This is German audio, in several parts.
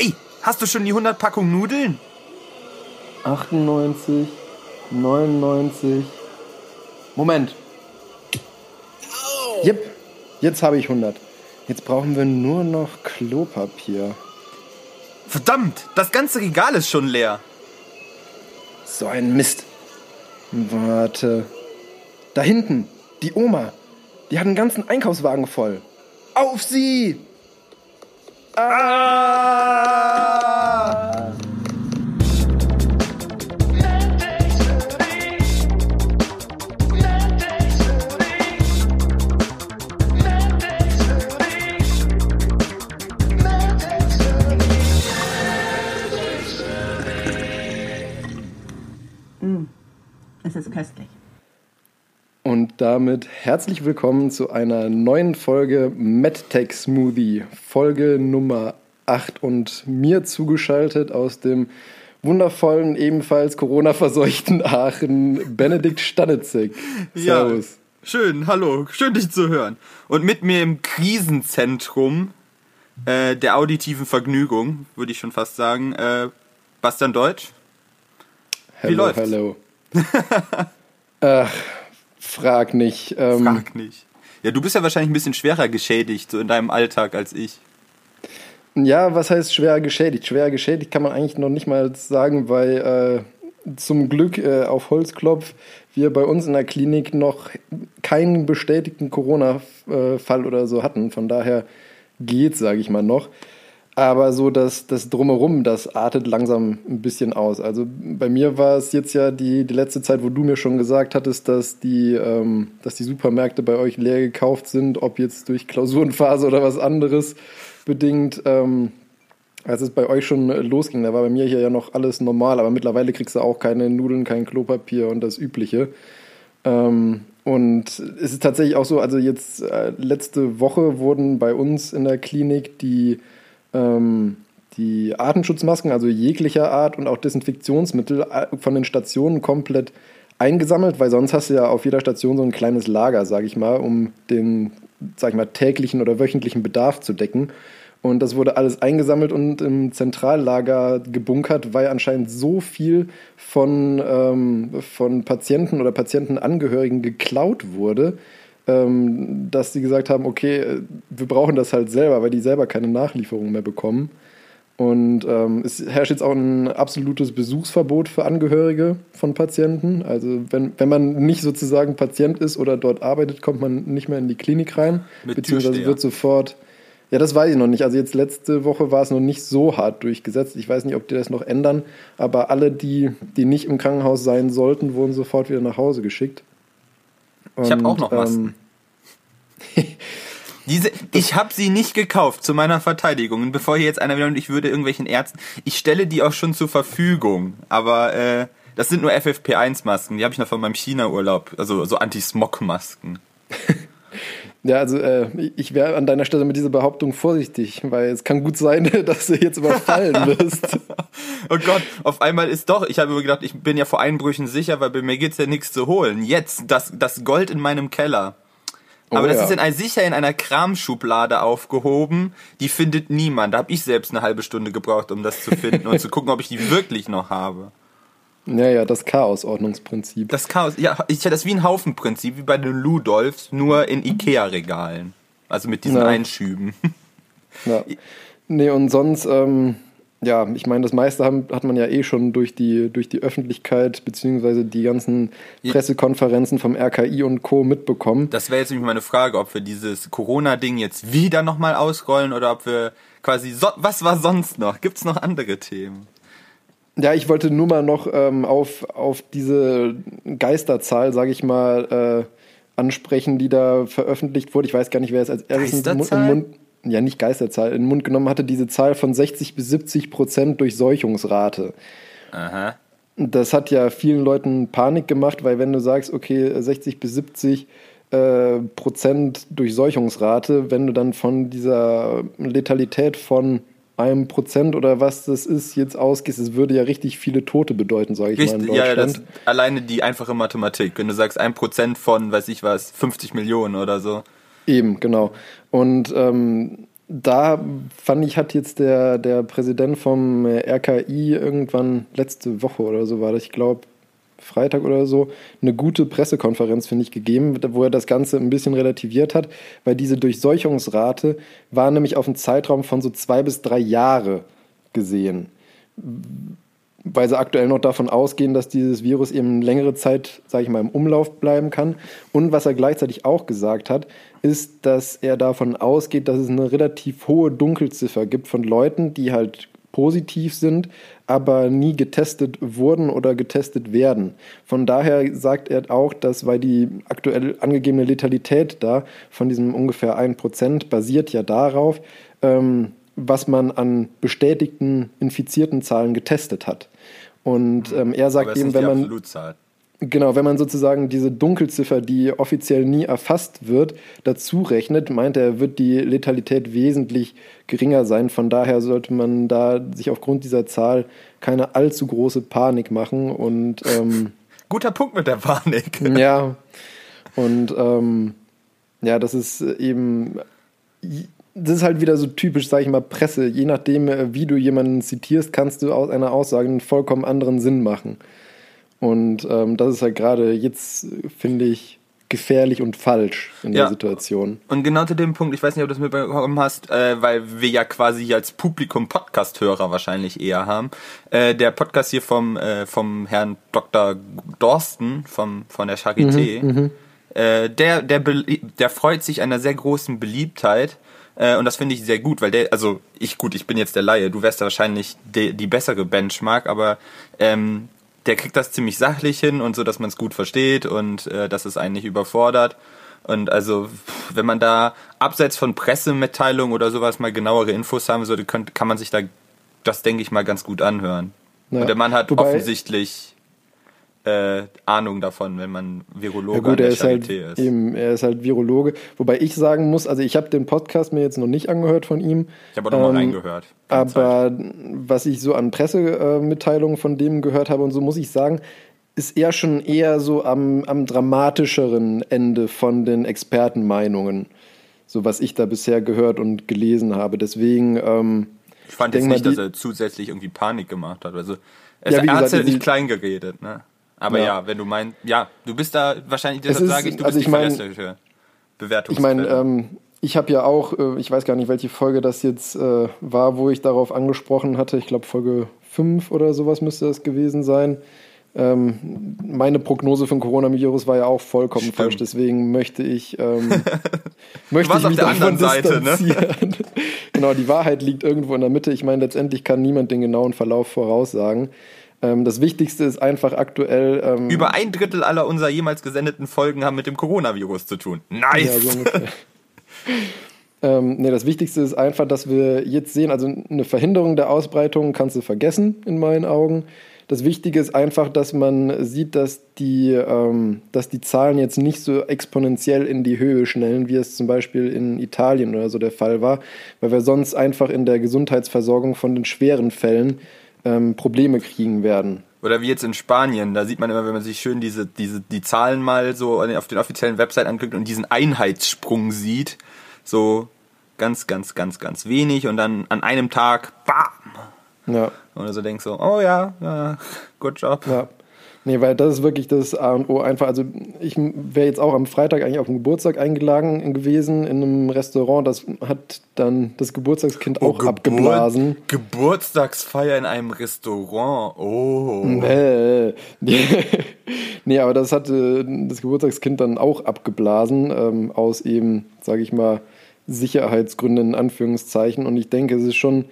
Ey, hast du schon die 100 Packungen Nudeln? 98, 99. Moment. Jep, jetzt habe ich 100. Jetzt brauchen wir nur noch Klopapier. Verdammt, das ganze Regal ist schon leer. So ein Mist. Warte. Da hinten, die Oma. Die hat einen ganzen Einkaufswagen voll. Auf sie! Ah! Ist köstlich. Und damit herzlich willkommen zu einer neuen Folge MedTech Smoothie, Folge Nummer 8 und mir zugeschaltet aus dem wundervollen, ebenfalls Corona-verseuchten Aachen, Benedikt Stanitzek. Ja, schön, hallo, schön dich zu hören. Und mit mir im Krisenzentrum äh, der auditiven Vergnügung, würde ich schon fast sagen, äh, Bastian Deutsch. Wie Hello, läuft's? Hello. Ach, frag nicht. Ähm, Frag nicht. Ja, du bist ja wahrscheinlich ein bisschen schwerer geschädigt, so in deinem Alltag als ich. Ja, was heißt schwer geschädigt? Schwer geschädigt kann man eigentlich noch nicht mal sagen, weil äh, zum Glück äh, auf Holzklopf wir bei uns in der Klinik noch keinen bestätigten Corona-Fall oder so hatten. Von daher geht's, sage ich mal noch. Aber so das, das Drumherum, das artet langsam ein bisschen aus. Also bei mir war es jetzt ja die, die letzte Zeit, wo du mir schon gesagt hattest, dass die, ähm, dass die Supermärkte bei euch leer gekauft sind, ob jetzt durch Klausurenphase oder was anderes bedingt. Ähm, als es bei euch schon losging, da war bei mir hier ja noch alles normal, aber mittlerweile kriegst du auch keine Nudeln, kein Klopapier und das Übliche. Ähm, und es ist tatsächlich auch so, also jetzt äh, letzte Woche wurden bei uns in der Klinik die ähm, die Atemschutzmasken, also jeglicher Art und auch Desinfektionsmittel äh, von den Stationen komplett eingesammelt, weil sonst hast du ja auf jeder Station so ein kleines Lager, sage ich mal, um den, sag ich mal, täglichen oder wöchentlichen Bedarf zu decken. Und das wurde alles eingesammelt und im Zentrallager gebunkert, weil anscheinend so viel von, ähm, von Patienten oder Patientenangehörigen geklaut wurde, dass sie gesagt haben, okay, wir brauchen das halt selber, weil die selber keine Nachlieferung mehr bekommen. Und ähm, es herrscht jetzt auch ein absolutes Besuchsverbot für Angehörige von Patienten. Also wenn, wenn man nicht sozusagen Patient ist oder dort arbeitet, kommt man nicht mehr in die Klinik rein, Mit beziehungsweise Türsteher. wird sofort. Ja, das weiß ich noch nicht. Also jetzt letzte Woche war es noch nicht so hart durchgesetzt. Ich weiß nicht, ob die das noch ändern, aber alle, die, die nicht im Krankenhaus sein sollten, wurden sofort wieder nach Hause geschickt. Ich habe Und, auch noch Masken. ähm, Diese, ich habe sie nicht gekauft zu meiner Verteidigung. Und bevor hier jetzt einer wieder und ich würde irgendwelchen Ärzten, ich stelle die auch schon zur Verfügung. Aber äh, das sind nur FFP1-Masken. Die habe ich noch von meinem China-Urlaub. Also so Anti-Smog-Masken. Ja, also äh, ich wäre an deiner Stelle mit dieser Behauptung vorsichtig, weil es kann gut sein, dass du jetzt überfallen wirst. Oh Gott, auf einmal ist doch, ich habe immer gedacht, ich bin ja vor Einbrüchen sicher, weil bei mir gibt's ja nichts zu holen. Jetzt, das, das Gold in meinem Keller. Aber Oh das ja. ist in ein, sicher in einer Kramschublade aufgehoben. Die findet niemand. Da habe ich selbst eine halbe Stunde gebraucht, um das zu finden und zu gucken, ob ich die wirklich noch habe. Naja, das Chaosordnungsprinzip. Das Chaos, ja, ich das ist wie ein Haufenprinzip, wie bei den Ludolfs, nur in Ikea-Regalen. Also mit diesen Ja. Einschüben. Ja. Nee, und sonst, ähm, ja, ich meine, das meiste haben, hat man ja eh schon durch die, durch die Öffentlichkeit beziehungsweise die ganzen Ja. Pressekonferenzen vom RKI und Co. mitbekommen. Das wäre jetzt nämlich meine Frage, ob wir dieses Corona-Ding jetzt wieder nochmal ausrollen oder ob wir quasi, so, was war sonst noch? Gibt's noch andere Themen? Ja, ich wollte nur mal noch ähm, auf, auf diese Geisterzahl, sage ich mal, äh, ansprechen, die da veröffentlicht wurde. Ich weiß gar nicht, wer es als erstes in den Mund, Geisterzahl? in den Mund, ja nicht Geisterzahl, in den Mund genommen hatte, diese Zahl von 60 bis 70 Prozent Durchseuchungsrate. Aha. Das hat ja vielen Leuten Panik gemacht, weil wenn du sagst, okay, 60 bis 70 äh, Prozent Durchseuchungsrate, wenn du dann von dieser Letalität von einem Prozent oder was das ist, jetzt ausgehst, es würde ja richtig viele Tote bedeuten, sage ich mal, in Richtig, ja, Deutschland. das, alleine die einfache Mathematik. Wenn du sagst, ein Prozent von, weiß ich was, 50 Millionen oder so. Eben, genau. Und ähm, da fand ich, hat jetzt der, der Präsident vom RKI irgendwann letzte Woche oder so war das, ich glaube, Freitag oder so, eine gute Pressekonferenz, finde ich, gegeben, wo er das Ganze ein bisschen relativiert hat, weil diese Durchseuchungsrate war nämlich auf einen Zeitraum von so zwei bis drei Jahre gesehen. Weil sie aktuell noch davon ausgehen, dass dieses Virus eben längere Zeit, sage ich mal, im Umlauf bleiben kann. Und was er gleichzeitig auch gesagt hat, ist, dass er davon ausgeht, dass es eine relativ hohe Dunkelziffer gibt von Leuten, die halt positiv sind, aber nie getestet wurden oder getestet werden. Von daher sagt er auch, dass weil die aktuell angegebene Letalität da von diesem ungefähr 1% basiert ja darauf, ähm, was man an bestätigten infizierten Zahlen getestet hat. Und ähm, er sagt eben, wenn man Genau, wenn man sozusagen diese Dunkelziffer, die offiziell nie erfasst wird, dazu rechnet, meint er, wird die Letalität wesentlich geringer sein. Von daher sollte man da sich aufgrund dieser Zahl keine allzu große Panik machen. Und ähm, guter Punkt mit der Panik. Ja. Und ähm, ja, das ist eben das ist halt wieder so typisch, sag ich mal, Presse. Je nachdem, wie du jemanden zitierst, kannst du aus einer Aussage einen vollkommen anderen Sinn machen. Und ähm, das ist halt gerade jetzt, finde ich, gefährlich und falsch in ja. der Situation. Und genau zu dem Punkt, ich weiß nicht, ob du das mitbekommen hast, äh, weil wir ja quasi als Publikum Podcast-Hörer wahrscheinlich eher haben. Äh, der Podcast hier vom, äh, vom Herrn Dr. Dorsten vom, von der Charité, mhm, mhm. äh, der, der, der freut sich einer sehr großen Beliebtheit. Äh, und das finde ich sehr gut, weil der, also ich gut, ich bin jetzt der Laie, du wärst ja wahrscheinlich die, die bessere Benchmark, aber ähm, der kriegt das ziemlich sachlich hin und so, dass man es gut versteht und äh, dass es einen nicht überfordert. Und also, wenn man da abseits von Pressemitteilungen oder sowas mal genauere Infos haben sollte, kann, kann man sich da das, denke ich mal, ganz gut anhören. Ja. Und der Mann hat offensichtlich äh, Ahnung davon, wenn man Virologe ja gut, er ist, halt ist. Eben, er ist halt Virologe. Wobei ich sagen muss, also ich habe den Podcast mir jetzt noch nicht angehört von ihm. Ich habe auch noch ähm, mal reingehört. Aber Zeit. was ich so an Pressemitteilungen von dem gehört habe und so, muss ich sagen, ist er schon eher so am, am dramatischeren Ende von den Expertenmeinungen. So was ich da bisher gehört und gelesen habe. Deswegen. Ähm, ich fand jetzt nicht, dass er zusätzlich irgendwie Panik gemacht hat. Also, er ja, hat gesagt, nicht klein geredet, ne? Aber ja. ja, wenn du meinst, ja, du bist da wahrscheinlich, deshalb sage ich, du also bist ich mein, die verlässliche Bewertungsquelle. Ich meine, ähm, ich habe ja auch, äh, ich weiß gar nicht, welche Folge das jetzt äh, war, wo ich darauf angesprochen hatte. Ich glaube, Folge 5 oder sowas müsste das gewesen sein. Ähm, meine Prognose für den Coronavirus war ja auch vollkommen Stimmt. falsch, deswegen möchte ich, ähm, möchte ich mich davon Seite, ne? distanzieren. Ne? genau, die Wahrheit liegt irgendwo in der Mitte. Ich meine, letztendlich kann niemand den genauen Verlauf voraussagen. Ähm, das Wichtigste ist einfach aktuell. Ähm, Über ein Drittel aller unserer jemals gesendeten Folgen haben mit dem Coronavirus zu tun. Nice! Ja, so ähm, nee, das Wichtigste ist einfach, dass wir jetzt sehen, also eine Verhinderung der Ausbreitung kannst du vergessen, in meinen Augen. Das Wichtige ist einfach, dass man sieht, dass die, ähm, dass die Zahlen jetzt nicht so exponentiell in die Höhe schnellen, wie es zum Beispiel in Italien oder so der Fall war, weil wir sonst einfach in der Gesundheitsversorgung von den schweren Fällen ähm, Probleme kriegen werden. Oder wie jetzt in Spanien, da sieht man immer, wenn man sich schön diese, diese, die Zahlen mal so auf den offiziellen Website anklickt und diesen Einheitssprung sieht, so ganz, ganz, ganz, ganz wenig und dann an einem Tag, bam! Ja. Und so denkst so, oh ja, ja, good job. Ja. Nee, weil das ist wirklich das A und O einfach. Also ich wäre jetzt auch am Freitag eigentlich auf den Geburtstag eingeladen gewesen in einem Restaurant. Das hat dann das Geburtstagskind oh, auch Gebur abgeblasen. Geburtstagsfeier in einem Restaurant. Oh. Nee. nee, aber das hatte das Geburtstagskind dann auch abgeblasen ähm, aus eben, sage ich mal, Sicherheitsgründen in Anführungszeichen. Und ich denke, es ist schon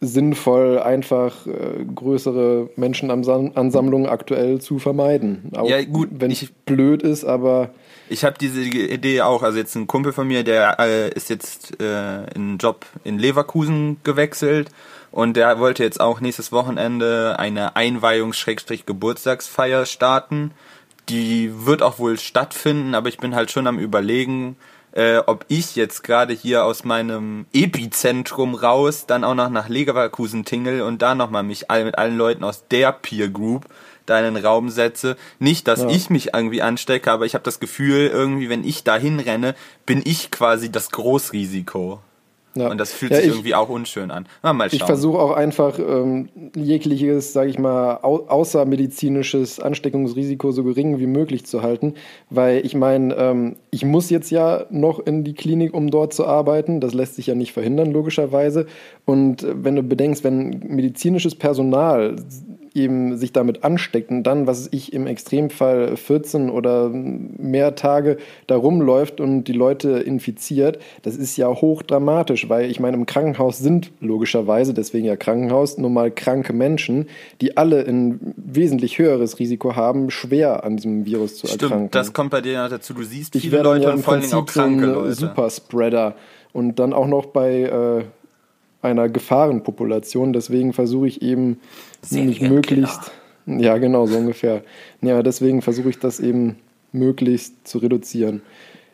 sinnvoll, einfach äh, größere Menschenansammlungen aktuell zu vermeiden. Auch ja, gut, wenn es blöd ist, aber. Ich habe diese Idee auch. Also jetzt ein Kumpel von mir, der äh, ist jetzt äh, in einen Job in Leverkusen gewechselt und der wollte jetzt auch nächstes Wochenende eine Einweihungs-Geburtstagsfeier starten. Die wird auch wohl stattfinden, aber ich bin halt schon am überlegen, äh, ob ich jetzt gerade hier aus meinem Epizentrum raus dann auch noch nach Leverkusen tingle und da nochmal mich all, mit allen Leuten aus der Peer Group da in den Raum setze. Nicht, dass ja. ich mich irgendwie anstecke, aber ich habe das Gefühl, irgendwie, wenn ich da hinrenne, bin ich quasi das Großrisiko. Ja. Und das fühlt Ja, sich ich- irgendwie auch unschön an. Na, mal schauen. Ich versuche auch einfach ähm, jegliches, sage ich mal, au außermedizinisches Ansteckungsrisiko so gering wie möglich zu halten, weil ich meine, ähm, ich muss jetzt ja noch in die Klinik, um dort zu arbeiten. Das lässt sich ja nicht verhindern, logischerweise. Und äh, wenn du bedenkst, wenn medizinisches Personal eben sich damit ansteckt und dann, was ich im Extremfall 14 oder mehr Tage da rumläuft und die Leute infiziert, das ist ja hochdramatisch, weil ich meine, im Krankenhaus sind logischerweise, deswegen ja Krankenhaus, nun mal kranke Menschen, die alle ein wesentlich höheres Risiko haben, schwer an diesem Virus zu erkranken. Stimmt, das kommt bei dir noch dazu. Du siehst ich viele Leute ja und vor allen Dingen auch kranke Leute. Superspreader und dann auch noch bei äh, einer Gefahrenpopulation. Deswegen versuche ich eben Serienkiller. möglichst, ja genau so ungefähr. Ja, deswegen versuche ich das eben möglichst zu reduzieren.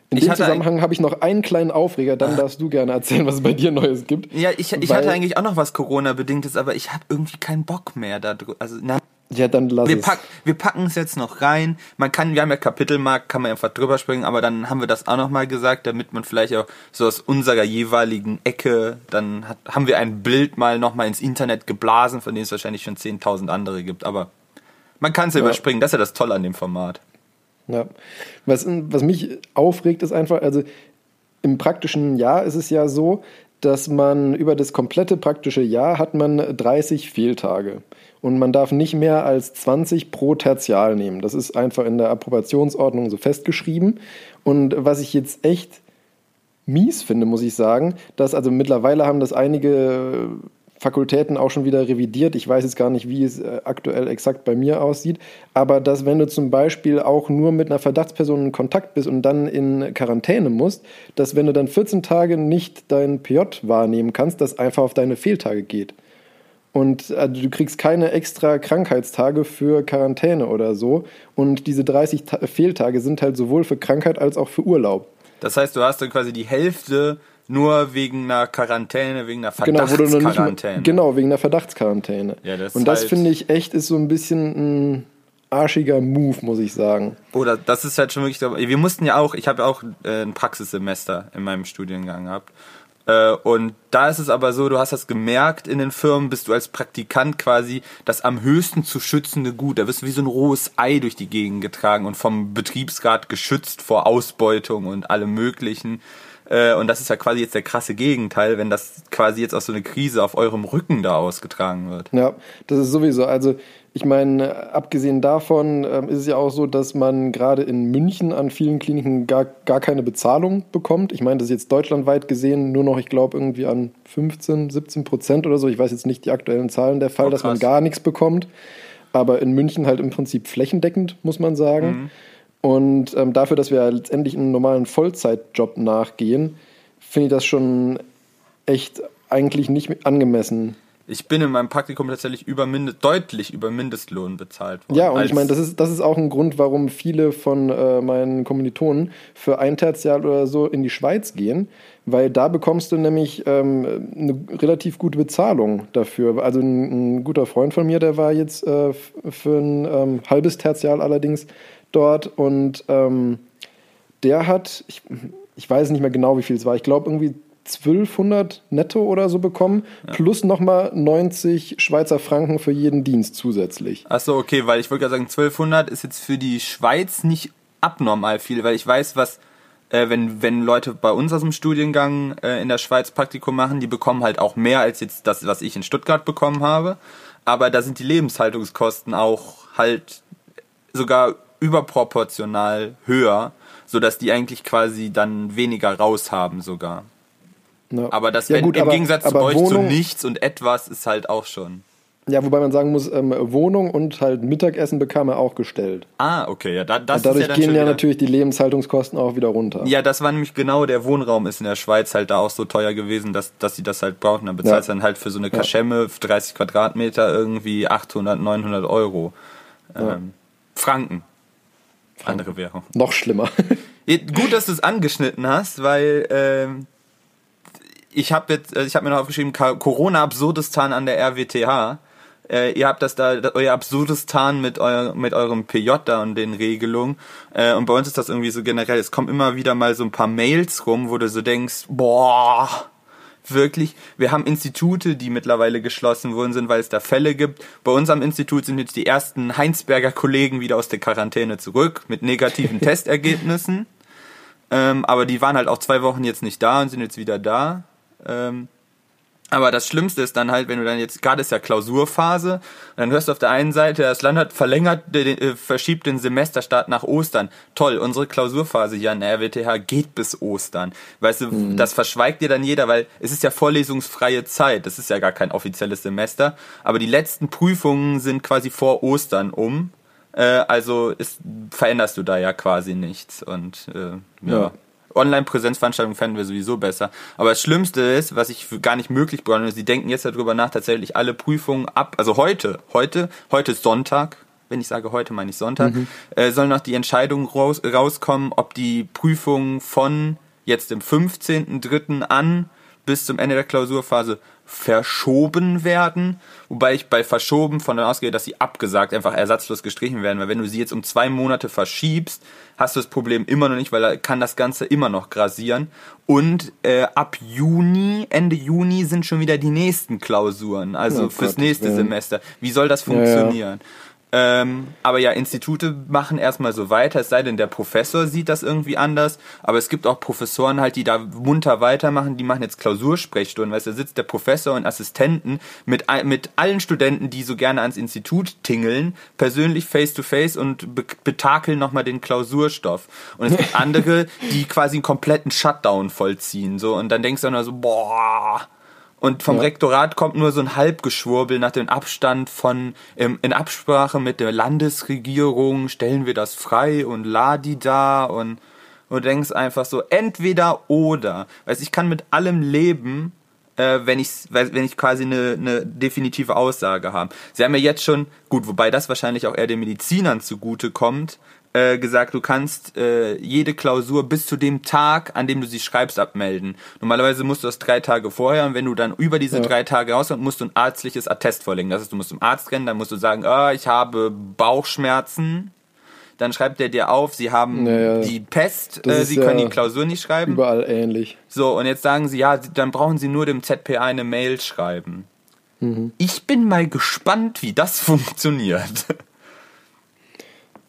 In Ich dem Zusammenhang habe ich noch einen kleinen Aufreger, dann darfst du gerne erzählen, was es bei dir Neues gibt. Ja, ich, ich hatte eigentlich auch noch was Corona-bedingtes, aber ich habe irgendwie keinen Bock mehr da Also, na, Ja, dann lass wir, es. pack, wir packen es jetzt noch rein. Man kann, wir haben ja Kapitelmarkt, kann man einfach drüber springen, aber dann haben wir das auch nochmal gesagt, damit man vielleicht auch so aus unserer jeweiligen Ecke, dann hat, haben wir ein Bild mal nochmal ins Internet geblasen, von dem es wahrscheinlich schon 10.000 andere gibt, aber man kann es ja. Ja. überspringen. Das ist ja das Tolle an dem Format. Ja. Was, was mich aufregt, ist einfach, also im praktischen Jahr ist es ja so, dass man über das komplette praktische Jahr hat man 30 Fehltage. Und man darf nicht mehr als 20 pro Tertial nehmen. Das ist einfach in der Approbationsordnung so festgeschrieben. Und was ich jetzt echt mies finde, muss ich sagen, dass also mittlerweile haben das einige Fakultäten auch schon wieder revidiert. Ich weiß jetzt gar nicht, wie es äh, aktuell exakt bei mir aussieht, aber dass wenn du zum Beispiel auch nur mit einer Verdachtsperson in Kontakt bist und dann in Quarantäne musst, dass wenn du dann 14 Tage nicht dein PJ wahrnehmen kannst, das einfach auf deine Fehltage geht. Und also du kriegst keine extra Krankheitstage für Quarantäne oder so. Und diese 30 Ta Fehltage sind halt sowohl für Krankheit als auch für Urlaub. Das heißt, du hast dann quasi die Hälfte nur wegen einer Quarantäne, wegen einer Genau, Verdachtsquarantäne. genau, wegen der Verdachtsquarantäne. Ja, das und das halt- finde ich echt ist so ein bisschen ein arschiger Move, muss ich sagen. Oder das ist halt schon wirklich. Wir mussten ja auch, ich habe ja auch äh, ein Praxissemester in meinem Studiengang gehabt. Äh, und da ist es aber so, du hast das gemerkt in den Firmen, bist du als Praktikant quasi das am höchsten zu schützende Gut. Da wirst du wie so ein rohes Ei durch die Gegend getragen und vom Betriebsrat geschützt vor Ausbeutung und allem Möglichen. Äh, Und das ist ja quasi jetzt der krasse Gegenteil, wenn das quasi jetzt aus so eine Krise auf eurem Rücken da ausgetragen wird. Ja, das ist sowieso. Also, ich meine, abgesehen davon ähm, ist es ja auch so, dass man gerade in München an vielen Kliniken gar, gar keine Bezahlung bekommt. Ich meine, das ist jetzt deutschlandweit gesehen nur noch, ich glaube, irgendwie an 15, 17 Prozent oder so. Ich weiß jetzt nicht die aktuellen Zahlen der Fall, Oh, dass man gar nichts bekommt. Aber in München halt im Prinzip flächendeckend, muss man sagen. Mhm. Und ähm, dafür, dass wir letztendlich einen normalen Vollzeitjob nachgehen, finde ich das schon echt eigentlich nicht angemessen. Ich bin in meinem Praktikum tatsächlich über Mindest, deutlich über Mindestlohn bezahlt worden. Ja, und ich meine, das ist, das ist auch ein Grund, warum viele von äh, meinen Kommilitonen für ein Tertial oder so in die Schweiz gehen, weil da bekommst du nämlich ähm, eine relativ gute Bezahlung dafür. Also ein, ein guter Freund von mir, der war jetzt äh, für ein ähm, halbes Tertial allerdings dort und ähm, der hat, ich, ich weiß nicht mehr genau, wie viel es war, ich glaube irgendwie 1200 netto oder so bekommen, plus nochmal 90 Schweizer Franken für jeden Dienst zusätzlich. Ach so, okay, weil ich wollte gerade sagen, 1200 ist jetzt für die Schweiz nicht abnormal viel, weil ich weiß, was, äh, wenn, wenn Leute bei uns aus dem Studiengang äh, in der Schweiz Praktikum machen, die bekommen halt auch mehr als jetzt das, was ich in Stuttgart bekommen habe. Aber da sind die Lebenshaltungskosten auch halt sogar überproportional höher, sodass die eigentlich quasi dann weniger raushaben sogar. Ja. Aber das Ja, wenn, gut, im aber- Gegensatz zu aber euch zu Wohnung- nichts und etwas ist halt auch schon. Ja, wobei man sagen muss, ähm, Wohnung und halt Mittagessen bekam er auch gestellt. Ah, okay, ja, da, das Und dadurch ist ja gehen ja wieder, natürlich die Lebenshaltungskosten auch wieder runter. Ja, das war nämlich genau der Wohnraum ist in der Schweiz halt da auch so teuer gewesen, dass, dass sie das halt brauchen. Dann bezahlst du Ja. dann halt für so eine Kaschemme, für 30 Quadratmeter irgendwie 800, 900 Euro. Ähm, Franken. Andere Währung. Noch schlimmer. Gut, dass du es angeschnitten hast, weil ähm, ich habe jetzt, äh, ich habe mir noch aufgeschrieben, Corona Absurdistan an der RWTH. Äh, ihr habt das da, da- euer Absurdistan mit, euer, mit eurem PJ da und den Regelungen. Äh, und bei uns ist das irgendwie so generell, es kommen immer wieder mal so ein paar Mails rum, wo du so denkst, boah, wirklich, wir haben Institute, die mittlerweile geschlossen worden sind, weil es da Fälle gibt. Bei uns am Institut sind jetzt die ersten Heinsberger Kollegen wieder aus der Quarantäne zurück mit negativen Testergebnissen. Ähm, aber die waren halt auch zwei Wochen jetzt nicht da und sind jetzt wieder da. Ähm, aber das Schlimmste ist dann halt, wenn du dann jetzt, gerade ist ja Klausurphase, dann hörst du auf der einen Seite, das Land hat verlängert, den, äh, verschiebt den Semesterstart nach Ostern. Toll, unsere Klausurphase hier an der RWTH geht bis Ostern. Weißt du, mhm. das verschweigt dir dann jeder, weil es ist ja vorlesungsfreie Zeit, das ist ja gar kein offizielles Semester, aber die letzten Prüfungen sind quasi vor Ostern um. Äh, also ist, veränderst du da ja quasi nichts und äh, ja. ja. Online-Präsenzveranstaltungen fänden wir sowieso besser. Aber das Schlimmste ist, was ich gar nicht möglich behaupte, sie denken jetzt darüber nach, tatsächlich alle Prüfungen ab, also heute, heute, heute ist Sonntag, wenn ich sage heute, meine ich Sonntag, mhm. äh, soll noch die Entscheidung raus, rauskommen, ob die Prüfungen von jetzt dem 15.3. an bis zum Ende der Klausurphase verschoben werden, wobei ich bei verschoben von dann ausgehe, dass sie abgesagt, einfach ersatzlos gestrichen werden, weil wenn du sie jetzt um zwei Monate verschiebst, hast du das Problem immer noch nicht, weil da kann das Ganze immer noch grasieren. Und äh, ab Juni, Ende Juni sind schon wieder die nächsten Klausuren, also oh fürs Gott, nächste ja. Semester. Wie soll das funktionieren? Ja, ja. Ähm, aber ja, Institute machen erstmal so weiter, es sei denn, der Professor sieht das irgendwie anders. Aber es gibt auch Professoren halt, die da munter weitermachen, die machen jetzt Klausursprechstunden. Weißt du, da sitzt der Professor und Assistenten mit, mit allen Studenten, die so gerne ans Institut tingeln, persönlich face to face und be betakeln nochmal den Klausurstoff. Und es gibt andere, die quasi einen kompletten Shutdown vollziehen. So, und dann denkst du nur so, boah, und vom ja. Rektorat kommt nur so ein Halbgeschwurbel nach dem Abstand von, ähm, in Absprache mit der Landesregierung stellen wir das frei und ladi da und, und du denkst einfach so, entweder oder. Weißt ich kann mit allem leben, äh, wenn ich wenn ich quasi eine, eine definitive Aussage habe. Sie haben ja jetzt schon, gut, wobei das wahrscheinlich auch eher den Medizinern zugute kommt, äh, gesagt, du kannst äh, jede Klausur bis zu dem Tag, an dem du sie schreibst, abmelden. Normalerweise musst du das drei Tage vorher und wenn du dann über diese ja. drei Tage rauskommst, musst du ein arztliches Attest vorlegen. Das heißt, du musst zum Arzt rennen, dann musst du sagen, oh, ich habe Bauchschmerzen. Dann schreibt er dir auf, sie haben naja, die Pest, äh, sie können ja die Klausur nicht schreiben. Überall ähnlich. So, und jetzt sagen sie, ja, dann brauchen sie nur dem ZPA eine Mail schreiben. Mhm. Ich bin mal gespannt, wie das funktioniert.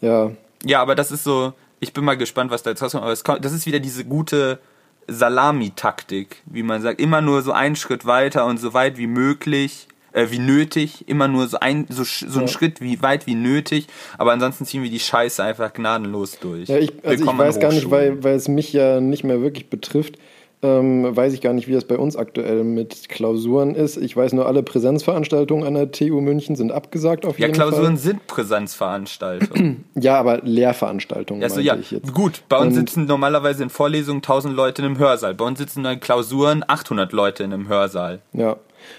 Ja, ja, aber das ist so, ich bin mal gespannt, was da jetzt rauskommt. Aber es kommt, das ist wieder diese gute Salami-Taktik, wie man sagt. Immer nur so einen Schritt weiter und so weit wie möglich, äh, wie nötig. Immer nur so ein, so, so ein ja. Schritt wie weit wie nötig. Aber ansonsten ziehen wir die Scheiße einfach gnadenlos durch. Ja, ich, also ich weiß gar nicht, weil, weil es mich ja nicht mehr wirklich betrifft ähm, weiß ich gar nicht, wie das bei uns aktuell mit Klausuren ist. Ich weiß nur, alle Präsenzveranstaltungen an der TU München sind abgesagt auf ja, jeden Klausuren Fall. Ja, Klausuren sind Präsenzveranstaltungen. ja, aber Lehrveranstaltungen. Ja, so, ja. Gut, bei uns Und sitzen normalerweise in Vorlesungen 1000 Leute in einem Hörsaal. Bei uns sitzen in Klausuren 800 Leute in einem Hörsaal. Ja.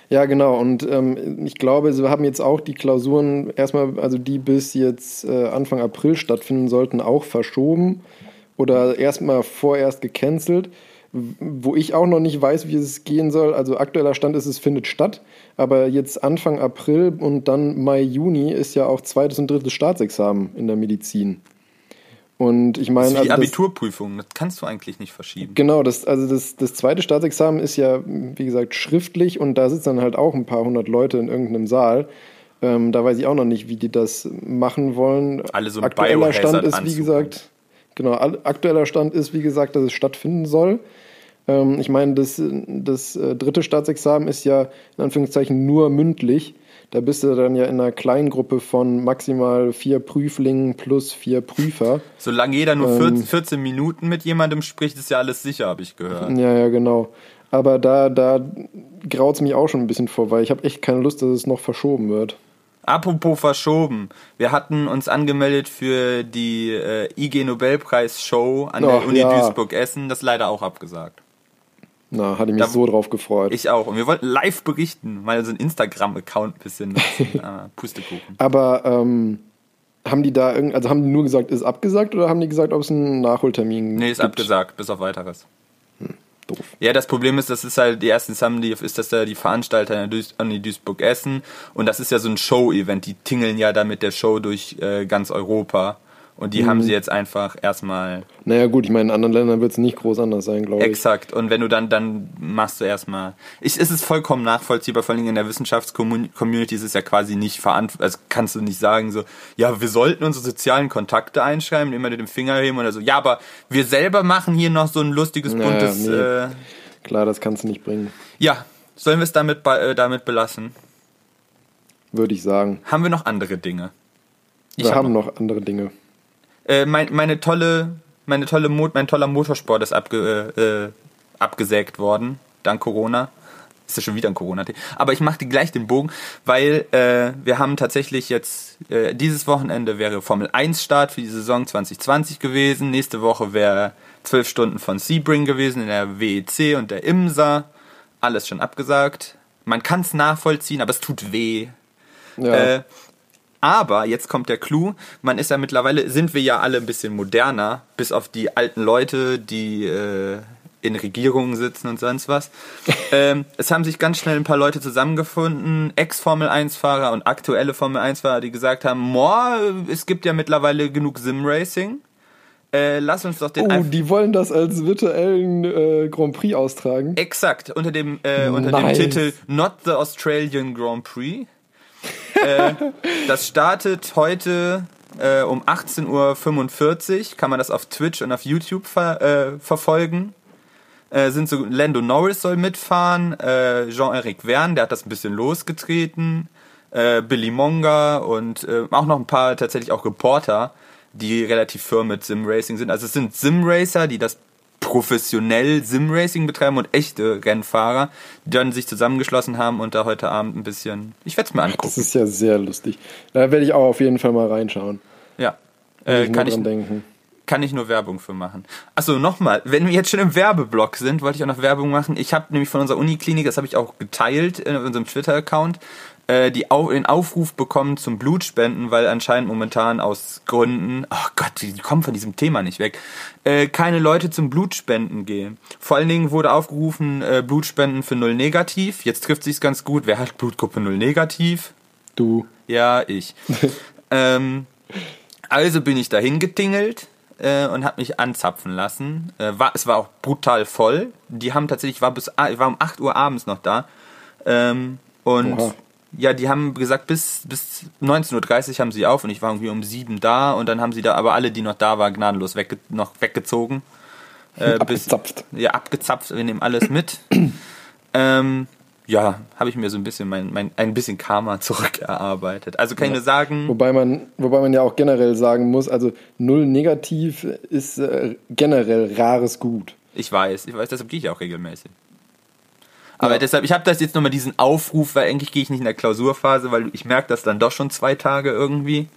Ja, genau. Und ähm, ich glaube, sie haben jetzt auch die Klausuren erstmal, also die bis jetzt äh, Anfang April stattfinden sollten, auch verschoben oder erstmal vorerst gecancelt wo ich auch noch nicht weiß, wie es gehen soll. Also aktueller Stand ist, es findet statt, aber jetzt Anfang April und dann Mai, Juni ist ja auch zweites und drittes Staatsexamen in der Medizin. Und ich meine. Das ist wie also Abiturprüfung, das kannst du eigentlich nicht verschieben. Genau, das, also das, das zweite Staatsexamen ist ja, wie gesagt, schriftlich und da sitzen dann halt auch ein paar hundert Leute in irgendeinem Saal. Ähm, da weiß ich auch noch nicht, wie die das machen wollen. Alle so Aktueller Stand ist, wie gesagt, genau, aktueller Stand ist, wie gesagt, dass es stattfinden soll. Ähm, ich meine, das, das äh, dritte Staatsexamen ist ja in Anführungszeichen nur mündlich. Da bist du dann ja in einer kleinen Gruppe von maximal vier Prüflingen plus vier Prüfer. Solange jeder nur ähm, 14 Minuten mit jemandem spricht, ist ja alles sicher, habe ich gehört. Ja, ja, genau. Aber da, da graut es mich auch schon ein bisschen vor, weil ich habe echt keine Lust, dass es noch verschoben wird. Apropos verschoben. Wir hatten uns angemeldet für die äh, IG Nobelpreis Show an der Uni ja. Duisburg-Essen. Das leider auch abgesagt. Na, hatte ich mich da, so drauf gefreut. Ich auch. Und wir wollten live berichten, mal so ein Instagram-Account ein bisschen äh, Pustekuchen. Aber ähm, haben die da irgend, also haben die nur gesagt, ist abgesagt oder haben die gesagt, ob es einen Nachholtermin Nee, ist gibt? abgesagt, bis auf weiteres. Hm, doof. Ja, das Problem ist, das ist halt die ersten Assembly, ist das da die Veranstalter an die Duisburg Essen und das ist ja so ein Show-Event, die tingeln ja da mit der Show durch äh, ganz Europa Und die haben sie jetzt einfach erstmal Naja, gut, ich meine, in anderen Ländern wird es nicht groß anders sein, glaube ich. Exakt. Und wenn du dann, dann machst du erstmal. Ich, es ist vollkommen nachvollziehbar, vor allem in der Wissenschaftscommunity ist es ja quasi nicht verantwortlich. Also kannst du nicht sagen so, ja, wir sollten unsere sozialen Kontakte einschreiben, immer mit dem Finger heben oder so. Ja, aber wir selber machen hier noch so ein lustiges, Naja, buntes. nee. Äh, Klar, das kannst du nicht bringen, ja, sollen wir es damit, äh, damit belassen? würde ich sagen. Haben wir noch andere Dinge? Ich Wir hab haben noch andere Dinge. Äh, mein, meine tolle, meine tolle Mo mein toller Motorsport ist abge, äh, abgesägt worden, dank Corona. Ist ja schon wieder ein corona -Thema. Aber ich mache gleich den Bogen, weil äh, wir haben tatsächlich jetzt, äh, dieses Wochenende wäre Formel 1 Start für die Saison 2020 gewesen. Nächste Woche wäre zwölf Stunden von Sebring gewesen in der WEC und der IMSA. Alles schon abgesagt. Man kann es nachvollziehen, aber es tut weh. Ja, Äh, aber jetzt kommt der Clou, man ist ja mittlerweile, sind wir ja alle ein bisschen moderner, bis auf die alten Leute, die äh, in Regierungen sitzen und sonst was. ähm, es haben sich ganz schnell ein paar Leute zusammengefunden, Ex-Formel-1-Fahrer und aktuelle Formel-1-Fahrer, die gesagt haben, Moa, es gibt ja mittlerweile genug Sim-Racing. Äh, lass uns doch den oh, die wollen das als virtuellen äh, Grand Prix austragen. Exakt, unter dem, äh, unter Nice. dem Titel Not the Australian Grand Prix. Äh, das startet heute äh, um 18.45 Uhr. Kann man das auf Twitch und auf YouTube ver äh, verfolgen. Äh, sind so, Lando Norris soll mitfahren, äh, Jean-Eric Verne, der hat das ein bisschen losgetreten, Billy Monga und auch noch ein paar tatsächlich auch Reporter, die relativ firm mit Sim-Racing sind. Also es sind Sim-Racer, die das professionell Sim-Racing betreiben und echte Rennfahrer, die dann sich zusammengeschlossen haben und da heute Abend ein bisschen. Ich werde es mir Das angucken. ist ja sehr lustig. Da werde ich auch auf jeden Fall mal reinschauen. Ja. Äh, ich kann, ich, denken. kann ich nur Werbung für machen. Achso, nochmal, wenn wir jetzt schon im Werbeblock sind, wollte ich auch noch Werbung machen. Ich habe nämlich von unserer Uniklinik, das habe ich auch geteilt in unserem Twitter-Account, äh, die Au den Aufruf bekommen zum Blutspenden, weil anscheinend momentan aus Gründen, oh Gott, die kommen von diesem Thema nicht weg, äh, keine Leute zum Blutspenden gehen. Vor allen Dingen wurde aufgerufen, äh, Blutspenden für Null Negativ. Jetzt trifft sich's ganz gut. Wer hat Blutgruppe Null Negativ? Du. Ja, ich. ähm, also bin ich dahin getingelt äh, und habe mich anzapfen lassen. Äh, war, es war auch brutal voll. Die haben tatsächlich, ich war, bis, ich war um 8 Uhr abends noch da. Ähm, und Oha. Ja, die haben gesagt, bis, bis 19.30 Uhr haben sie auf und ich war irgendwie um 7 da und dann haben sie da aber alle, die noch da waren, gnadenlos wegge noch weggezogen. Äh, bis, Abgezapft. ja, abgezapft, wir nehmen alles mit. ähm, ja, habe ich mir so ein bisschen mein, mein ein bisschen Karma zurückerarbeitet. Also kann ich nur sagen, Wobei man, wobei man ja auch generell sagen muss, also null negativ ist äh, generell rares Gut. ich weiß, ich weiß, deshalb gehe ich auch regelmäßig. Aber deshalb, ich habe das jetzt nochmal diesen Aufruf, weil eigentlich gehe ich nicht in der Klausurphase, weil ich merke das dann doch schon zwei Tage irgendwie,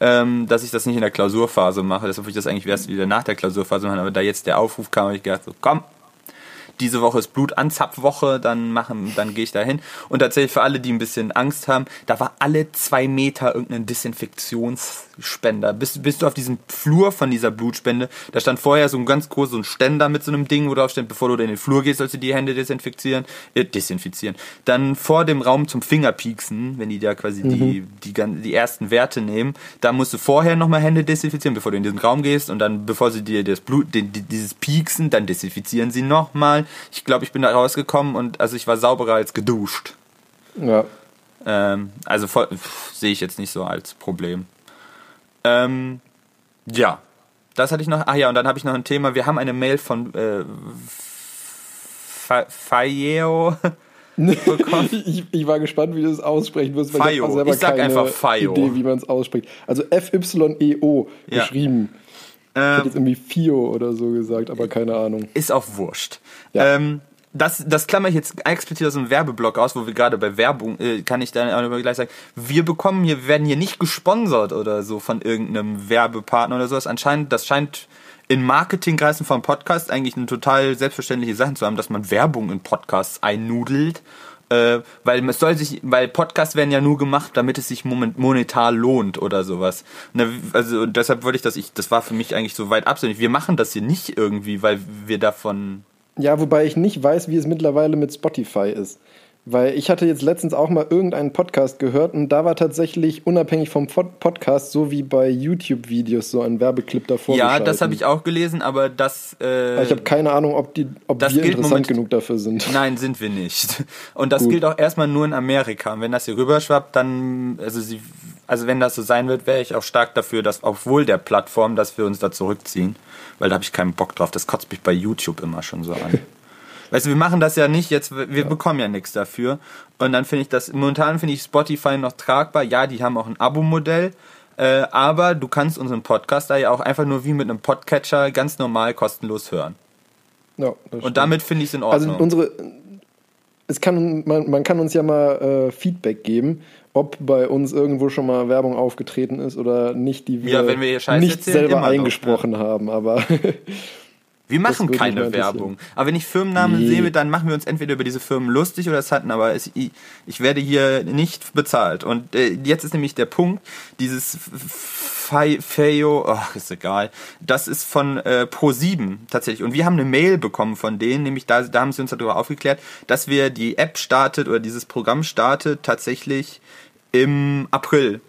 ähm, dass ich das nicht in der Klausurphase mache. Deshalb würde ich das eigentlich erst wieder nach der Klausurphase machen. Aber da jetzt der Aufruf kam, habe ich gedacht, so, komm, diese Woche ist Blutanzapfwoche, dann machen, dann gehe ich da hin. Und tatsächlich für alle, die ein bisschen Angst haben, da war alle zwei Meter irgendein Desinfektionsspender. Bist, bist du auf diesem Flur von dieser Blutspende, da stand vorher so ein ganz groß so ein Ständer mit so einem Ding, wo drauf steht, bevor du in den Flur gehst, sollst du die Hände desinfizieren, äh, desinfizieren. Dann vor dem Raum zum Fingerpieksen, wenn die da quasi die, die, gan- die ersten Werte nehmen, da musst du vorher nochmal Hände desinfizieren, bevor du in diesen Raum gehst und dann, bevor sie dir das Blut, den, die- dieses Pieksen, dann desinfizieren sie nochmal. Ich glaube, ich bin da rausgekommen und also ich war sauberer als geduscht. Ja. Ähm, also sehe ich jetzt nicht so als Problem. Ähm, ja, das hatte ich noch. Ach ja, und dann habe ich noch ein Thema. Wir haben eine Mail von äh, Fa- Fayeo bekommen. Ich, ich war gespannt, wie du es aussprechen wirst, weil ich Fayo. habe selber Ich sag keine einfach Fayo. Idee, wie man es ausspricht. Also F-Y-E-O Ja. geschrieben. Ich hätte Ähm, jetzt irgendwie Fio oder so gesagt, aber keine Ahnung. ist auch wurscht. Ja. Ähm, das, das klammer ich jetzt explizit aus dem Werbeblock aus, wo wir gerade bei Werbung, äh, kann ich dann auch gleich sagen, wir bekommen hier, werden hier nicht gesponsert oder so von irgendeinem Werbepartner oder sowas. Anscheinend, das scheint in Marketingkreisen von Podcasts eigentlich eine total selbstverständliche Sache zu haben, dass man Werbung in Podcasts einnudelt. Äh, weil es soll sich, weil Podcasts werden ja nur gemacht, damit es sich moment, monetar lohnt oder sowas. Ne, also deshalb wollte ich das, ich, das war für mich eigentlich so weit absinnig. Wir machen das hier nicht irgendwie, weil wir davon Ja, wobei ich nicht weiß, wie es mittlerweile mit Spotify ist. Weil ich hatte jetzt letztens auch mal irgendeinen Podcast gehört und da war tatsächlich unabhängig vom Pod- Podcast, so wie bei YouTube-Videos, so ein Werbeclip davor. Ja, das habe ich auch gelesen, aber das. Äh, Ich habe keine Ahnung, ob, die, ob Das wir gilt interessant moment- genug dafür sind. Nein, sind wir nicht. Und das Gut. gilt auch erstmal nur in Amerika. Und wenn das hier rüberschwappt, dann, also sie, also wenn das so sein wird, wäre ich auch stark dafür, dass auch wohl der Plattform, dass wir uns da zurückziehen. Weil da habe ich keinen Bock drauf. Das kotzt mich bei YouTube immer schon so an. Weißt du, wir machen das ja nicht jetzt, wir bekommen ja nichts dafür. Und dann finde ich das, momentan finde ich Spotify noch tragbar. Ja, die haben auch ein Abo-Modell. Äh, aber du kannst unseren Podcast da ja auch einfach nur wie mit einem Podcatcher ganz normal kostenlos hören. Ja, das. Und damit finde ich es in Also Ordnung. unsere, es kann, man, man kann uns ja mal äh, Feedback geben, ob bei uns irgendwo schon mal Werbung aufgetreten ist oder nicht, die wir, Ja, wenn wir nicht erzählen, selber doch, eingesprochen haben. Aber Wir machen keine. Werbung. Aber wenn ich Firmennamen Nee. sehe, dann machen wir uns entweder über diese Firmen lustig oder es hatten, aber es, ich, werde hier nicht bezahlt. Und äh, jetzt ist nämlich der Punkt, dieses Fe- Feio, ach, ist egal, das ist von äh, Pro7 tatsächlich. Und wir haben eine Mail bekommen von denen, nämlich da, da haben sie uns darüber aufgeklärt, dass wir die App startet oder dieses Programm startet tatsächlich im April.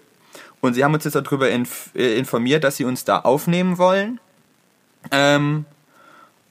Und sie haben uns jetzt darüber inf äh, informiert, dass sie uns da aufnehmen wollen. Ähm,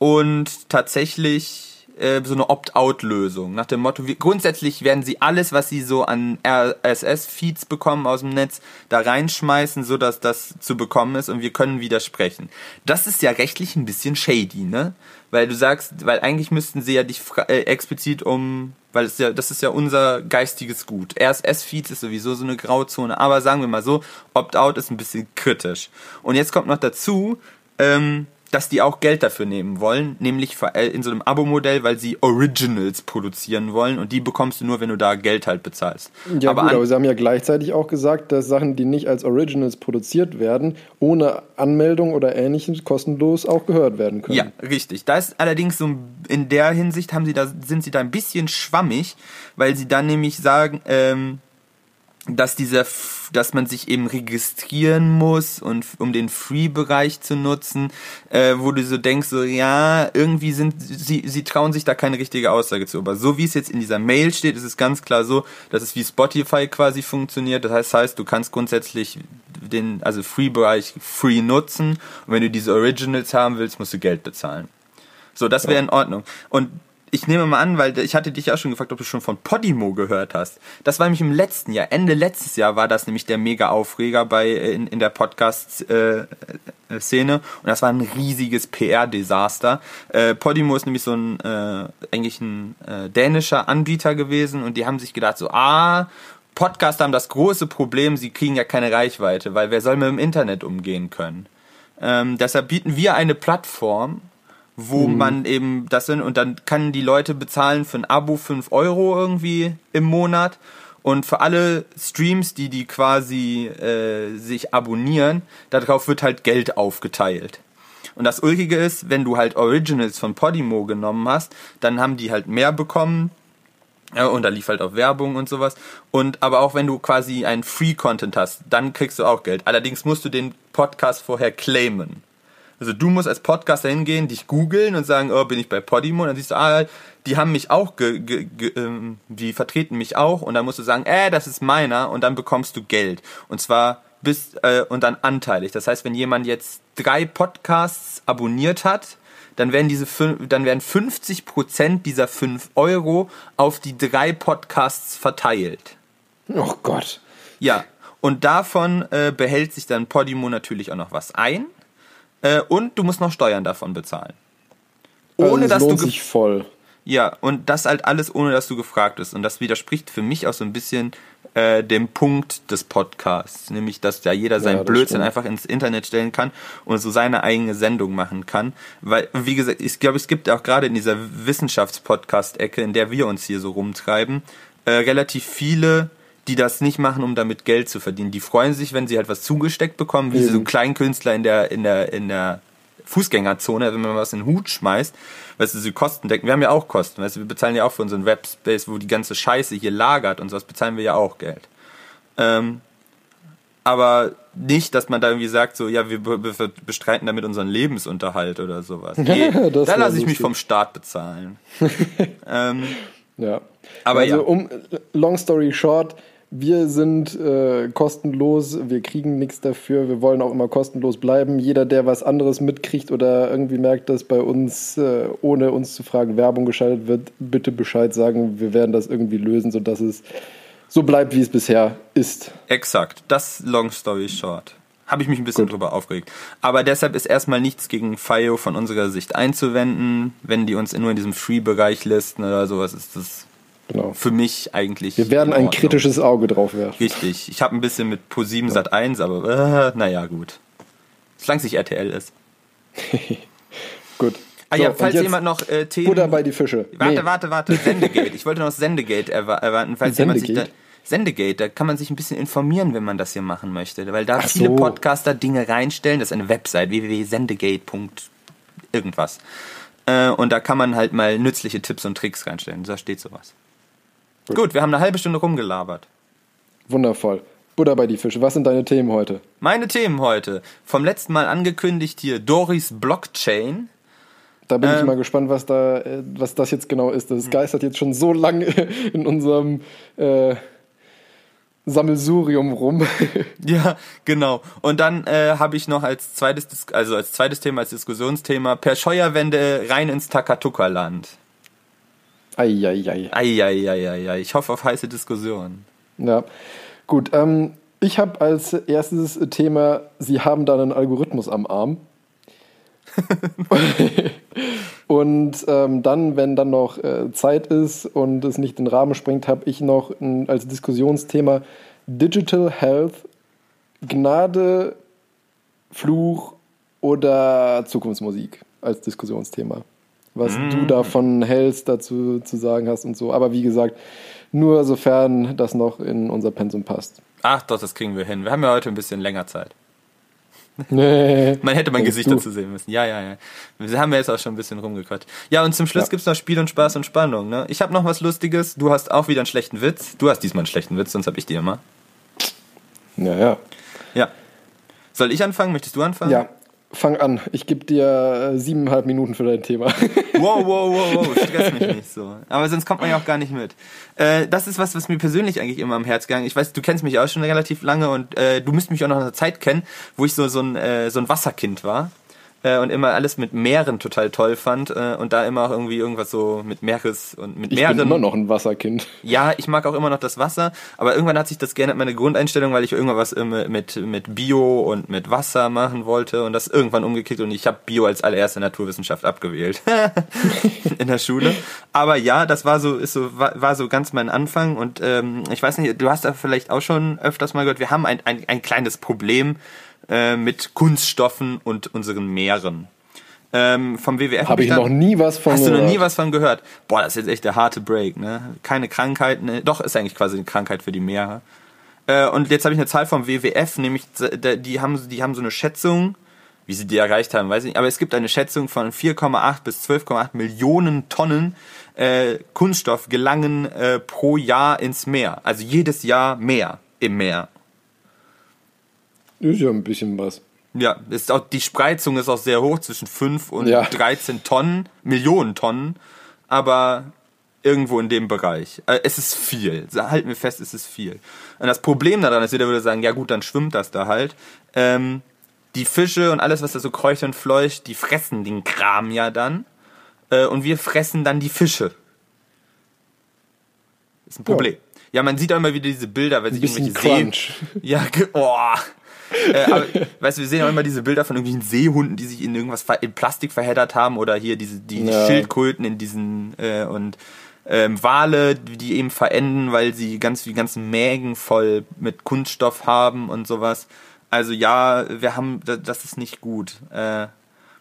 und tatsächlich äh, so eine Opt-out-Lösung. Nach dem Motto, wir, grundsätzlich werden sie alles, was sie so an RSS-Feeds bekommen aus dem Netz, da reinschmeißen, so dass das zu bekommen ist und wir können widersprechen. Das ist ja rechtlich ein bisschen shady, ne? Weil du sagst, weil eigentlich müssten sie ja dich äh, explizit um, weil es ja, das ist ja unser geistiges Gut. RSS-Feeds ist sowieso so eine Grauzone, aber sagen wir mal so, Opt-out ist ein bisschen kritisch. Und jetzt kommt noch dazu, ähm, dass die auch Geld dafür nehmen wollen, nämlich in so einem Abo-Modell, weil sie Originals produzieren wollen und die bekommst du nur, wenn du da Geld halt bezahlst. ja aber gut, aber sie haben ja gleichzeitig auch gesagt, dass Sachen, die nicht als Originals produziert werden, ohne Anmeldung oder ähnliches kostenlos auch gehört werden können. Ja, richtig. Da ist allerdings so ein- in der Hinsicht haben sie da, sind sie da ein bisschen schwammig, weil sie dann nämlich sagen, ähm, dass dieser, dass man sich eben registrieren muss und um den Free-Bereich zu nutzen, äh, wo du so denkst, so ja, irgendwie sind sie, sie trauen sich da keine richtige Aussage zu. Aber so wie es jetzt in dieser Mail steht, ist es ganz klar so, dass es wie Spotify quasi funktioniert. Das heißt, heißt du kannst grundsätzlich den, also Free-Bereich free nutzen und wenn du diese Originals haben willst, musst du Geld bezahlen. So, das wäre in Ordnung. Und ich nehme mal an, weil ich hatte dich ja auch schon gefragt, ob du schon von Podimo gehört hast. Das war nämlich im letzten Jahr, Ende letztes Jahr war das nämlich der mega Aufreger bei äh, in, in der Podcast-Szene und das war ein riesiges PR-Desaster. Äh, Podimo ist nämlich so ein äh, eigentlich ein äh, dänischer Anbieter gewesen und die haben sich gedacht so, ah, Podcaster haben das große Problem, sie kriegen ja keine Reichweite, weil wer soll mit dem Internet umgehen können? Ähm, deshalb bieten wir eine Plattform, wo man eben das sind und dann kann die Leute bezahlen für ein Abo 5 Euro irgendwie im Monat und für alle Streams, die die quasi äh, sich abonnieren, darauf wird halt Geld aufgeteilt. Und das Ulkige ist, wenn du halt Originals von Podimo genommen hast, dann haben die halt mehr bekommen, ja, und da lief halt auch Werbung und sowas. Und aber auch wenn du quasi einen Free-Content hast, dann kriegst du auch Geld. Allerdings musst du den Podcast vorher claimen. Also du musst als Podcaster hingehen, dich googeln und sagen, oh, bin ich bei Podimo? Und dann siehst du, ah, die haben mich auch, ge, ge, ge, ähm, die vertreten mich auch. Und dann musst du sagen, äh, das ist meiner. Und dann bekommst du Geld. Und zwar bis, äh, und dann anteilig. Das heißt, wenn jemand jetzt drei Podcasts abonniert hat, dann werden diese dann werden 50 Prozent dieser 5 Euro auf die drei Podcasts verteilt. Oh Gott. Ja, und davon äh, behält sich dann Podimo natürlich auch noch was ein. Äh, und du musst noch Steuern davon bezahlen. Ohne also, es dass du lohnt ge- sich voll. ja, und das halt alles ohne dass du gefragt bist. Und das widerspricht für mich auch so ein bisschen äh, dem Punkt des Podcasts, nämlich dass da jeder seinen das Blödsinn stimmt. einfach ins Internet stellen kann und so seine eigene Sendung machen kann. Weil, wie gesagt, ich glaube, es gibt auch gerade in dieser Wissenschaftspodcast-Ecke, in der wir uns hier so rumtreiben, äh, relativ viele, die das nicht machen, um damit Geld zu verdienen. Die freuen sich, wenn sie halt was zugesteckt bekommen, wie so Eben. Kleinkünstler in der, in der, in der Fußgängerzone, wenn man was in den Hut schmeißt, weißt du, sie Kosten decken. Wir haben ja auch Kosten, weißt du, wir bezahlen ja auch für unseren Webspace, wo die ganze Scheiße hier lagert und sowas, bezahlen wir ja auch Geld. Ähm, aber nicht, dass man da irgendwie sagt, so, ja, wir be- be- bestreiten damit unseren Lebensunterhalt oder sowas. Nee, da lasse ich mich vom Staat bezahlen. ähm, Ja. Aber also ja. um long story short, wir sind äh, kostenlos, wir kriegen nichts dafür, wir wollen auch immer kostenlos bleiben. Jeder, der was anderes mitkriegt oder irgendwie merkt, dass bei uns, äh, ohne uns zu fragen, Werbung geschaltet wird, bitte Bescheid sagen. Wir werden das irgendwie lösen, sodass es so bleibt, wie es bisher ist. Exakt, das long story short. Habe ich mich ein bisschen drüber aufgeregt. Aber deshalb ist erstmal nichts gegen FIO von unserer Sicht einzuwenden. Wenn die uns nur in diesem Free-Bereich listen oder sowas, ist das Genau. für mich eigentlich. Wir werden in ein kritisches Auge drauf werfen. Richtig. Ich habe ein bisschen mit Pro7 Sat 1, aber äh, naja, gut. Solange es nicht RTL ist. Gut. Ah So, ja, falls jemand noch äh, Themen. Butter bei die Fische. Warte, Nee. warte, warte. Sendegate. Ich wollte noch Sendegate erwa erwarten, falls jemand sich da. Sendegate? Sendegate, da kann man sich ein bisschen informieren, wenn man das hier machen möchte. Weil da Ach viele so. Podcaster Dinge reinstellen. Das ist eine Website, www.sendegate. irgendwas. Äh, und da kann man halt mal nützliche Tipps und Tricks reinstellen. Da steht sowas. Gut, wir haben eine halbe Stunde rumgelabert. Wundervoll. Butter bei die Fische. Was sind deine Themen heute? Meine Themen heute. Vom letzten Mal angekündigt hier Doris Blockchain. Da bin ich Ähm. mal gespannt, was da, äh, was das jetzt genau ist. Das geistert jetzt schon so lange in unserem äh, Sammelsurium rum. Ja, genau. Und dann äh, habe ich noch als zweites, also als zweites Thema, als Diskussionsthema, per Scheuerwende rein ins Takatuka-Land. Eieiei. Eieieiei. Ich hoffe auf heiße Diskussionen. Ja, gut. Ähm, ich habe als erstes Thema, Sie haben da einen Algorithmus am Arm. und ähm, dann, wenn dann noch äh, Zeit ist und es nicht den Rahmen sprengt, habe ich noch ein, als Diskussionsthema Digital Health, Gnade, Fluch oder Zukunftsmusik als Diskussionsthema. Was du davon hältst, dazu zu sagen hast und so. Aber wie gesagt, nur sofern das noch in unser Pensum passt. Ach doch, das kriegen wir hin. Wir haben ja heute ein bisschen länger Zeit. Nee. Man hätte mein Denkst Gesicht du? dazu sehen müssen. Ja, ja, ja. Wir haben ja jetzt auch schon ein bisschen rumgequatscht. Ja, und zum Schluss Ja. gibt's noch Spiel und Spaß und Spannung. Ne? Ich habe noch was Lustiges. Du hast auch wieder einen schlechten Witz. Du hast diesmal einen schlechten Witz, sonst habe ich die immer. Ja, ja. Ja. Soll ich anfangen? Möchtest du anfangen? Ja, fang an. Ich gebe dir äh, siebeneinhalb Minuten für dein Thema. Wow, wow, wow, wow, stress mich nicht so. Aber sonst kommt man ja auch gar nicht mit. Äh, das ist was, was mir persönlich eigentlich immer am Herz gegangen. Ich weiß, du kennst mich auch schon relativ lange und äh, du müsst mich auch noch in einer Zeit kennen, wo ich so so ein äh, so ein Wasserkind war äh, und immer alles mit Meeren total toll fand äh, und da immer auch irgendwie irgendwas so mit Meeres und mit Ich Meeren. bin immer noch ein Wasserkind. Ja, ich mag auch immer noch das Wasser, aber irgendwann hat sich das geändert, meine Grundeinstellung, weil ich irgendwas ähm, mit, mit Bio und mit Wasser machen wollte und das irgendwann umgekickt und ich habe Bio als allererste Naturwissenschaft abgewählt in der Schule. Aber ja, das war so, ist so, war, war so ganz mein Anfang und ähm, ich weiß nicht, du hast da vielleicht auch schon öfters mal gehört, wir haben ein, ein, ein kleines Problem äh, mit Kunststoffen und unseren Meeren. Ähm, vom WWF Habe ich da- noch nie was von Hast du noch gehört. nie was von gehört? Boah, das ist jetzt echt der harte Break, ne? Keine Krankheit, ne? Doch, ist eigentlich quasi eine Krankheit für die Meere. Äh, und jetzt habe ich eine Zahl vom WWF, nämlich die haben, die haben so eine Schätzung, wie sie die erreicht haben, weiß ich nicht, aber es gibt eine Schätzung von 4,8 bis 12,8 Millionen Tonnen äh, Kunststoff gelangen äh, pro Jahr ins Meer. Also jedes Jahr mehr im Meer. Ist ja ein bisschen was. Ja, ist auch, die Spreizung ist auch sehr hoch, zwischen 5 und Ja. 13 Tonnen, Millionen Tonnen, aber irgendwo in dem Bereich. Äh, Es ist viel. Halten wir fest, es ist viel. Und das Problem daran ist, jeder würde sagen, ja gut, dann schwimmt das da halt. Ähm, die Fische und alles, was da so kreucht und fleucht, die fressen den Kram ja dann. Äh, und wir fressen dann die Fische. Ist ein Problem. Ja, man sieht auch immer wieder diese Bilder, weil sich bisschen irgendwelche Seen, Crunch. ja, ge- oh. Äh, aber, weißt du, wir sehen auch immer diese Bilder von irgendwelchen Seehunden, die sich in irgendwas in Plastik verheddert haben oder hier diese die, Ja. Schildkröten in diesen äh, und ähm, Wale, die eben verenden, weil sie ganz die ganzen Mägen voll mit Kunststoff haben und sowas. Also ja, wir haben da- das ist nicht gut. Äh,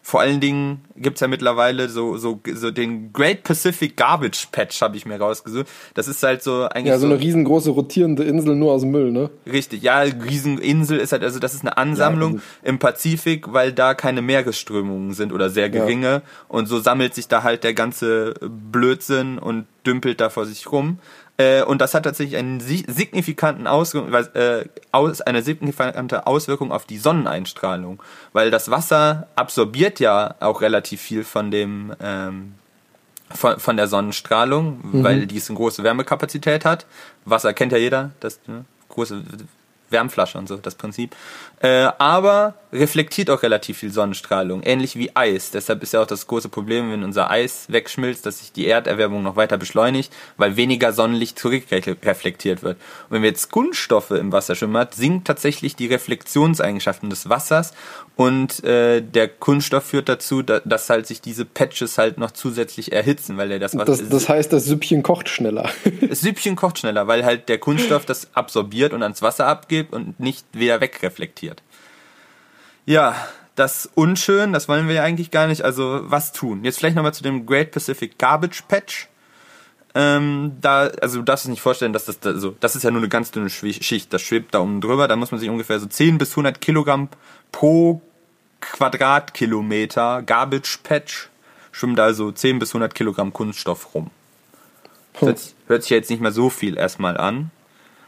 vor allen Dingen gibt's ja mittlerweile so, so, so den Great Pacific Garbage Patch, habe ich mir rausgesucht. Das ist halt so eigentlich Ja, so eine riesengroße rotierende Insel nur aus dem Müll, ne? Richtig, ja, Rieseninsel ist halt, also das ist eine Ansammlung Ja, im Pazifik, weil da keine Meeresströmungen sind oder sehr geringe und so sammelt sich da halt der ganze Blödsinn und dümpelt da vor sich rum. Äh, und das hat tatsächlich einen si- signifikanten Auswirkung, äh, aus, eine signifikante Auswirkung auf die Sonneneinstrahlung, weil das Wasser absorbiert ja auch relativ viel von dem ähm, von, von der Sonnenstrahlung, weil die eine große Wärmekapazität hat. Wasser kennt ja jeder, das ne, große Wärmflasche und so, das Prinzip. Äh, aber reflektiert auch relativ viel Sonnenstrahlung, ähnlich wie Eis. Deshalb ist ja auch das große Problem, wenn unser Eis wegschmilzt, dass sich die Erderwärmung noch weiter beschleunigt, weil weniger Sonnenlicht zurückreflektiert wird. Und wenn wir jetzt Kunststoffe im Wasser schwimmen hat, sinkt tatsächlich die Reflexionseigenschaften des Wassers und äh, der Kunststoff führt dazu, da, dass halt sich diese Patches halt noch zusätzlich erhitzen, weil er das Wasser Das, das heißt, das Süppchen kocht schneller. das Süppchen kocht schneller, weil halt der Kunststoff das absorbiert und ans Wasser abgibt und nicht wieder wegreflektiert. Ja, das unschön, das wollen wir ja eigentlich gar nicht. Also was tun? Jetzt vielleicht nochmal zu dem Great Pacific Garbage Patch. Ähm, da, also du darfst es nicht vorstellen, dass das, also das ist ja nur eine ganz dünne Schicht, das schwebt da oben drüber. Da muss man sich ungefähr so 10 bis 100 Kilogramm pro Quadratkilometer Garbage Patch schwimmen da also 10 bis 100 Kilogramm Kunststoff rum. Hört, hört sich jetzt nicht mehr so viel erstmal an.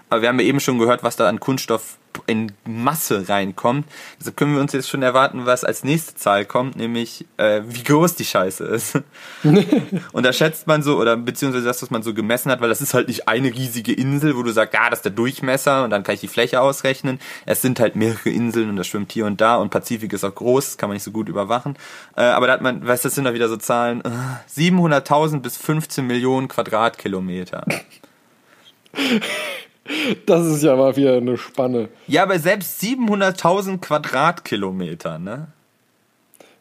Aber wir haben ja eben schon gehört, was da an Kunststoff in Masse reinkommt. Deshalb können wir uns jetzt schon erwarten, was als nächste Zahl kommt, nämlich äh, wie groß die Scheiße ist. Und da schätzt man so, oder beziehungsweise das, was man so gemessen hat, weil das ist halt nicht eine riesige Insel, wo du sagst, ah, das ist der Durchmesser und dann kann ich die Fläche ausrechnen. Es sind halt mehrere Inseln und das schwimmt hier und da und Pazifik ist auch groß, das kann man nicht so gut überwachen. Äh, aber da hat man, weißt du, das sind da wieder so Zahlen, äh, 700.000 bis 15 Millionen Quadratkilometer. Das ist ja mal wieder eine Spanne. Ja, aber selbst 700.000 Quadratkilometer, ne?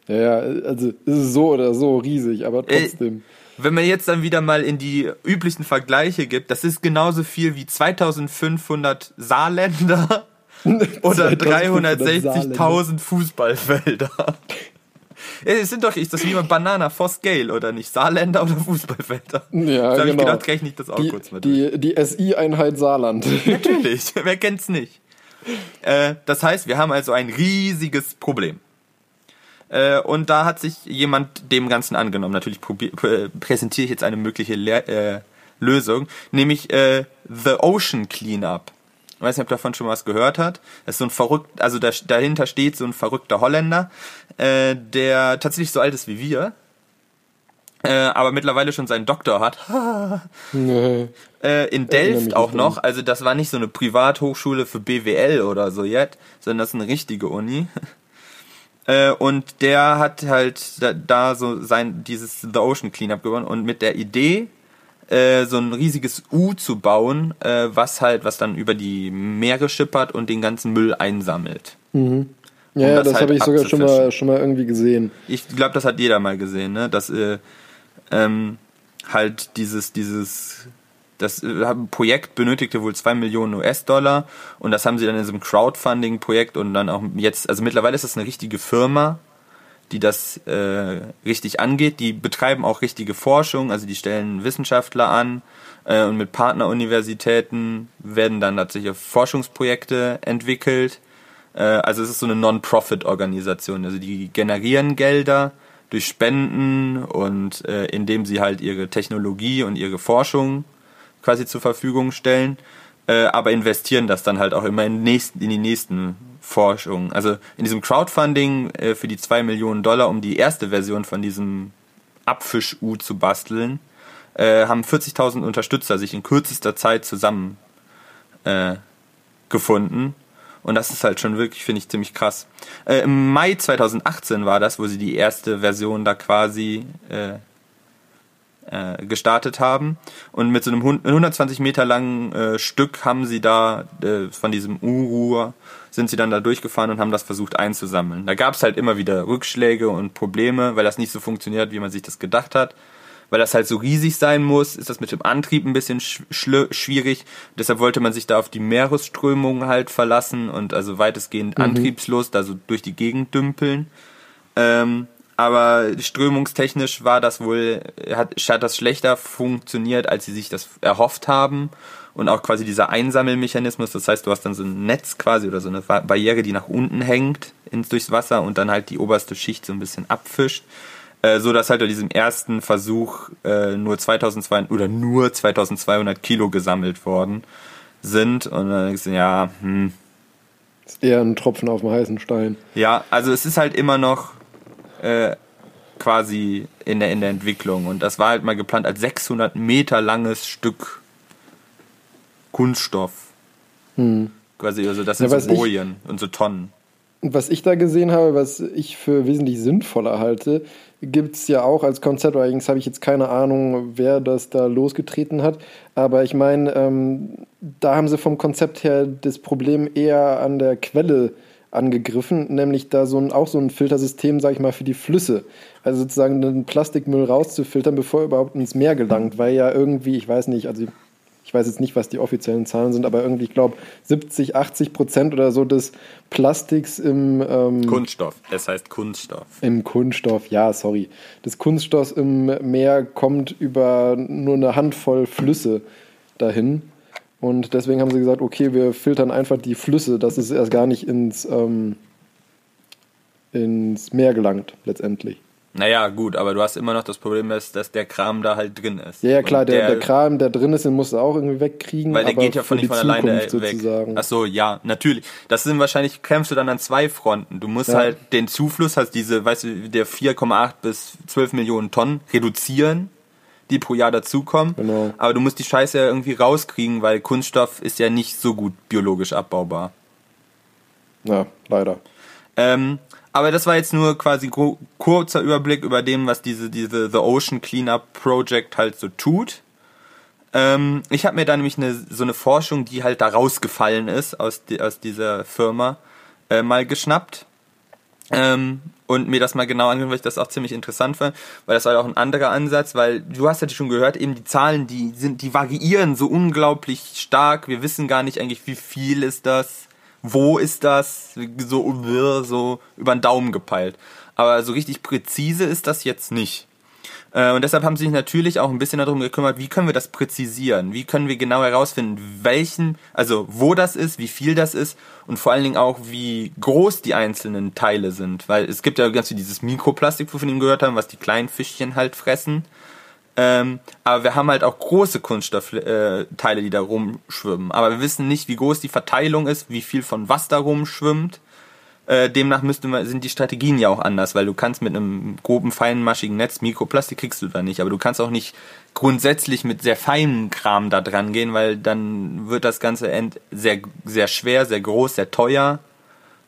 Ja, ja, also es ist so oder so riesig, aber Äh, trotzdem. Wenn man jetzt dann wieder mal in die üblichen Vergleiche gibt, das ist genauso viel wie 2500 Saarländer oder 2500 360.000 Fußballfelder. Es sind doch, ist das wie immer Banana, Voss Gale, oder nicht? Saarländer oder Fußballfelder? Ja, da habe ich genau. gedacht, rechne ich das auch Die, kurz mal durch. die, die SI-Einheit Saarland. Natürlich, wer kennt's nicht? Äh, das heißt, wir haben also ein riesiges Problem. Äh, und da hat sich jemand dem Ganzen angenommen. Natürlich pr- präsentiere ich jetzt eine mögliche Le äh, Lösung, nämlich äh, The Ocean Cleanup. Ich weiß nicht, ob davon schon was gehört hat. Das ist so ein verrückt, also da, dahinter steht so ein verrückter Holländer, äh, der tatsächlich so alt ist wie wir, äh, aber mittlerweile schon seinen Doktor hat. Nee. Äh, in Delft auch noch. Also das war nicht so eine Privathochschule für BWL oder so jetzt, sondern das ist eine richtige Uni. Äh, und der hat halt da, da so sein dieses The Ocean Cleanup gewonnen und mit der Idee äh, so ein riesiges U zu bauen, äh, was halt was dann über die Meere schippert und den ganzen Müll einsammelt. Ja, Um das das, halt habe ich sogar schon mal, schon mal irgendwie gesehen. Ich glaube, das hat jeder mal gesehen, ne? Dass äh, ähm, halt dieses, dieses, das äh, Projekt benötigte wohl zwei Millionen US-Dollar und das haben sie dann in so einem Crowdfunding-Projekt und dann auch jetzt, also mittlerweile ist das eine richtige Firma, die das äh, richtig angeht. Die betreiben auch richtige Forschung, also die stellen Wissenschaftler an äh, und mit Partneruniversitäten werden dann tatsächlich Forschungsprojekte entwickelt. Äh, also es ist so eine Non-Profit-Organisation. Also die generieren Gelder durch Spenden und äh, indem sie halt ihre Technologie und ihre Forschung quasi zur Verfügung stellen, äh, aber investieren das dann halt auch immer in, nächsten, in die nächsten Forschungen. Also in diesem Crowdfunding äh, für die 2 Millionen Dollar, um die erste Version von diesem Abfisch-U zu basteln, äh, haben 40.000 Unterstützer sich in kürzester Zeit zusammen äh, gefunden. Und das ist halt schon wirklich, finde ich, ziemlich krass. Äh, Im Mai 2018 war das, wo sie die erste Version da quasi äh, äh, gestartet haben. Und mit so einem hun- 120 Meter langen äh, Stück haben sie da äh, von diesem Uru sind sie dann da durchgefahren und haben das versucht einzusammeln. Da gab es halt immer wieder Rückschläge und Probleme, weil das nicht so funktioniert, wie man sich das gedacht hat. Weil das halt so riesig sein muss, ist das mit dem Antrieb ein bisschen schwierig. Deshalb wollte man sich da auf die Meeresströmungen halt verlassen und also weitestgehend antriebslos da so durch die Gegend dümpeln. Ähm, aber strömungstechnisch war das wohl, hat, hat das schlechter funktioniert, als sie sich das erhofft haben. Und auch quasi dieser Einsammelmechanismus, das heißt, du hast dann so ein Netz quasi oder so eine Ba- Barriere, die nach unten hängt ins, durchs Wasser und dann halt die oberste Schicht so ein bisschen abfischt. Äh, so dass halt bei diesem ersten Versuch äh, nur 2200 oder nur 2200 Kilo gesammelt worden sind. Und dann denkst du, ja, hm, Ist eher ein Tropfen auf dem heißen Stein. ja, also es ist halt immer noch äh, quasi in der, in der Entwicklung. Und das war halt mal geplant als 600 Meter langes Stück Kunststoff. Quasi, also das sind Hm. Ja, so ich- Bojen und so Tonnen. Und was ich da gesehen habe, was ich für wesentlich sinnvoller halte, gibt es ja auch als Konzept, allerdings habe ich jetzt keine Ahnung, wer das da losgetreten hat. Aber ich meine, ähm, da haben sie vom Konzept her das Problem eher an der Quelle angegriffen, nämlich da so ein, auch so ein Filtersystem, sage ich mal, für die Flüsse. Also sozusagen den Plastikmüll rauszufiltern, bevor er überhaupt ins Meer gelangt, weil ja irgendwie, ich weiß nicht, also ich weiß jetzt nicht, was die offiziellen Zahlen sind, aber irgendwie, ich glaube, 70, 80 Prozent oder so des Plastiks im, ähm, Kunststoff. Es heißt Kunststoff. im Kunststoff, ja, sorry, des Kunststoffs im Meer kommt über nur eine Handvoll Flüsse dahin. Und deswegen haben sie gesagt, okay, wir filtern einfach die Flüsse, dass es erst gar nicht ins, ähm, ins Meer gelangt, letztendlich. Naja, gut, aber du hast immer noch das Problem, dass, dass der Kram da halt drin ist. Ja, ja, klar, Und der, der, Kram, der drin ist, den musst du auch irgendwie wegkriegen. Weil der aber geht ja von nicht von alleine weg. sozusagen. Ach so, ja, natürlich. Das sind wahrscheinlich, kämpfst du dann an zwei Fronten. Du musst Ja. halt den Zufluss, hast diese, weißt du, der 4,8 bis 12 Millionen Tonnen reduzieren, die pro Jahr dazukommen. Genau. Aber du musst die Scheiße ja irgendwie rauskriegen, weil Kunststoff ist ja nicht so gut biologisch abbaubar. Ja, leider. Ähm, aber das war jetzt nur quasi kurzer Überblick über dem, was diese, diese The Ocean Cleanup Project halt so tut. Ähm, ich habe mir da nämlich eine, so eine Forschung, die halt da rausgefallen ist aus, die, aus dieser Firma, äh, mal geschnappt. Ähm, und mir das mal genau angehört, weil ich das auch ziemlich interessant fand, weil das war ja auch ein anderer Ansatz, weil du hast ja schon gehört, eben die Zahlen, die sind, die variieren so unglaublich stark. Wir wissen gar nicht eigentlich, wie viel ist das, wo ist das, so, so über den Daumen gepeilt. Aber so richtig präzise ist das jetzt nicht. Äh, Und deshalb haben sie sich natürlich auch ein bisschen darum gekümmert, wie können wir das präzisieren? Wie können wir genau herausfinden, welchen, also wo das ist, wie viel das ist und vor allen Dingen auch, wie groß die einzelnen Teile sind. Weil es gibt ja ganz viel dieses Mikroplastik, wovon wir gehört haben, was die kleinen Fischchen halt fressen. Ähm, aber wir haben halt auch große Kunststoffteile, äh, die da rumschwimmen. Aber wir wissen nicht, wie groß die Verteilung ist, wie viel von was da rumschwimmt. Äh, demnach müsste man, sind die Strategien ja auch anders, weil du kannst mit einem groben, feinmaschigen Netz Mikroplastik kriegst du da nicht, aber du kannst auch nicht grundsätzlich mit sehr feinem Kram da dran gehen, weil dann wird das Ganze end sehr, sehr schwer, sehr groß, sehr teuer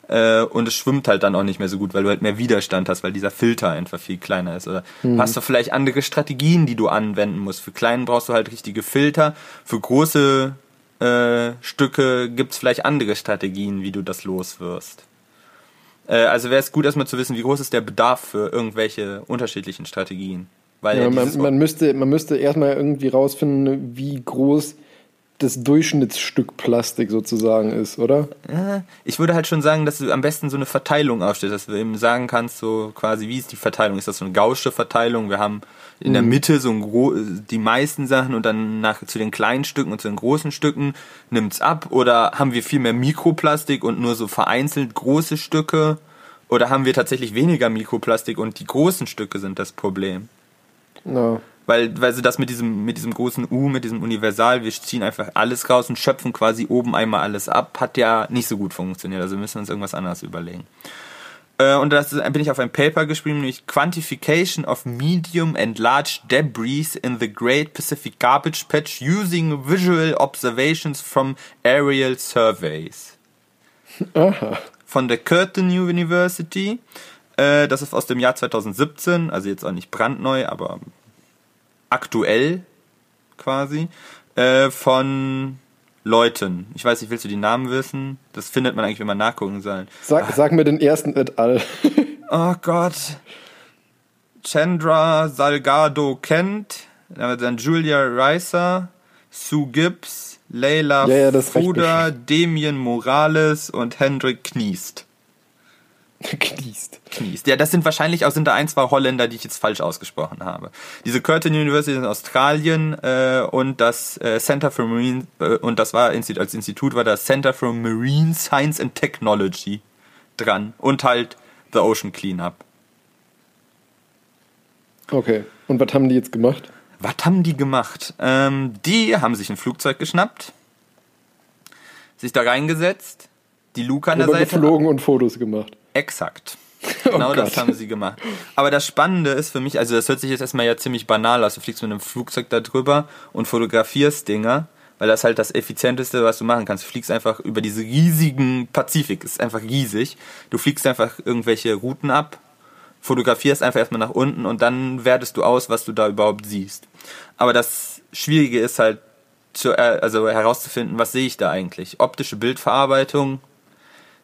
äh, und es schwimmt halt dann auch nicht mehr so gut, weil du halt mehr Widerstand hast, weil dieser Filter einfach viel kleiner ist. Oder hast du vielleicht andere Strategien, die du anwenden musst. Für kleinen brauchst du halt richtige Filter, für große äh, Stücke gibt's vielleicht andere Strategien, wie du das los wirst. Äh, also wäre es gut, erstmal zu wissen, wie groß ist der Bedarf für irgendwelche unterschiedlichen Strategien. Weil Ja, man, man, müsste, man müsste erstmal irgendwie rausfinden, wie groß das Durchschnittsstück Plastik sozusagen ist, oder? äh, ich würde halt schon sagen, dass du am besten so eine Verteilung aufstellst, dass du eben sagen kannst, so quasi, wie ist die Verteilung? Ist das so eine gausche Verteilung? Wir haben in der Mitte so ein die meisten Sachen und dann nach zu den kleinen Stücken und zu den großen Stücken nimmt's ab oder haben wir viel mehr Mikroplastik und nur so vereinzelt große Stücke oder haben wir tatsächlich weniger Mikroplastik und die großen Stücke sind das Problem? Ja. Weil, weil sie das mit diesem, mit diesem großen U, mit diesem Universal, wir ziehen einfach alles raus und schöpfen quasi oben einmal alles ab, hat ja nicht so gut funktioniert. Also müssen wir uns irgendwas anderes überlegen. Äh, Und das bin ich auf ein Paper geschrieben, nämlich Quantification of Medium and Large Debris in the Great Pacific Garbage Patch using Visual Observations from Aerial Surveys Aha. von der Curtin University. Äh, das ist aus dem Jahr 2017, also jetzt auch nicht brandneu, aber aktuell quasi. Äh, von Leuten. Ich weiß nicht, willst du die Namen wissen? Das findet man eigentlich, wenn man nachgucken soll. Sag, sag mir den ersten et al. Oh Gott. Chandra Salgado Kent, dann Julia Reiser, Sue Gibbs, Leila Ja, ja, Fuder, Damien Morales und Hendrik Kniest. Kniest. Kniest. Ja, das sind wahrscheinlich auch sind da ein, zwei Holländer, die ich jetzt falsch ausgesprochen habe. Diese Curtin University in Australien äh, und das äh, Center for Marine äh, und das war als Institut war das Center for Marine Science and Technology dran und halt The Ocean Cleanup. Okay. Und was haben die jetzt gemacht? Was haben die gemacht? Ähm, die haben sich ein Flugzeug geschnappt, sich da reingesetzt, die Luke an der Seite Übergeflogen und Fotos gemacht. Exakt. Genau Oh das haben sie gemacht. Aber das Spannende ist für mich, also das hört sich jetzt erstmal ja ziemlich banal aus. Du fliegst mit einem Flugzeug da drüber und fotografierst Dinger, weil das halt das effizienteste, was du machen kannst. Du fliegst einfach über diese riesigen Pazifik, ist einfach riesig. Du fliegst einfach irgendwelche Routen ab, fotografierst einfach erstmal nach unten und dann wertest du aus, was du da überhaupt siehst. Aber das Schwierige ist halt, zu, äh, also herauszufinden, was sehe ich da eigentlich? Optische Bildverarbeitung,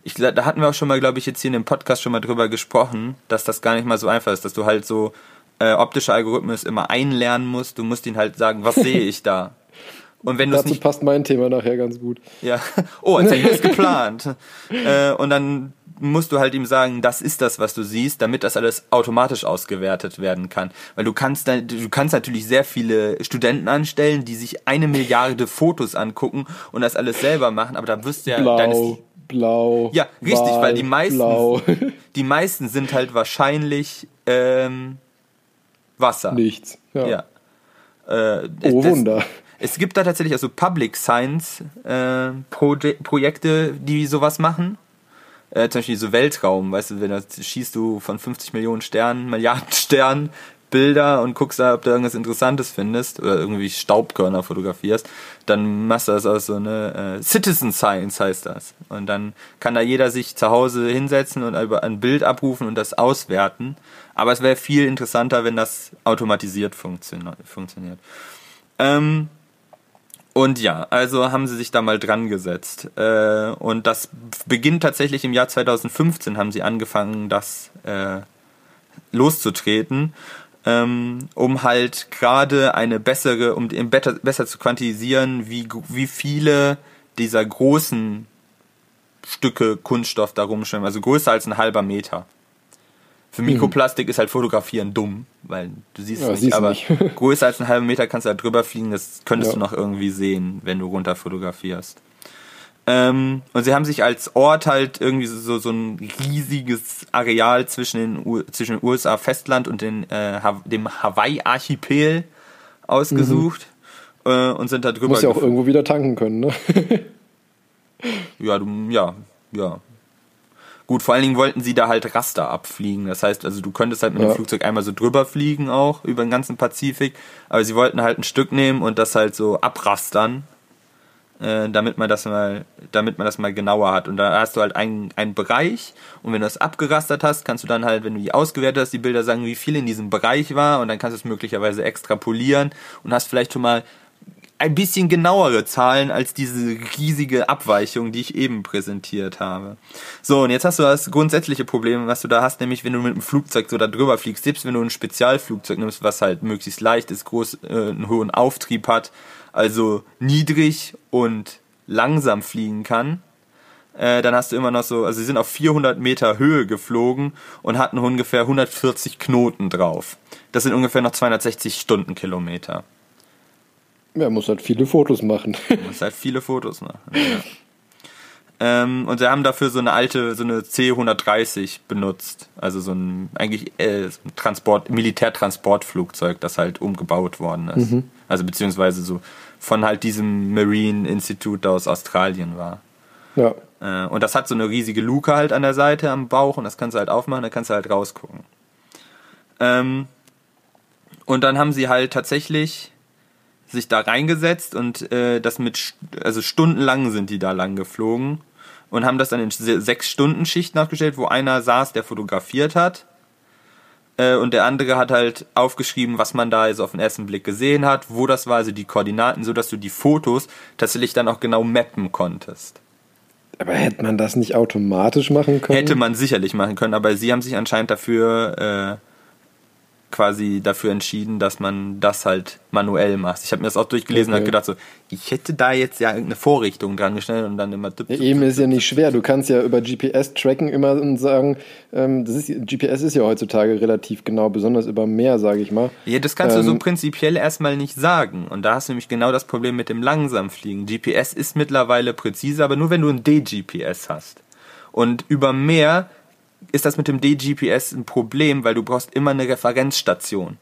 ich, da hatten wir auch schon mal, glaube ich, jetzt hier in dem Podcast schon mal drüber gesprochen, dass das gar nicht mal so einfach ist, dass du halt so äh, optische Algorithmus immer einlernen musst. Du musst ihnen halt sagen, was sehe ich da? Und wenn Dazu nicht passt mein Thema nachher ganz gut. ja. Oh, als hätte ich das geplant. Äh, und dann musst du halt ihm sagen, das ist das, was du siehst, damit das alles automatisch ausgewertet werden kann. Weil du kannst dann, du kannst natürlich sehr viele Studenten anstellen, die sich eine Milliarde Fotos angucken und das alles selber machen, aber da wirst du ja deines, Blau, ja, richtig, Wahl, weil die meisten, Blau. die meisten sind halt wahrscheinlich ähm, Wasser. Nichts. Ja. Ja. Äh, Oh, das- Wunder. es gibt da tatsächlich also Public Science äh, Proje Projekte, die sowas machen. Äh, zum Beispiel so Weltraum, weißt du, wenn da schießt du von 50 Millionen Sternen, Milliarden Sternen Bilder und guckst da, ob du irgendwas Interessantes findest oder irgendwie Staubkörner fotografierst, dann machst du das aus so eine äh, Citizen Science heißt das. Und dann kann da jeder sich zu Hause hinsetzen und ein Bild abrufen und das auswerten. Aber es wäre viel interessanter, wenn das automatisiert funktio- funktioniert. Ähm, und ja, also haben sie sich da mal dran gesetzt. Äh, und das beginnt tatsächlich im Jahr 2015, haben sie angefangen, das äh, loszutreten, ähm, um halt gerade eine bessere, um better, besser zu quantisieren, wie, wie viele dieser großen Stücke Kunststoff da rumschwimmen, also größer als ein halber Meter. Für Mikroplastik ist halt Fotografieren dumm, weil du siehst Ja, es nicht, siehst aber nicht. größer als einen halben Meter kannst du da drüber fliegen, das könntest Ja. du noch irgendwie sehen, wenn du runter fotografierst. Ähm, und sie haben sich als Ort halt irgendwie so, so ein riesiges Areal zwischen den U zwischen den USA Festland und den, äh, Ha- dem Hawaii-Archipel ausgesucht äh, und sind da drüber Muss ja auch irgendwo wieder tanken können, ne? ja, du, ja, ja. Gut, vor allen Dingen wollten sie da halt Raster abfliegen. Das heißt, also du könntest halt mit dem Ja. Flugzeug einmal so drüber fliegen auch über den ganzen Pazifik, aber sie wollten halt ein Stück nehmen und das halt so abrastern, äh, damit man das mal, damit man das mal genauer hat. Und da hast du halt einen, einen Bereich und wenn du das abgerastert hast, kannst du dann halt, wenn du die ausgewertet hast, die Bilder sagen, wie viel in diesem Bereich war und dann kannst du es möglicherweise extrapolieren und hast vielleicht schon mal ein bisschen genauere Zahlen als diese riesige Abweichung, die ich eben präsentiert habe. So, und jetzt hast du das grundsätzliche Problem, was du da hast, nämlich wenn du mit dem Flugzeug so da drüber fliegst, selbst wenn du ein Spezialflugzeug nimmst, was halt möglichst leicht ist, groß, äh, einen hohen Auftrieb hat, also niedrig und langsam fliegen kann, äh, dann hast du immer noch so, also sie sind auf 400 Meter Höhe geflogen und hatten ungefähr 140 Knoten drauf. Das sind ungefähr noch 260 Stundenkilometer. Ja, muss halt viele Fotos machen. Du musst halt viele Fotos machen. Ja. Ähm, und sie haben dafür so eine alte, so eine C-130 benutzt. Also so ein, eigentlich äh, so ein Transport, Militärtransportflugzeug, das halt umgebaut worden ist. Also beziehungsweise so von halt diesem Marine Institute aus Australien war. ja. Äh, und das hat so eine riesige Luke halt an der Seite am Bauch und das kannst du halt aufmachen, da kannst du halt rausgucken. Ähm, und dann haben sie halt tatsächlich sich da reingesetzt und äh, das mit, also stundenlang sind die da lang geflogen und haben das dann in se- sechs Stunden Schichten aufgestellt, wo einer saß, der fotografiert hat äh, und der andere hat halt aufgeschrieben, was man da also auf den ersten Blick gesehen hat, wo das war, also die Koordinaten, so dass du die Fotos tatsächlich dann auch genau mappen konntest. Aber hätte man das nicht automatisch machen können? Hätte man sicherlich machen können, aber sie haben sich anscheinend dafür äh, quasi dafür entschieden, dass man das halt manuell macht. Ich habe mir das auch durchgelesen und Okay. habe gedacht so, ich hätte da jetzt ja irgendeine Vorrichtung dran gestellt und dann immer Ja, düpp, eben ist ja nicht schwer. Du kannst ja über GPS tracken immer und sagen, ähm, das ist, GPS ist ja heutzutage relativ genau, besonders über Meer, sage ich mal. Ja, das kannst du so Ähm, prinzipiell erstmal nicht sagen. Und da hast du nämlich genau das Problem mit dem Langsamfliegen. GPS ist mittlerweile präzise, aber nur wenn du ein D-GPS hast. Und über Meer ist das mit dem D-GPS ein Problem, weil du brauchst immer eine Referenzstation.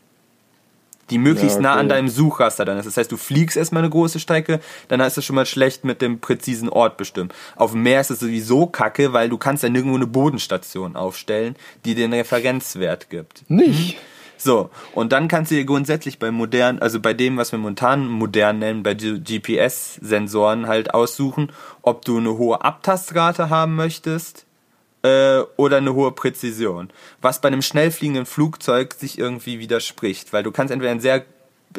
die möglichst Ja, nah an okay. deinem Suchraster dann ist. Das heißt, du fliegst erstmal eine große Strecke, dann ist es schon mal schlecht mit dem präzisen Ort bestimmt. Auf dem Meer ist es sowieso kacke, weil du kannst ja nirgendwo eine Bodenstation aufstellen, die dir einen Referenzwert gibt. Nicht. So, und dann kannst du dir grundsätzlich bei modern, also bei dem, was wir momentan modern nennen, bei GPS-Sensoren halt aussuchen, ob du eine hohe Abtastrate haben möchtest äh, oder eine hohe Präzision. Was bei einem schnell fliegenden Flugzeug sich irgendwie widerspricht, weil du kannst entweder ein sehr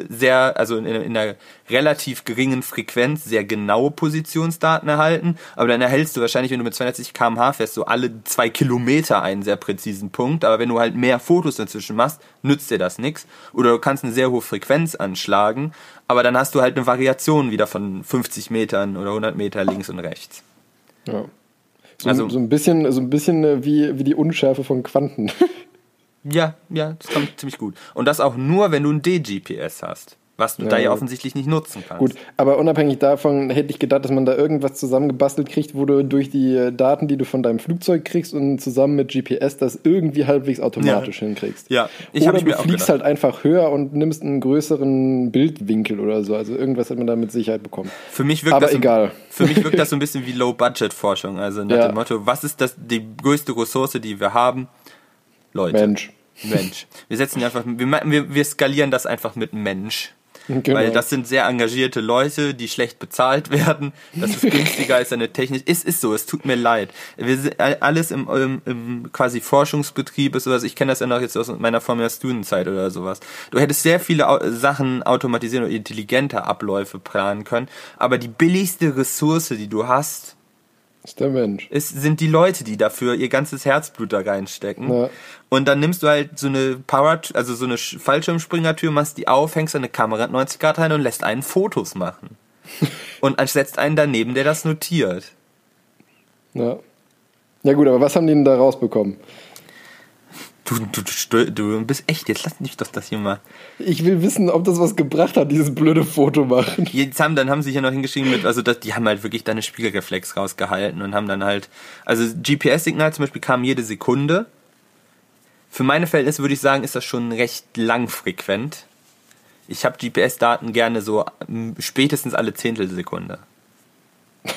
sehr, also in, in einer relativ geringen Frequenz sehr genaue Positionsdaten erhalten, aber dann erhältst du wahrscheinlich, wenn du mit 260 km/h fährst, so alle zwei Kilometer einen sehr präzisen Punkt, aber wenn du halt mehr Fotos dazwischen machst, nützt dir das nichts. Oder du kannst eine sehr hohe Frequenz anschlagen, aber dann hast du halt eine Variation wieder von 50 Metern oder 100 Meter links und rechts. Ja. So, Also- so ein bisschen, so ein bisschen äh, wie, wie die Unschärfe von Quanten. Ja, ja, das kommt ziemlich gut. Und das auch nur, wenn du ein D-GPS hast, was du Ja, da ja offensichtlich nicht nutzen kannst. Gut, aber unabhängig davon hätte ich gedacht, dass man da irgendwas zusammengebastelt kriegt, wo du durch die äh, Daten, die du von deinem Flugzeug kriegst und zusammen mit GPS das irgendwie halbwegs automatisch Ja. hinkriegst. Ja, ich Oder hab ich du mir auch fliegst gedacht. halt einfach höher und nimmst einen größeren Bildwinkel oder so. Also irgendwas hat man da mit Sicherheit bekommen. Für mich wirkt Aber das so, egal. Für mich wirkt das so ein bisschen wie Low-Budget-Forschung. Also nach Ja. dem Motto, was ist das die größte Ressource, die wir haben? Leute. Mensch. Mensch. Wir setzen einfach, wir, wir skalieren das einfach mit Mensch. Genau. Weil das sind sehr engagierte Leute, die schlecht bezahlt werden. Das ist günstiger als eine Technik. Es ist so, es tut mir leid. Wir sind all- alles im, im, im quasi Forschungsbetrieb ist sowas. Ich kenne das ja noch jetzt aus meiner Formel Studenzeit oder sowas. Du hättest sehr viele Sachen automatisieren oder intelligenter Abläufe planen können. Aber die billigste Ressource, die du hast, ist der Mensch. es sind die Leute, die dafür ihr ganzes Herzblut da reinstecken. Ja. Und dann nimmst du halt so eine Power, also so eine Sch- Fallschirmspringertür, machst die auf, hängst eine Kamera 90 Grad rein und lässt einen Fotos machen. und setzt einen daneben, der das notiert. Ja. Ja gut, aber was haben die denn da rausbekommen? Du, du, du, du bist echt, jetzt lass mich doch das hier mal. Ich will wissen, ob das was gebracht hat, dieses blöde Foto machen. Jetzt haben, dann haben sie hier noch hingeschrieben mit, also das, die haben halt wirklich deine Spiegelreflex rausgehalten und haben dann halt, also GPS-Signal zum Beispiel kam jede Sekunde. Für meine Verhältnisse würde ich sagen, ist das schon recht langfrequent. Ich habe GPS-Daten gerne so spätestens alle Zehntelsekunde.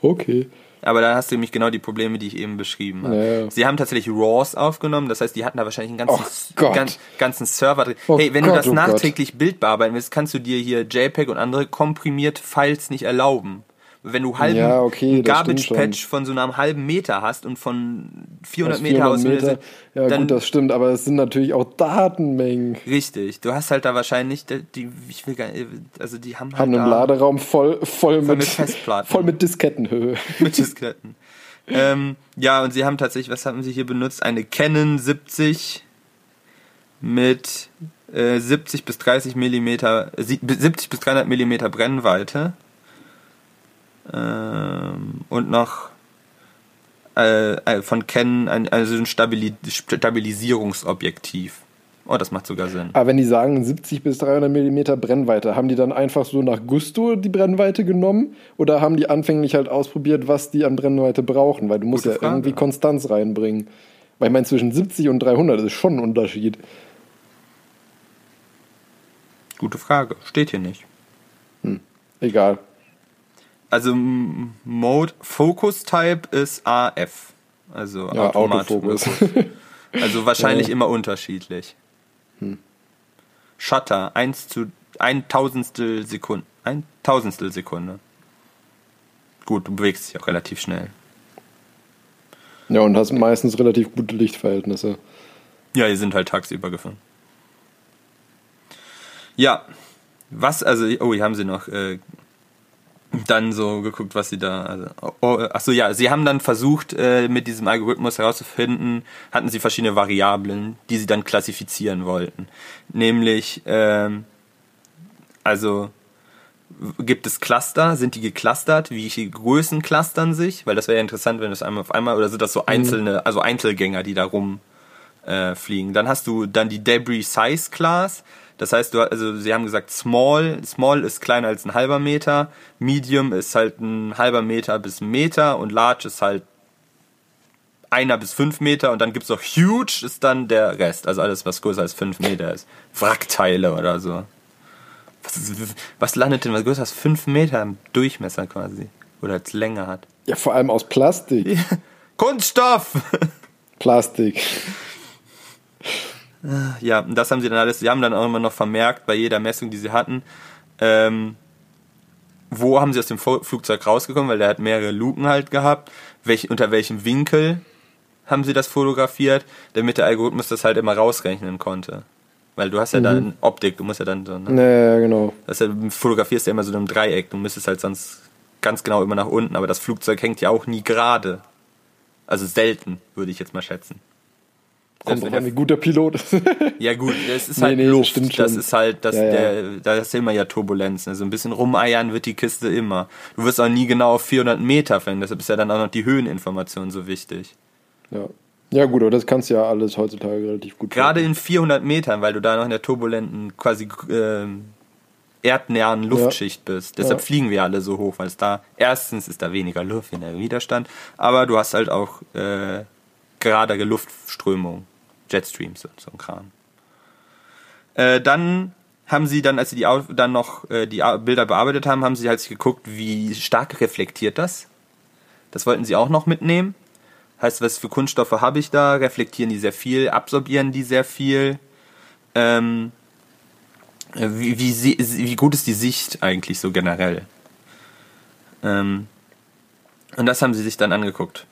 Okay. Aber dann hast du nämlich genau die Probleme, die ich eben beschrieben habe. Ja. Sie haben tatsächlich RAWs aufgenommen, das heißt, die hatten da wahrscheinlich einen ganzen, Oh Gott. gan- ganzen Server drin. Oh hey, wenn du Gott, das oh Gott. nachträglich Bild bearbeiten willst, kannst du dir hier JPEG und andere komprimierte Files nicht erlauben. Wenn du halben Ja, okay, stimmt Garbage-Patch von so einem halben Meter hast und von 400 Aus Meter aus, 400 Meter. Ja dann gut, das stimmt, aber es sind natürlich auch Datenmengen. richtig. Du hast halt da wahrscheinlich die, ich will gar nicht, also die haben halt Haben einen Laderaum voll, voll, mit, mit Festplatten. voll mit Diskettenhöhe. mit Disketten. ähm, ja, und sie haben tatsächlich, was haben sie hier benutzt? Eine Canon 70 mit äh, 70 bis 30 Millimeter, äh, sie- 70 bis 300 Millimeter Brennweite. Ähm, und noch äh, äh, von Canon ein, also ein Stabili Stabilisierungsobjektiv. Oh, das macht sogar Sinn. Aber wenn die sagen 70 bis 300 Millimeter Brennweite, haben die dann einfach so nach Gusto die Brennweite genommen? Oder haben die anfänglich halt ausprobiert, was die an Brennweite brauchen? Weil du musst Gute ja Frage. irgendwie Konstanz reinbringen. Weil ich meine, zwischen 70 und 300 ist schon ein Unterschied. Gute Frage. Steht hier nicht. Egal. Also Mode Focus Type ist AF. Also Ja, Autofokus. Also wahrscheinlich Ja. immer unterschiedlich. Shutter 1 zu ein Tausendstel Sekunde. Ein Tausendstel Sekunde. Gut, du bewegst dich auch relativ schnell. Ja, und hast meistens relativ gute Lichtverhältnisse. Ja, die sind halt tagsüber gefahren. Ja, was, also, oh, hier haben sie noch äh, dann so geguckt, was sie da, also, oh, achso, ja, sie haben dann versucht, äh, mit diesem Algorithmus herauszufinden, hatten sie verschiedene Variablen, die sie dann klassifizieren wollten. Nämlich, ähm, also, gibt es Cluster, sind die geclustert, wie viele Größen clustern sich, weil das wäre ja interessant, wenn das einmal auf einmal, oder sind das so einzelne, also Einzelgänger, die da rum äh, fliegen. Dann hast du dann die Debris Size Class. Das heißt, du, also sie haben gesagt, Small, Small ist kleiner als ein halber Meter, Medium ist halt ein halber Meter bis ein Meter und Large ist halt einer bis fünf Meter und dann gibt's noch huge, ist dann der Rest. Also alles, was größer als fünf Meter ist. Wrackteile oder so. Was, was landet denn was größer als fünf Meter im Durchmesser quasi? Oder als Länge hat? Ja, vor allem aus Plastik. Kunststoff! Plastik. Ja, und das haben sie dann alles, sie haben dann auch immer noch vermerkt bei jeder Messung, die sie hatten, ähm, wo haben sie aus dem Flugzeug rausgekommen, weil der hat mehrere Luken halt gehabt, welch, unter welchem Winkel haben sie das fotografiert, damit der Algorithmus das halt immer rausrechnen konnte. Weil du hast ja dann Optik, du musst ja dann so, ne? Ja, ja, genau. Das ist ja, fotografierst ja immer so in einem Dreieck, du müsstest halt sonst ganz genau immer nach unten, aber das Flugzeug hängt ja auch nie gerade. Also selten, würde ich jetzt mal schätzen. Kommt drauf an, wie gut der Pilot ist. ja gut, das ist Nee, halt nee, das Luft. das schon. ist halt, das, Ja, ja. Der, da ist immer ja Turbulenzen. Also ein bisschen rumeiern wird die Kiste immer. Du wirst auch nie genau auf 400 Meter fliegen. Deshalb ist ja dann auch noch die Höheninformation so wichtig. ja. ja, gut, aber das kannst du ja alles heutzutage relativ gut Gerade in 400 Metern, weil du da noch in der turbulenten, quasi ähm, erdnäheren Luftschicht bist. Deshalb Ja. fliegen wir alle so hoch, weil es da erstens ist da weniger Luft, weniger Widerstand, aber du hast halt auch äh, geradere Luftströmung, Jetstreams und so ein Kram. Äh, dann haben sie dann, als sie die dann noch äh, die Bilder bearbeitet haben, haben sie halt geguckt, wie stark reflektiert das. Das wollten sie auch noch mitnehmen. Heißt, was für Kunststoffe habe ich da? Reflektieren die sehr viel? Absorbieren die sehr viel? Ähm, äh, wie, wie, wie gut ist die Sicht eigentlich so generell? Ähm, und das haben sie sich dann angeguckt.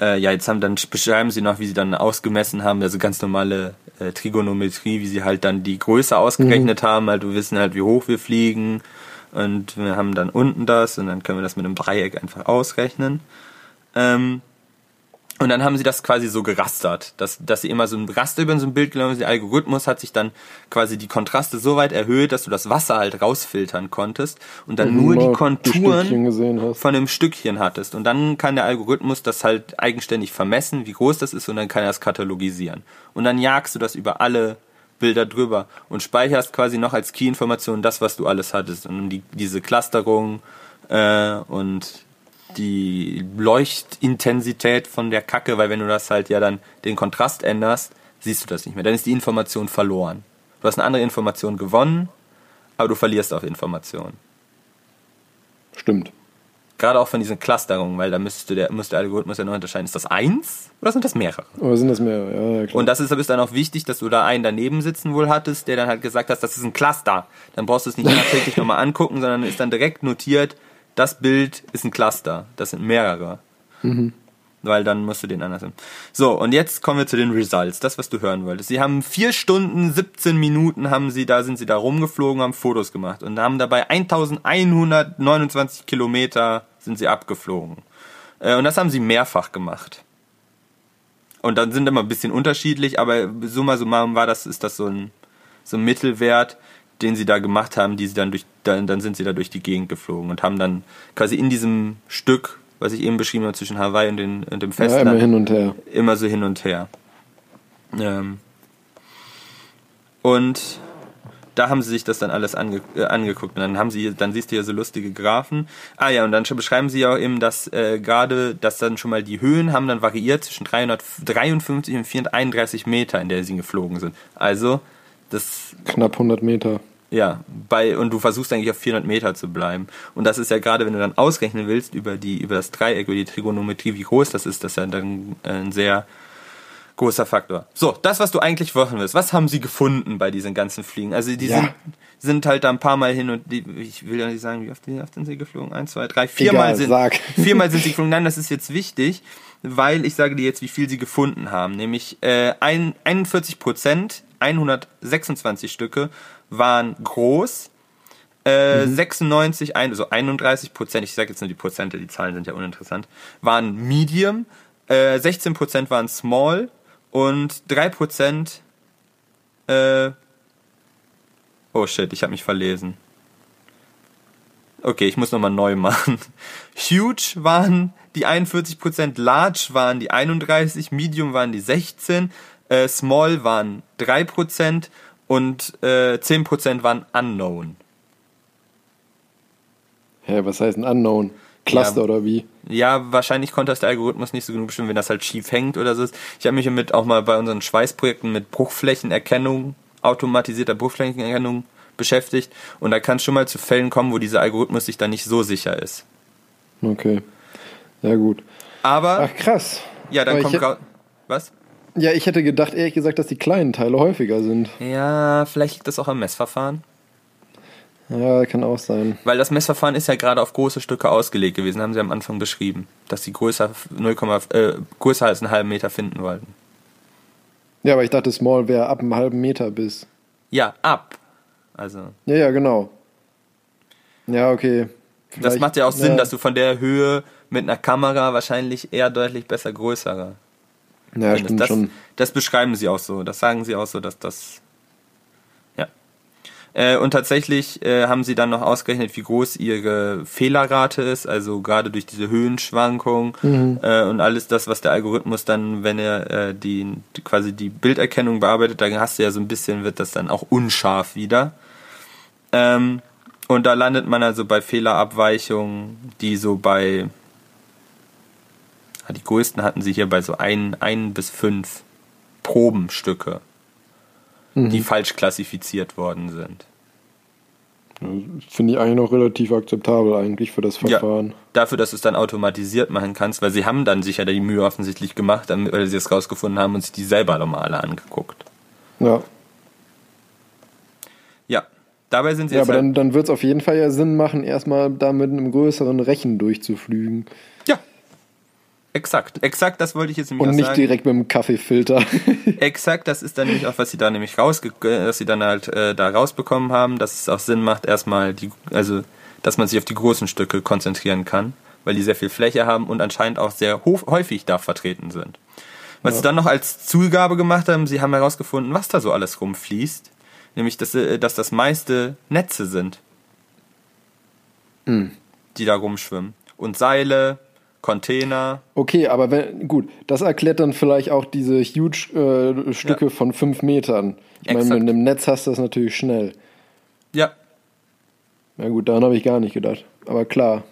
Äh, ja, jetzt haben dann beschreiben sie noch, wie sie dann ausgemessen haben, also ganz normale äh, Trigonometrie, wie sie halt dann die Größe ausgerechnet haben, halt wir wissen halt, wie hoch wir fliegen und wir haben dann unten das und dann können wir das mit einem Dreieck einfach ausrechnen. Ähm, und dann haben sie das quasi so gerastert, dass, dass sie immer so ein Raster über so ein Bild genommen haben. Der Algorithmus hat sich dann quasi die Kontraste so weit erhöht, dass du das Wasser halt rausfiltern konntest und dann Mhm, nur die Konturen von einem Stückchen hattest. Und dann kann der Algorithmus das halt eigenständig vermessen, wie groß das ist, und dann kann er das katalogisieren. Und dann jagst du das über alle Bilder drüber und speicherst quasi noch als Key-Information das, was du alles hattest. Und die, diese Clusterung äh, und die Leuchtintensität von der Kacke, weil wenn du das halt ja dann den Kontrast änderst, siehst du das nicht mehr. Dann ist die Information verloren. Du hast eine andere Information gewonnen, aber du verlierst auch Information. Stimmt. Gerade auch von diesen Clusterungen, weil da müsste der, muss der Algorithmus ja noch unterscheiden, ist das eins oder sind das mehrere? Aber sind das mehr? Ja, ja, klar. Und das ist, ist dann auch wichtig, dass du da einen daneben sitzen wohl hattest, der dann halt gesagt hat, das ist ein Cluster. Dann brauchst du es nicht nachträglich nochmal angucken, sondern ist dann direkt notiert, das Bild ist ein Cluster. Das sind mehrere. Weil dann musst du den anders nehmen. So, und jetzt kommen wir zu den Results. Das, was du hören wolltest. Sie haben vier Stunden, 17 Minuten haben sie, da sind sie da rumgeflogen, haben Fotos gemacht und haben dabei 1129 Kilometer sind sie abgeflogen. Äh, Und das haben sie mehrfach gemacht. Und dann sind immer ein bisschen unterschiedlich, aber summa summarum war das, ist das so ein, so ein Mittelwert, den sie da gemacht haben, die sie dann durch, dann, dann sind sie da durch die Gegend geflogen und haben dann quasi in diesem Stück, was ich eben beschrieben habe, zwischen Hawaii und, den, und dem ja, Festland, immer hin und her. immer so hin und her. Ähm, und da haben sie sich das dann alles ange äh, angeguckt und dann haben sie, dann siehst du hier so lustige Graphen. Ah ja, und dann beschreiben sie ja auch eben, dass äh, gerade, dass dann schon mal die Höhen haben dann variiert zwischen 353 und 431 Meter, in der sie geflogen sind. Also, das Knapp 100 Meter. ja, bei, und du versuchst eigentlich auf 400 Meter zu bleiben. Und das ist ja gerade, wenn du dann ausrechnen willst über die, über das Dreieck, über die Trigonometrie, wie groß das ist, das ist ja dann äh, ein sehr großer Faktor. So, das, was du eigentlich wissen willst, was haben sie gefunden bei diesen ganzen Fliegen? Also, die Ja. sind, sind halt da ein paar Mal hin und die, ich will ja nicht sagen, wie oft, wie oft sind sie geflogen? Eins, zwei, drei, viermal sind, sag. viermal sind sie geflogen. Nein, das ist jetzt wichtig, weil ich sage dir jetzt, wie viel sie gefunden haben. Nämlich äh, ein, 41 Prozent, 126 Stücke waren groß. Äh, 96, ein, also 31 Prozent, ich sage jetzt nur die Prozente, die Zahlen sind ja uninteressant, waren Medium, äh, 16 Prozent waren Small und 3 Prozent, äh, oh shit, ich habe mich verlesen. Okay, ich muss nochmal neu machen. Huge waren die 41%, Large waren die 31%, Medium waren die 16%, äh, Small waren 3% und äh, 10% waren Unknown. Hä, was heißt ein Unknown? Cluster Ja. oder wie? Ja, wahrscheinlich konnte das der Algorithmus nicht so genug bestimmen, wenn das halt schief hängt oder so ist. Ich habe mich mit auch mal bei unseren Schweißprojekten mit Bruchflächenerkennung, automatisierter Bruchflächenerkennung beschäftigt. Und da kann es schon mal zu Fällen kommen, wo dieser Algorithmus sich dann nicht so sicher ist. Okay. Ja, gut. Aber, Ach, krass. ja, dann Aber kommt. Was? Ja, ich hätte gedacht, ehrlich gesagt, dass die kleinen Teile häufiger sind. Ja, vielleicht liegt das auch am Messverfahren. Ja, kann auch sein. Weil das Messverfahren ist ja gerade auf große Stücke ausgelegt gewesen, haben sie am Anfang beschrieben. Dass sie größer, 0, äh, größer als einen halben Meter finden wollten. Ja, aber ich dachte, Small wäre ab einem halben Meter bis. Ja, ab. Also, Ja, ja, genau. Ja, okay. das Vielleicht- macht ja auch Sinn, ja. dass du von der Höhe mit einer Kamera wahrscheinlich eher deutlich besser größere. Ja, findest. stimmt das, schon. das beschreiben sie auch so. Das sagen sie auch so, dass das. Ja. Äh, und tatsächlich äh, haben sie dann noch ausgerechnet, wie groß ihre Fehlerrate ist, also gerade durch diese Höhenschwankung Mhm. äh, und alles das, was der Algorithmus dann, wenn er äh, die die- quasi die Bilderkennung bearbeitet, dann hast du ja so ein bisschen, wird das dann auch unscharf wieder. Ähm, und da landet man also bei Fehlerabweichungen, die so bei die größten hatten sie hier bei so ein, ein bis fünf Probenstücke, Mhm. die falsch klassifiziert worden sind. Finde ich eigentlich noch relativ akzeptabel eigentlich für das Verfahren. Dafür, dass du es dann automatisiert machen kannst, weil sie haben dann sicher die Mühe offensichtlich gemacht, weil sie es rausgefunden haben und sich die selber nochmal alle angeguckt. Ja, Ja, dabei sind sie ja jetzt aber halt, dann, dann wird es auf jeden Fall ja Sinn machen, erstmal da mit einem größeren Rechen durchzuflügen. ja, exakt, exakt, das wollte ich jetzt nämlich Und nicht sagen. direkt mit dem Kaffeefilter. Exakt, das ist dann nämlich auch, was sie da nämlich rausge äh, dass sie dann halt äh, da rausbekommen haben, dass es auch Sinn macht, erstmal die, also dass man sich auf die großen Stücke konzentrieren kann, weil die sehr viel Fläche haben und anscheinend auch sehr häufig da vertreten sind. Was sie dann noch als Zugabe gemacht haben, sie haben herausgefunden, was da so alles rumfließt, nämlich dass, äh, dass das meiste Netze sind, die da rumschwimmen. Und Seile, Container, Okay, aber wenn, gut, das erklärt dann vielleicht auch diese huge äh, Stücke Ja. von fünf Metern. Ich meine, mit einem Netz hast du das natürlich schnell. ja, Na gut, daran habe ich gar nicht gedacht. Aber klar.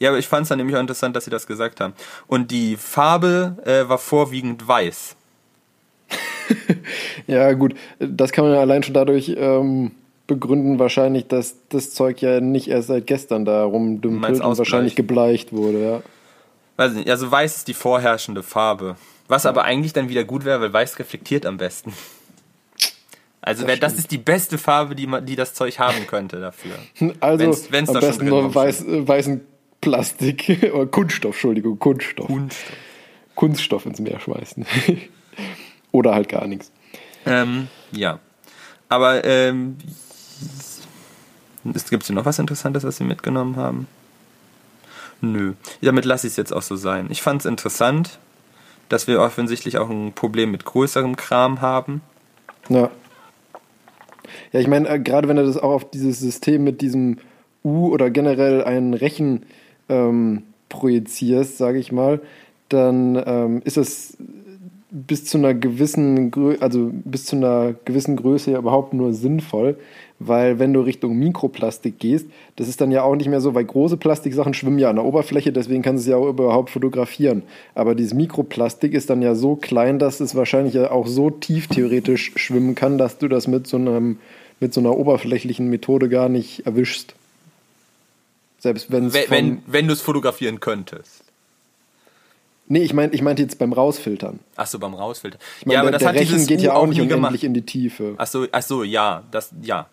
Ja, aber ich fand es dann nämlich auch interessant, dass sie das gesagt haben. Und die Farbe äh, war vorwiegend weiß. Ja, gut, das kann man ja allein schon dadurch ähm, begründen, wahrscheinlich, dass das Zeug ja nicht erst seit gestern da rumdümpelt und wahrscheinlich gebleicht wurde, ja. Weiß nicht, also weiß ist die vorherrschende Farbe. Was aber eigentlich dann wieder gut wäre, weil weiß reflektiert am besten. Also Das wär, das ist die beste Farbe, die, man, die das Zeug haben könnte dafür. Also Wenn's- wenn's am da besten nur weiß, äh, weißen Plastik, oder Kunststoff, Entschuldigung, Kunststoff. Kunststoff. Kunststoff ins Meer schmeißen. Oder halt gar nichts. Ähm, ja. Aber ähm, es gibt noch was Interessantes, was sie mitgenommen haben? Nö. Damit lasse ich es jetzt auch so sein. Ich fand es interessant, dass wir offensichtlich auch ein Problem mit größerem Kram haben. Ja. Ja, ich meine, äh, gerade wenn du das auch auf dieses System mit diesem U oder generell einen Rechen ähm, projizierst, sage ich mal, dann ähm, ist es bis zu einer gewissen Grö also bis zu einer gewissen Größe ja überhaupt nur sinnvoll, weil wenn du Richtung Mikroplastik gehst, das ist dann ja auch nicht mehr so, weil große Plastiksachen schwimmen ja an der Oberfläche, deswegen kannst du es ja auch überhaupt fotografieren. Aber dieses Mikroplastik ist dann ja so klein, dass es wahrscheinlich ja auch so tief theoretisch schwimmen kann, dass du das mit so einem mit so einer oberflächlichen Methode gar nicht erwischst. Selbst Wenn, wenn, wenn du es fotografieren könntest. Nee, ich meinte ich meinte jetzt beim Rausfiltern. Achso, beim Rausfiltern. Ich meine, ja, aber der, das der hat Rechen dieses geht U ja auch nicht unendlich gemacht. in die Tiefe. Achso, achso, ja, das, ja.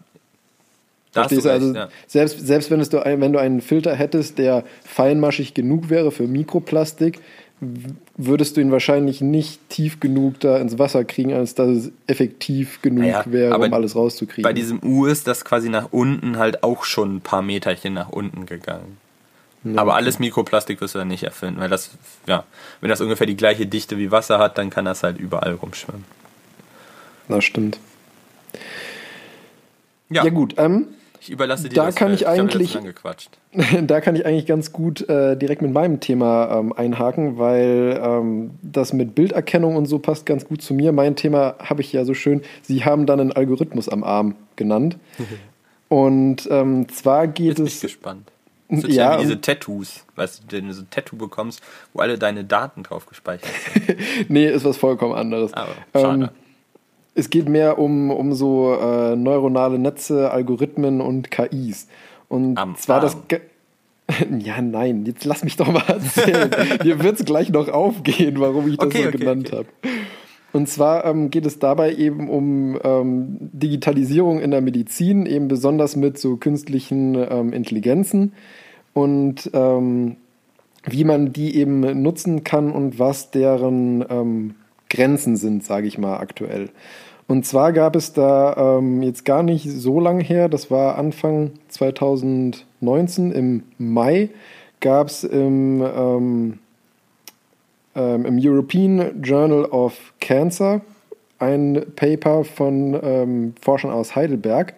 Verstehst du? Also ja. selbst, selbst wenn, es du, wenn du einen Filter hättest, der feinmaschig genug wäre für Mikroplastik, würdest du ihn wahrscheinlich nicht tief genug da ins Wasser kriegen, als dass es effektiv genug Naja, wäre, aber um alles rauszukriegen. Bei diesem U ist das quasi nach unten halt auch schon ein paar Meterchen nach unten gegangen. Aber alles Mikroplastik wirst du dann nicht erfinden, weil das, ja, wenn das ungefähr die gleiche Dichte wie Wasser hat, dann kann das halt überall rumschwimmen. das stimmt. Ja, gut, ähm, Ich überlasse dir Da das kann ich wieder eigentlich- da kann ich eigentlich ganz gut äh, direkt mit meinem Thema ähm, einhaken, weil ähm, das mit Bilderkennung und so passt ganz gut zu mir. Mein Thema habe ich ja so schön, Sie haben dann einen Algorithmus am Arm genannt. und ähm, zwar geht Jetzt bin ich es gespannt. So Ja, ja, wie diese Tattoos, weißt du, wenn du so ein Tattoo bekommst, wo alle deine Daten drauf gespeichert sind. Nee, ist was vollkommen anderes. Aber schade. Es geht mehr um, um so äh, neuronale Netze, Algorithmen und KIs. Und Am zwar das. Arm. Ge ja, nein, jetzt lass mich doch mal erzählen. Hier wird es gleich noch aufgehen, warum ich das Okay, so okay, genannt okay. habe. Und zwar ähm, geht es dabei eben um ähm, Digitalisierung in der Medizin, eben besonders mit so künstlichen ähm, Intelligenzen und ähm, wie man die eben nutzen kann und was deren ähm, Grenzen sind, sage ich mal aktuell. Und zwar gab es da ähm, jetzt gar nicht so lang her, das war Anfang 2019 im Mai, gab es im, ähm, ähm, im European Journal of Cancer ein Paper von ähm, Forschern aus Heidelberg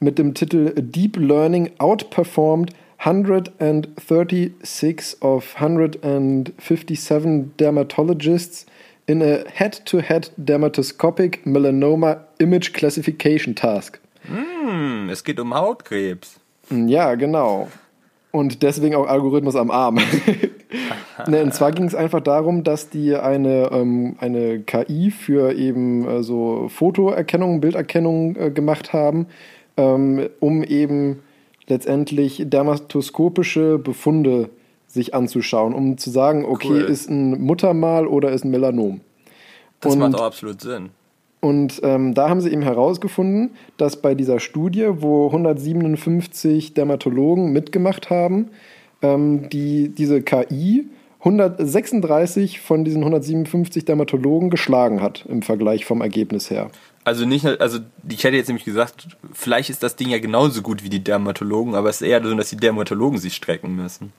mit dem Titel Deep Learning Outperformed 136 of 157 dermatologists in a head-to-head dermatoscopic melanoma image classification task. Hm, es geht um Hautkrebs. Ja, genau. Und deswegen auch Algorithmus am Arm. ne, und zwar ging es einfach darum, dass die eine, ähm, eine KI für eben äh, so Fotoerkennung, Bilderkennung äh, gemacht haben, ähm, um eben letztendlich dermatoskopische Befunde sich anzuschauen, um zu sagen, okay, Cool. ist ein Muttermal oder ist ein Melanom. Das Und- macht auch absolut Sinn. Und ähm, da haben sie eben herausgefunden, dass bei dieser Studie, wo 157 Dermatologen mitgemacht haben, ähm, die, diese KI 136 von diesen 157 Dermatologen geschlagen hat im Vergleich vom Ergebnis her. Also nicht, also ich hätte jetzt nämlich gesagt, vielleicht ist das Ding ja genauso gut wie die Dermatologen, aber es ist eher so, dass die Dermatologen sich strecken müssen.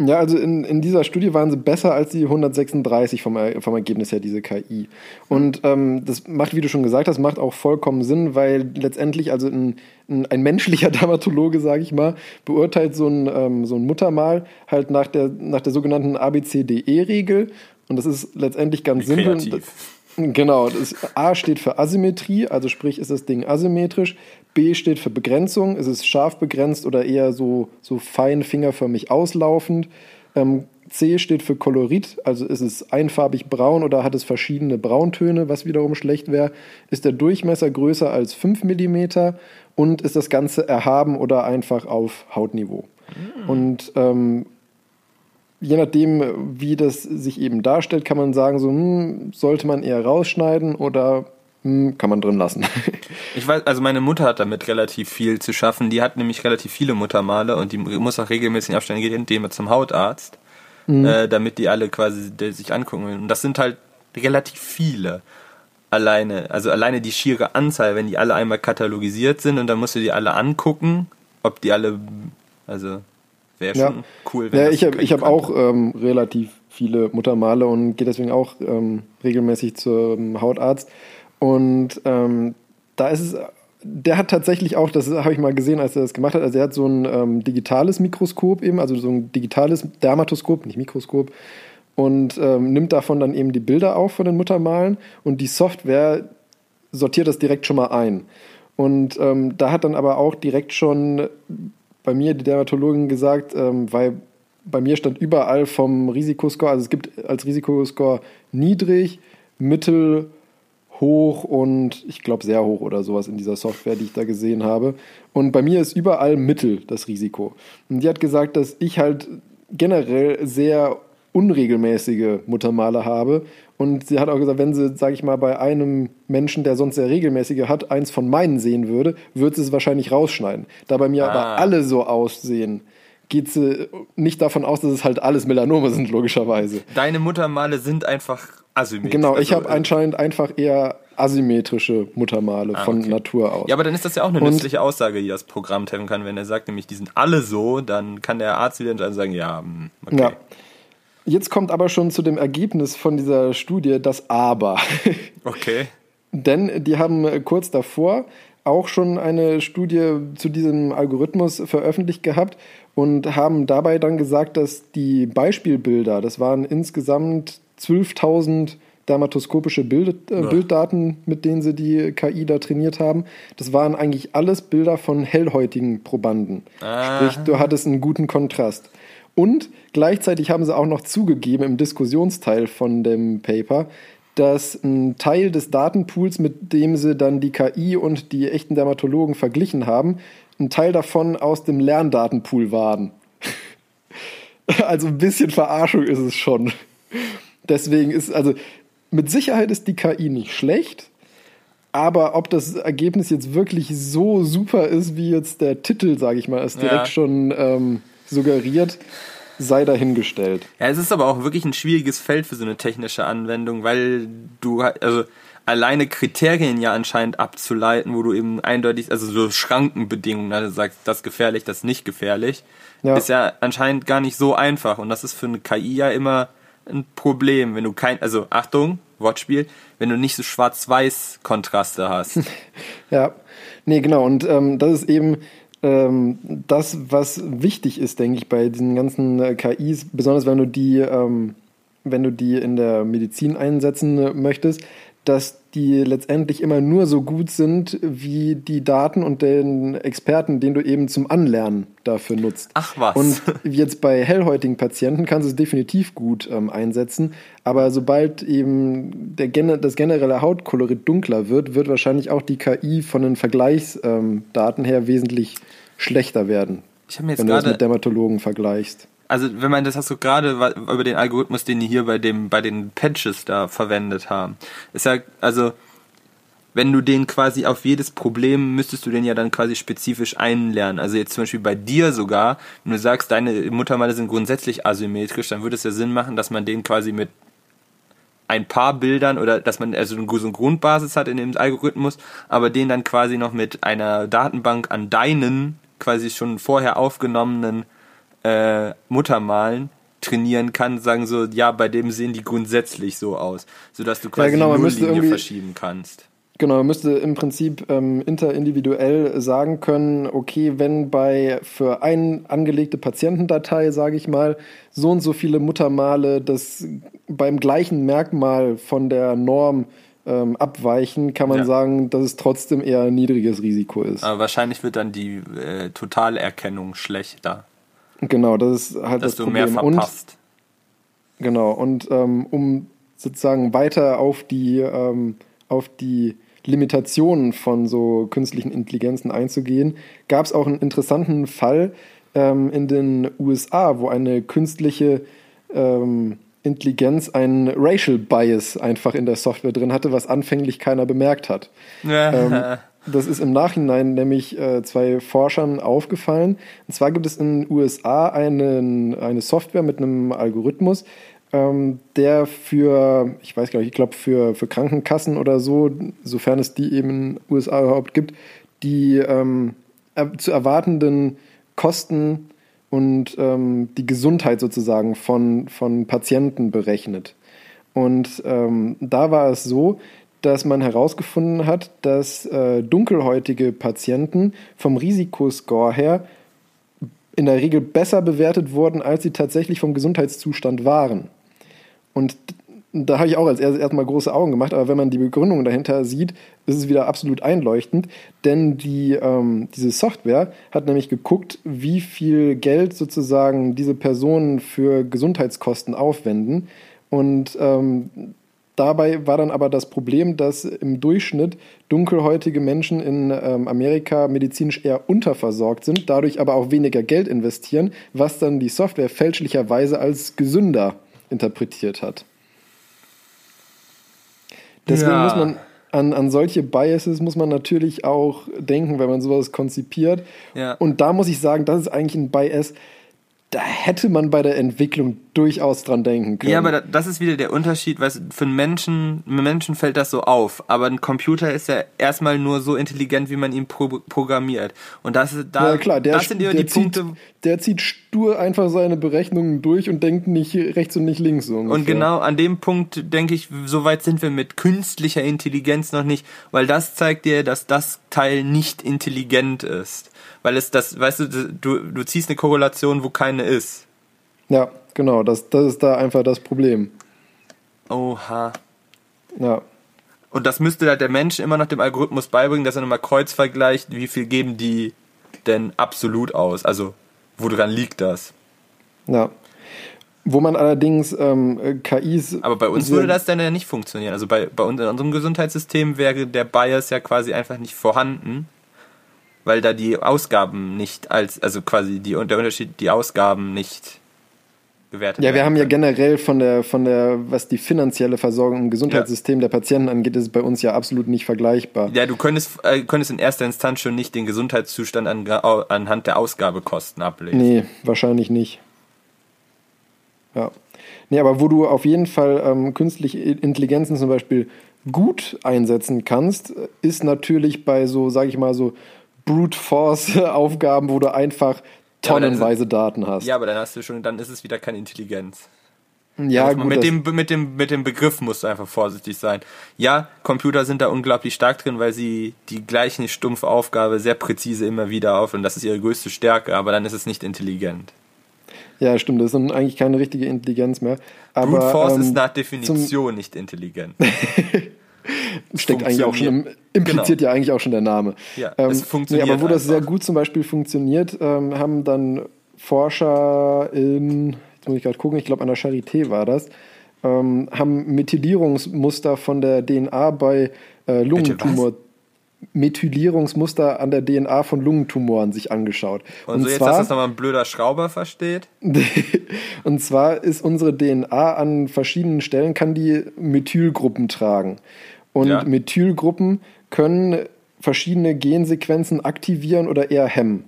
Ja, also in, in dieser Studie waren sie besser als die 136 vom, vom Ergebnis her, diese KI. Und ähm, das macht, wie du schon gesagt hast, macht auch vollkommen Sinn, weil letztendlich, also ein, ein, ein menschlicher Dermatologe, sage ich mal, beurteilt so ein, ähm, so ein Muttermal halt nach der, nach der sogenannten ABCDE-Regel. Und das ist letztendlich ganz Wie simpel. kreativ. Genau, das A steht für Asymmetrie, also sprich ist das Ding asymmetrisch. B steht für Begrenzung, ist es scharf begrenzt oder eher so, so fein fingerförmig auslaufend. Ähm, C steht für Kolorit, also ist es einfarbig braun oder hat es verschiedene Brauntöne, was wiederum schlecht wäre. Ist der Durchmesser größer als 5 mm und ist das Ganze erhaben oder einfach auf Hautniveau. Und ähm, je nachdem, wie das sich eben darstellt, kann man sagen, so hm, sollte man eher rausschneiden oder kann man drin lassen. Ich weiß, also meine Mutter hat damit relativ viel zu schaffen. Die hat nämlich relativ viele Muttermale und die muss auch regelmäßig abstellen, geht immer zum Hautarzt, äh, damit die alle quasi sich angucken. Und das sind halt relativ viele. Alleine, also alleine die schiere Anzahl, wenn die alle einmal katalogisiert sind und dann musst du die alle angucken, ob die alle, also wäre schon Ja. cool, wenn ja, ich habe ich hab auch ähm, relativ viele Muttermale und gehe deswegen auch ähm, regelmäßig zum Hautarzt. Und ähm, da ist es, der hat tatsächlich auch, das habe ich mal gesehen, als er das gemacht hat, also er hat so ein ähm, digitales Mikroskop eben, also so ein digitales Dermatoskop, nicht Mikroskop, und ähm, nimmt davon dann eben die Bilder auf von den Muttermalen und die Software sortiert das direkt schon mal ein. Und ähm, da hat dann aber auch direkt schon bei mir die Dermatologin gesagt, ähm, weil bei mir stand überall vom Risikoscore, also es gibt als Risikoscore niedrig, mittel, hoch und ich glaube sehr hoch oder sowas in dieser Software, die ich da gesehen habe. Und bei mir ist überall mittel das Risiko. Und die hat gesagt, dass ich halt generell sehr unregelmäßige Muttermale habe. Und sie hat auch gesagt, wenn sie, sage ich mal, bei einem Menschen, der sonst sehr regelmäßige hat, eins von meinen sehen würde, würde sie es wahrscheinlich rausschneiden. Da bei mir aber Ah. alle so aussehen, geht sie nicht davon aus, dass es halt alles Melanome sind, logischerweise. Deine Muttermale sind einfach asymmetrisch. Genau, ich Also, habe anscheinend einfach eher asymmetrische Muttermale Ah, von okay. Natur aus. Ja, aber dann ist das ja auch eine Und- nützliche Aussage, die das Programm treffen kann. Wenn er sagt, nämlich, die sind alle so, dann kann der Arzt wieder entscheiden sagen, ja, hm, okay. Ja. Jetzt kommt aber schon zu dem Ergebnis von dieser Studie das Aber. Okay. Denn die haben äh, kurz davor auch schon eine Studie zu diesem Algorithmus veröffentlicht gehabt und haben dabei dann gesagt, dass die Beispielbilder, das waren insgesamt 12.000 dermatoskopische Bild, äh, Bilddaten, mit denen sie die KI da trainiert haben. Das waren eigentlich alles Bilder von hellhäutigen Probanden. Sprich, du hattest einen guten Kontrast. Und gleichzeitig haben sie auch noch zugegeben im Diskussionsteil von dem Paper, dass ein Teil des Datenpools, mit dem sie dann die KI und die echten Dermatologen verglichen haben, ein Teil davon aus dem Lerndatenpool waren. Also ein bisschen Verarschung ist es schon. Deswegen ist, also mit Sicherheit ist die KI nicht schlecht, aber ob das Ergebnis jetzt wirklich so super ist, wie jetzt der Titel, sage ich mal, es direkt Ja. schon ähm, suggeriert, sei dahingestellt. Ja, es ist aber auch wirklich ein schwieriges Feld für so eine technische Anwendung, weil du also alleine Kriterien ja anscheinend abzuleiten, wo du eben eindeutig, also so Schrankenbedingungen, also sagst, das gefährlich, das nicht gefährlich, Ja. ist ja anscheinend gar nicht so einfach und das ist für eine KI ja immer ein Problem, wenn du kein, also Achtung, Wortspiel, wenn du nicht so schwarz-weiß Kontraste hast. Ja, nee, genau. Und ähm, das ist eben ähm, das, was wichtig ist, denke ich, bei diesen ganzen äh, KIs, besonders wenn du die, ähm, wenn du die in der Medizin einsetzen äh, möchtest, dass die letztendlich immer nur so gut sind wie die Daten und den Experten, den du eben zum Anlernen dafür nutzt. Ach was. Und jetzt bei hellhäutigen Patienten kannst du es definitiv gut ähm, einsetzen, aber sobald eben der, das generelle Hautkolorit dunkler wird, wird wahrscheinlich auch die KI von den Vergleichsdaten her wesentlich schlechter werden, Ich habe jetzt wenn du das mit Dermatologen vergleichst. Also wenn man das hast du gerade über den Algorithmus, den die hier bei dem bei den Patches da verwendet haben, ist ja also wenn du den quasi auf jedes Problem müsstest du den ja dann quasi spezifisch einlernen. Also jetzt zum Beispiel bei dir sogar, wenn du sagst, deine Muttermale sind grundsätzlich asymmetrisch, dann würde es ja Sinn machen, dass man den quasi mit ein paar Bildern oder dass man also so eine Grundbasis hat in dem Algorithmus, aber den dann quasi noch mit einer Datenbank an deinen quasi schon vorher aufgenommenen äh, Muttermalen trainieren kann, sagen so, ja, bei dem sehen die grundsätzlich so aus, sodass du quasi genau, man die irgendwie- verschieben kannst. Genau, man müsste im Prinzip ähm, interindividuell sagen können, okay, wenn bei für ein angelegte Patientendatei, sage ich mal, so und so viele Muttermale das beim gleichen Merkmal von der Norm ähm, abweichen, kann man Ja. sagen, dass es trotzdem eher ein niedriges Risiko ist. Aber wahrscheinlich wird dann die äh, Totalerkennung schlechter, Genau, das ist halt dass das du mehr Problem. Und verpasst. Genau, und ähm, um sozusagen weiter auf die, ähm, auf die Limitationen von so künstlichen Intelligenzen einzugehen, gab es auch einen interessanten Fall ähm, in den USA, wo eine künstliche ähm, Intelligenz einen Racial Bias einfach in der Software drin hatte, was anfänglich keiner bemerkt hat. Das ist im Nachhinein nämlich äh, zwei Forschern aufgefallen. Und zwar gibt es in den USA einen, eine Software mit einem Algorithmus, ähm, der für, ich weiß gar nicht, ich glaube für, für Krankenkassen oder so, sofern es die eben in den USA überhaupt gibt, die ähm, zu erwartenden Kosten und ähm, die Gesundheit sozusagen von, von Patienten berechnet. Und ähm, da war es so, dass man herausgefunden hat, dass äh, dunkelhäutige Patienten vom Risikoscore her in der Regel besser bewertet wurden, als sie tatsächlich vom Gesundheitszustand waren. Und da habe ich auch als erstes erstmal große Augen gemacht, aber wenn man die Begründung dahinter sieht, ist es wieder absolut einleuchtend, denn die, ähm, diese Software hat nämlich geguckt, wie viel Geld sozusagen diese Personen für Gesundheitskosten aufwenden und ähm, Dabei war dann aber das Problem, dass im Durchschnitt dunkelhäutige Menschen in ähm, Amerika medizinisch eher unterversorgt sind, dadurch aber auch weniger Geld investieren, was dann die Software fälschlicherweise als gesünder interpretiert hat. Deswegen Ja. muss man an, an solche Biases muss man natürlich auch denken, wenn man sowas konzipiert. Ja. Und da muss ich sagen, das ist eigentlich ein Bias, da hätte man bei der Entwicklung durchaus dran denken können. Ja, aber da, das ist wieder der Unterschied, weißt du, für einen Menschen, einem Menschen fällt das so auf, aber ein Computer ist ja erstmal nur so intelligent, wie man ihn pro programmiert. Und das ist da, ja, klar, der, das sind der, die zieht, Punkte, der zieht stur einfach seine Berechnungen durch und denkt nicht rechts und nicht links so ungefähr. Und genau an dem Punkt denke ich, so weit sind wir mit künstlicher Intelligenz noch nicht, weil das zeigt dir, dass das Teil nicht intelligent ist. Weil es das, weißt du, du, du ziehst eine Korrelation, wo keine ist. Ja, genau, das, das ist da einfach das Problem. Oha. Ja. Und das müsste halt der Mensch immer noch dem Algorithmus beibringen, dass er nochmal kreuz vergleicht, wie viel geben die denn absolut aus? Also, woran liegt das? Ja. Wo man allerdings ähm, KIs. Aber bei uns würde das dann ja nicht funktionieren. Also bei, bei uns in unserem Gesundheitssystem wäre der Bias ja quasi einfach nicht vorhanden, weil da die Ausgaben nicht als, also quasi die, der Unterschied, die Ausgaben nicht gewertet Ja, wir haben ja generell von der, von der, was die finanzielle Versorgung im Gesundheitssystem der Patienten angeht, ist bei uns ja absolut nicht vergleichbar. Ja, du könntest, äh, könntest in erster Instanz schon nicht den Gesundheitszustand an, anhand der Ausgabekosten ablesen. Nee, wahrscheinlich nicht. Ja. Nee, aber wo du auf jeden Fall ähm, künstliche Intelligenzen zum Beispiel gut einsetzen kannst, ist natürlich bei so, sag ich mal, so Brute Force Aufgaben, wo du einfach Ja, tonnenweise Daten hast. Ja, aber dann hast du schon, dann ist es wieder keine Intelligenz. Ja, gut, mit, dem, mit, dem, mit dem Begriff musst du einfach vorsichtig sein. Ja, Computer sind da unglaublich stark drin, weil sie die gleiche stumpfe Aufgabe sehr präzise immer wieder auf und das ist ihre größte Stärke, aber dann ist es nicht intelligent. ja, stimmt, das ist dann eigentlich keine richtige Intelligenz mehr. Aber, Brute Force ähm, ist nach Definition nicht intelligent. steckt eigentlich auch schon im, funktioniert. impliziert ja eigentlich auch schon der Name. Ja, ähm, es funktioniert Nee, aber wo das einfach. sehr gut zum Beispiel funktioniert, ähm, haben dann Forscher in, jetzt muss ich gerade gucken, ich glaube an der Charité war das, ähm, haben Methylierungsmuster von der DNA bei äh, Lungentumor. Methylierungsmuster an der DNA von Lungentumoren sich angeschaut. Und, so jetzt, dass das nochmal ein blöder Schrauber versteht. und zwar ist unsere DNA an verschiedenen Stellen, kann die Methylgruppen tragen. Und Ja. Methylgruppen können verschiedene Gensequenzen aktivieren oder eher hemmen.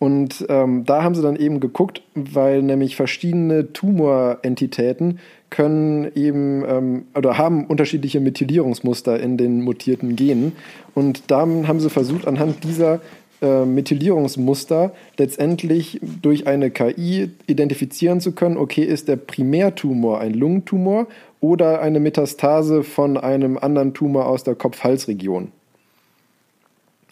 Und ähm, da haben sie dann eben geguckt, weil nämlich verschiedene Tumorentitäten können eben ähm, oder haben unterschiedliche Methylierungsmuster in den mutierten Genen. Und da haben sie versucht, anhand dieser äh, Methylierungsmuster letztendlich durch eine KI identifizieren zu können, okay, ist der Primärtumor ein Lungentumor oder eine Metastase von einem anderen Tumor aus der Kopf-Hals-Region.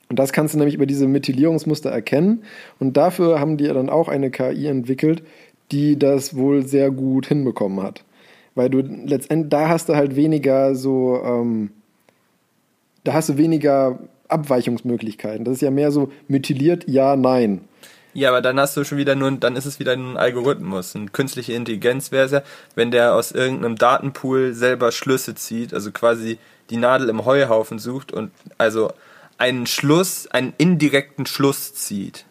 Und das kannst du nämlich über diese Methylierungsmuster erkennen. Und dafür haben die dann auch eine KI entwickelt, die das wohl sehr gut hinbekommen hat. Weil du letztendlich, da hast du halt weniger so, ähm, da hast du weniger Abweichungsmöglichkeiten. Das ist ja mehr so methyliert, ja, nein. Ja, aber dann hast du schon wieder nur, dann ist es wieder ein Algorithmus. Eine künstliche Intelligenz wäre es ja, wenn der aus irgendeinem Datenpool selber Schlüsse zieht, also quasi die Nadel im Heuhaufen sucht und also einen Schluss, einen indirekten Schluss zieht.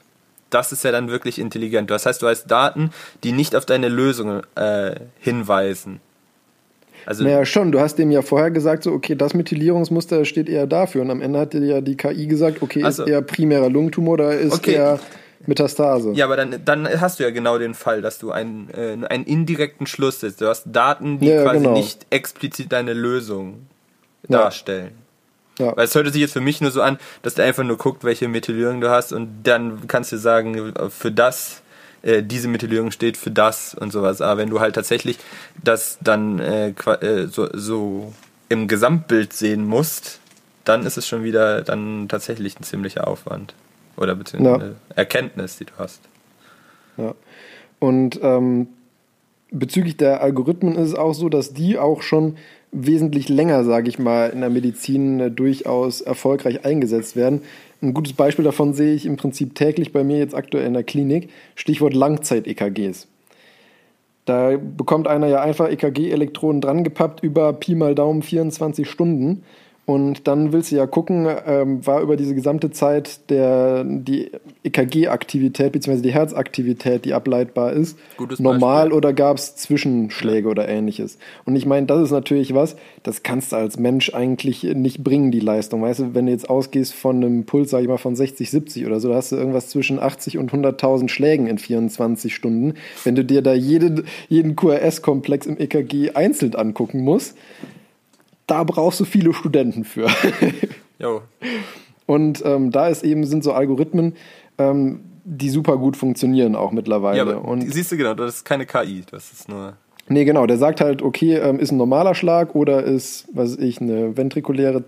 Das ist ja dann wirklich intelligent. Das heißt, du hast Daten, die nicht auf deine Lösung äh, hinweisen. Also Naja, schon. Du hast dem ja vorher gesagt, so, okay, das Methylierungsmuster steht eher dafür. Und am Ende hat dir ja die KI gesagt, okay, Also- ist eher primärer Lungentumor oder ist Okay. eher Metastase. Ja, aber dann, dann hast du ja genau den Fall, dass du einen, äh, einen indirekten Schluss setzt. Du hast Daten, die Ja, quasi genau. nicht explizit deine Lösung Ja. darstellen. Ja. Weil es hört sich jetzt für mich nur so an, dass der einfach nur guckt, welche Methylierung du hast und dann kannst du sagen, für das, äh, diese Methylierung steht für das und sowas. Aber wenn du halt tatsächlich das dann äh, äh, so, so im Gesamtbild sehen musst, dann ist es schon wieder dann tatsächlich ein ziemlicher Aufwand. Oder beziehungsweise Ja. eine Erkenntnis, die du hast. Ja. Und ähm, bezüglich der Algorithmen ist es auch so, dass die auch schon wesentlich länger, sage ich mal, in der Medizin äh, durchaus erfolgreich eingesetzt werden. Ein gutes Beispiel davon sehe ich im Prinzip täglich bei mir jetzt aktuell in der Klinik. Stichwort Langzeit-EKGs. Da bekommt einer ja einfach EKG-Elektroden drangepappt über Pi mal Daumen 24 Stunden. Und dann willst du ja gucken, ähm, war über diese gesamte Zeit der, die EKG-Aktivität bzw. die Herzaktivität, die ableitbar ist, Gutes normal Beispiel. oder gab es Zwischenschläge oder ähnliches. Und ich meine, das ist natürlich was, das kannst du als Mensch eigentlich nicht bringen, die Leistung. Weißt du, wenn du jetzt ausgehst von einem Puls, sag ich mal, von 60, 70 oder so, da hast du irgendwas zwischen 80 und 100.000 Schlägen in 24 Stunden. Wenn du dir da jeden, jeden QRS-Komplex im EKG einzeln angucken musst, da brauchst du viele Studenten für. Jo. Und ähm, da ist eben, sind so Algorithmen, ähm, die super gut funktionieren auch mittlerweile. Ja, und siehst du genau, das ist keine KI, das ist nur. Nee, genau, der sagt halt, okay, ähm, ist ein normaler Schlag oder ist, was weiß ich, eine ventrikuläre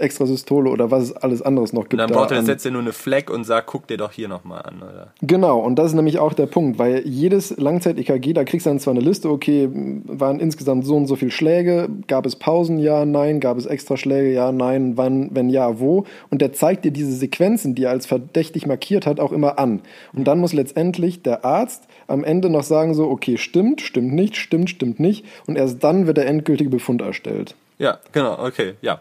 Extrasystole oder was es alles anderes noch Und gibt. dann da braucht er an- jetzt ja nur eine Fleck und sagt, guck dir doch hier nochmal an, oder? Genau, und das ist nämlich auch der Punkt, weil jedes Langzeit-EKG, da kriegst du dann zwar eine Liste, okay, waren insgesamt so und so viele Schläge, gab es Pausen, ja, nein, gab es Extraschläge, ja, nein, wann, wenn ja, wo, und der zeigt dir diese Sequenzen, die er als verdächtig markiert hat, auch immer an. Und dann muss letztendlich der Arzt am Ende noch sagen so, okay, stimmt, stimmt nicht, stimmt, stimmt nicht, und erst dann wird der endgültige Befund erstellt. Ja, genau, okay, ja.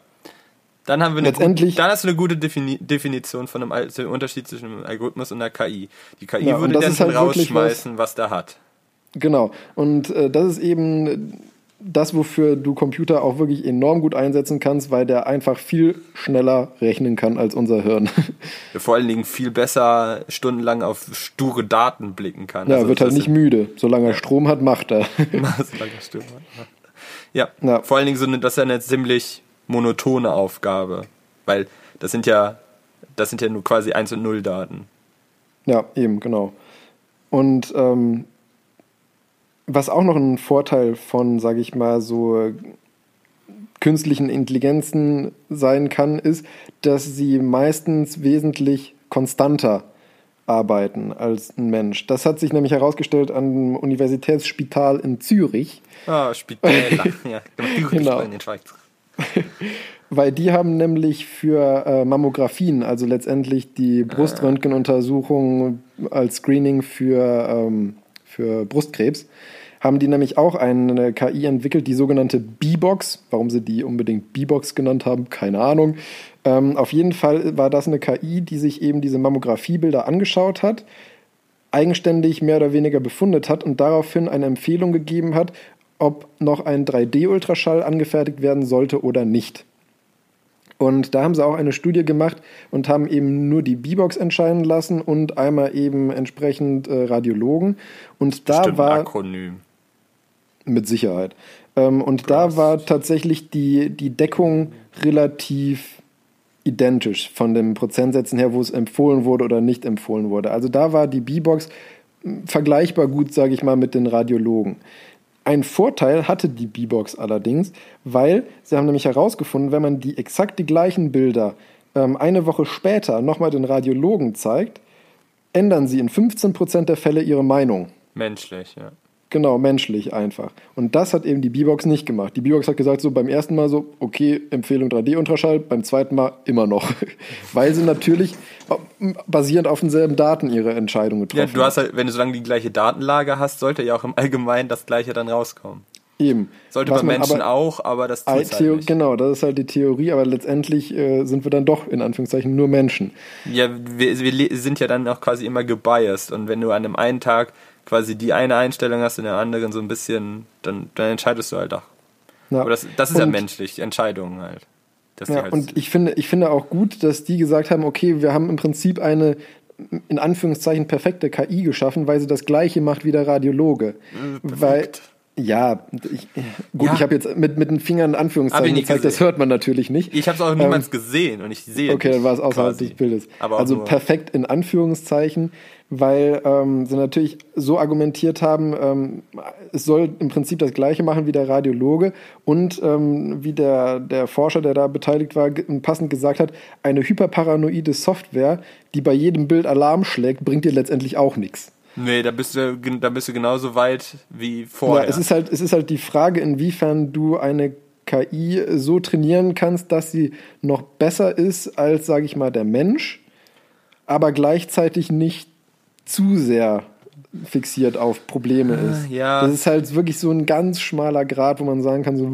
Dann haben wir eine Letztendlich- gut, dann hast du eine gute Defini Definition von einem dem Unterschied zwischen einem Algorithmus und einer KI. Die KI Ja, und würde dann halt rausschmeißen, was der hat. Genau. Und äh, das ist eben das, wofür du Computer auch wirklich enorm gut einsetzen kannst, weil der einfach viel schneller rechnen kann als unser Hirn. Der vor allen Dingen viel besser stundenlang auf sture Daten blicken kann. ja, Also wird halt nicht müde. Solange er Strom hat, macht er. Das ist lange Stimme. Ja, Ja. vor allen Dingen so eine, das ist ja eine ziemlich monotone Aufgabe, weil das sind ja, das sind ja nur quasi 1 und 0 Daten. ja, eben, genau. Und ähm, was auch noch ein Vorteil von, sage ich mal, so künstlichen Intelligenzen sein kann, ist, dass sie meistens wesentlich konstanter arbeiten als ein Mensch. Das hat sich nämlich herausgestellt an dem Universitätsspital in Zürich, Ah, Spitäler. ja, Genau. in den Schweiz. weil die haben nämlich für äh, Mammographien, also letztendlich die Bruströntgenuntersuchung als Screening für, ähm, für Brustkrebs, haben die nämlich auch eine KI entwickelt, die sogenannte B-Box. Warum sie die unbedingt B-Box genannt haben, keine Ahnung. Ähm, auf jeden Fall war das eine KI, die sich eben diese Mammografiebilder angeschaut hat, eigenständig mehr oder weniger befundet hat und daraufhin eine Empfehlung gegeben hat, ob noch ein 3D-Ultraschall angefertigt werden sollte oder nicht. Und da haben sie auch eine Studie gemacht und haben eben nur die B-Box entscheiden lassen und einmal eben entsprechend äh, Radiologen. Und da Stimmt, war Akronym. mit Sicherheit. Ähm, und da war tatsächlich die, die Deckung relativ identisch von den Prozentsätzen her, wo es empfohlen wurde oder nicht empfohlen wurde. Also da war die B-Box vergleichbar gut, sage ich mal, mit den Radiologen. Ein Vorteil hatte die B-Box allerdings, weil sie haben nämlich herausgefunden, wenn man die exakt die gleichen Bilder ähm, eine Woche später nochmal den Radiologen zeigt, ändern sie in 15% der Fälle ihre Meinung. Menschlich, ja. Genau, menschlich einfach. Und das hat eben die B-Box nicht gemacht. Die B-Box hat gesagt, so beim ersten Mal so, okay, Empfehlung 3D-Ultraschall, beim zweiten Mal immer noch. Weil sie natürlich basierend auf denselben Daten ihre Entscheidung getroffen Ja, du hast halt, wenn du solange die gleiche Datenlage hast, sollte ja auch im Allgemeinen das gleiche dann rauskommen. Eben. Sollte Was bei man Menschen aber- auch, aber das tut's Theo halt nicht. Genau, das ist halt die Theorie, aber letztendlich äh, sind wir dann doch in Anführungszeichen nur Menschen. Ja, wir, wir sind ja dann auch quasi immer gebiased und wenn du an dem einen Tag quasi die eine Einstellung hast und der anderen so ein bisschen, dann, dann entscheidest du halt auch. Ja. Aber das, das ist ja Und- menschlich, Entscheidungen halt. Ja, halt und ich finde, ich finde auch gut, dass die gesagt haben, okay, wir haben im Prinzip eine in Anführungszeichen perfekte KI geschaffen, weil sie das gleiche macht wie der Radiologe. weil ja, ich, gut, Ja. ich habe jetzt mit, mit den Fingern in Anführungszeichen gezeigt, das hört man natürlich nicht. ich habe es auch niemals gesehen und ich sehe Ähm, Okay, dann war es außerhalb des Bildes. Aber also nur- perfekt in Anführungszeichen, weil ähm, sie natürlich so argumentiert haben, ähm, es soll im Prinzip das gleiche machen wie der Radiologe und ähm, wie der, der Forscher, der da beteiligt war, passend gesagt hat, eine hyperparanoide Software, die bei jedem Bild Alarm schlägt, bringt dir letztendlich auch nichts. Nee, da bist du, da bist du genauso weit wie vorher. Ja, es ist halt, es ist halt die Frage, inwiefern du eine KI so trainieren kannst, dass sie noch besser ist als, sage ich mal, der Mensch, aber gleichzeitig nicht zu sehr fixiert auf Probleme ist. ja. Das ist halt wirklich so ein ganz schmaler Grad, wo man sagen kann, so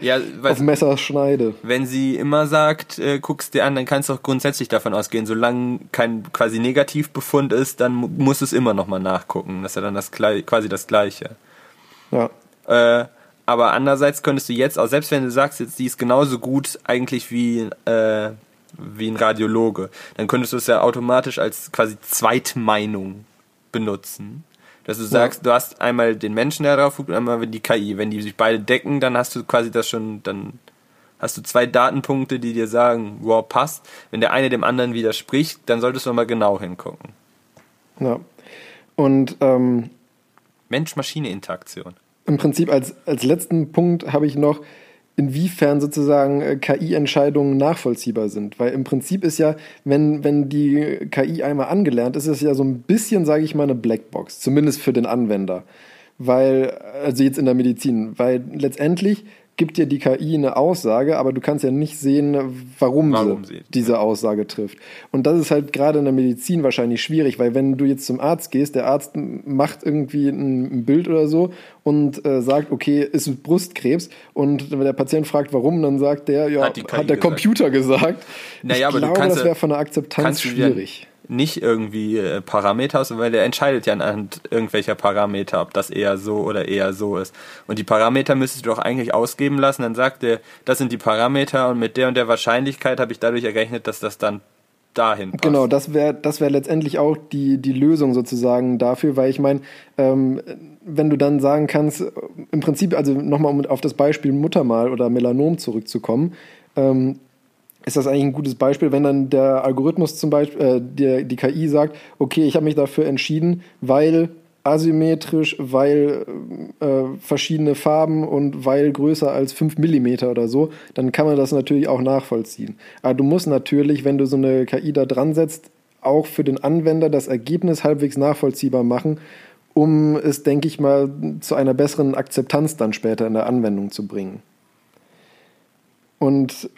Ja, auf Messerschneide. Wenn sie immer sagt, äh, guckst dir an, dann kannst du auch grundsätzlich davon ausgehen, solange kein quasi Negativbefund ist, dann mu- muss es immer nochmal nachgucken. Das ist ja dann das, quasi das Gleiche. Ja. Äh, aber andererseits könntest du jetzt auch, selbst wenn du sagst, jetzt, die ist genauso gut eigentlich wie, äh, wie ein Radiologe, dann könntest du es ja automatisch als quasi Zweitmeinung benutzen. Dass du sagst, du hast einmal den Menschen, der darauf guckt, und einmal die KI. Wenn die sich beide decken, dann hast du quasi das schon, dann hast du zwei Datenpunkte, die dir sagen, wow, passt. Wenn der eine dem anderen widerspricht, dann solltest du mal genau hingucken. ja. Und ähm, Mensch-Maschine-Interaktion. im Prinzip als, als letzten Punkt habe ich noch, inwiefern sozusagen äh, KI-Entscheidungen nachvollziehbar sind. Weil im Prinzip ist ja, wenn, wenn die KI einmal angelernt ist, ist es ja so ein bisschen, sage ich mal, eine Blackbox, zumindest für den Anwender. Weil, also jetzt in der Medizin, weil letztendlich gibt dir die KI eine Aussage, aber du kannst ja nicht sehen, warum, Warum sie sie- diese Aussage trifft. Und das ist halt gerade in der Medizin wahrscheinlich schwierig, weil wenn du jetzt zum Arzt gehst, der Arzt macht irgendwie ein, Bild oder so und äh, sagt, okay, ist Brustkrebs und wenn der Patient fragt, warum, dann sagt der, ja, Hat hat, der gesagt. Computer gesagt. Naja, ich aber du glaube, kannst das wäre von der Akzeptanz du schwierig. Nicht irgendwie äh, Parameter aus, weil der entscheidet ja anhand irgendwelcher Parameter, ob das eher so oder eher so ist. Und die Parameter müsstest du doch eigentlich ausgeben lassen, dann sagt er, das sind die Parameter und mit der und der Wahrscheinlichkeit habe ich dadurch errechnet, dass das dann dahin passt. Genau, das wäre das wär letztendlich auch die, die Lösung sozusagen dafür, weil ich meine, ähm, wenn du dann sagen kannst, im Prinzip, also nochmal um auf das Beispiel Muttermal oder Melanom zurückzukommen, ähm, ist das eigentlich ein gutes Beispiel, wenn dann der Algorithmus zum Beispiel, äh, die, die KI sagt, okay, ich habe mich dafür entschieden, weil asymmetrisch, weil äh, verschiedene Farben und weil größer als 5 mm oder so, dann kann man das natürlich auch nachvollziehen. Aber du musst natürlich, wenn du so eine KI da dran setzt, auch für den Anwender das Ergebnis halbwegs nachvollziehbar machen, um es, denke ich mal, zu einer besseren Akzeptanz dann später in der Anwendung zu bringen. Und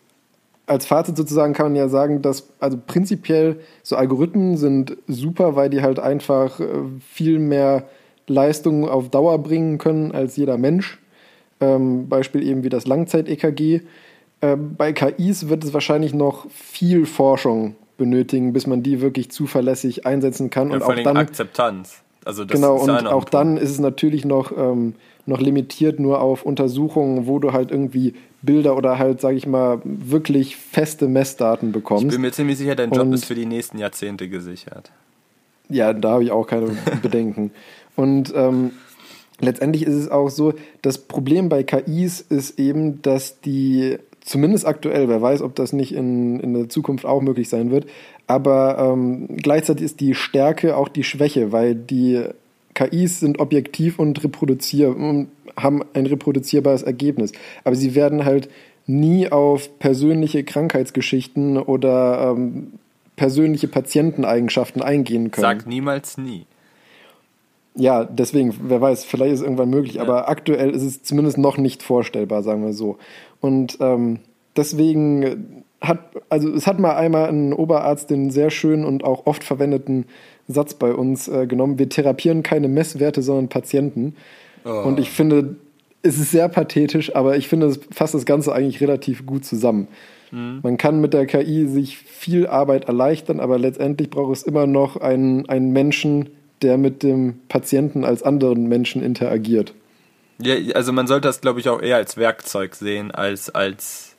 als Fazit sozusagen kann man ja sagen, dass also prinzipiell so Algorithmen sind super, weil die halt einfach äh, viel mehr Leistung auf Dauer bringen können als jeder Mensch. Ähm, Beispiel eben wie das Langzeit-EKG. Äh, bei KIs wird es wahrscheinlich noch viel Forschung benötigen, bis man die wirklich zuverlässig einsetzen kann. Ja, und vor auch allem dann Akzeptanz. Also das genau, ist und auch Punkt. dann ist es natürlich noch, ähm, noch limitiert nur auf Untersuchungen, wo du halt irgendwie Bilder oder halt, sage ich mal, wirklich feste Messdaten Ich bekommst. bin mir ziemlich sicher, dein Job Und- ist für die nächsten Jahrzehnte gesichert. Ja, da habe ich auch keine Bedenken. Und ähm, letztendlich ist es auch so, das Problem bei KIs ist eben, dass die, zumindest aktuell, wer weiß, ob das nicht in, in der Zukunft auch möglich sein wird, aber ähm, gleichzeitig ist die Stärke auch die Schwäche, weil die KIs sind objektiv und reproduzier und haben ein reproduzierbares Ergebnis. Aber sie werden halt nie auf persönliche Krankheitsgeschichten oder ähm, persönliche Patienteneigenschaften eingehen können. Sag niemals nie. Ja, deswegen, wer weiß, vielleicht ist es irgendwann möglich, aber aktuell ist es zumindest noch nicht vorstellbar, sagen wir so. Und ähm, deswegen hat, also es hat mal einmal ein Oberarzt den sehr schönen und auch oft verwendeten Satz bei uns äh, genommen, wir therapieren keine Messwerte, sondern Patienten. Und ich finde, es ist sehr pathetisch, aber ich finde, es fasst das Ganze eigentlich relativ gut zusammen. Man kann mit der KI sich viel Arbeit erleichtern, aber letztendlich braucht es immer noch einen, einen Menschen, der mit dem Patienten als anderen Menschen interagiert. Ja, also man sollte das, glaube ich, auch eher als Werkzeug sehen, als als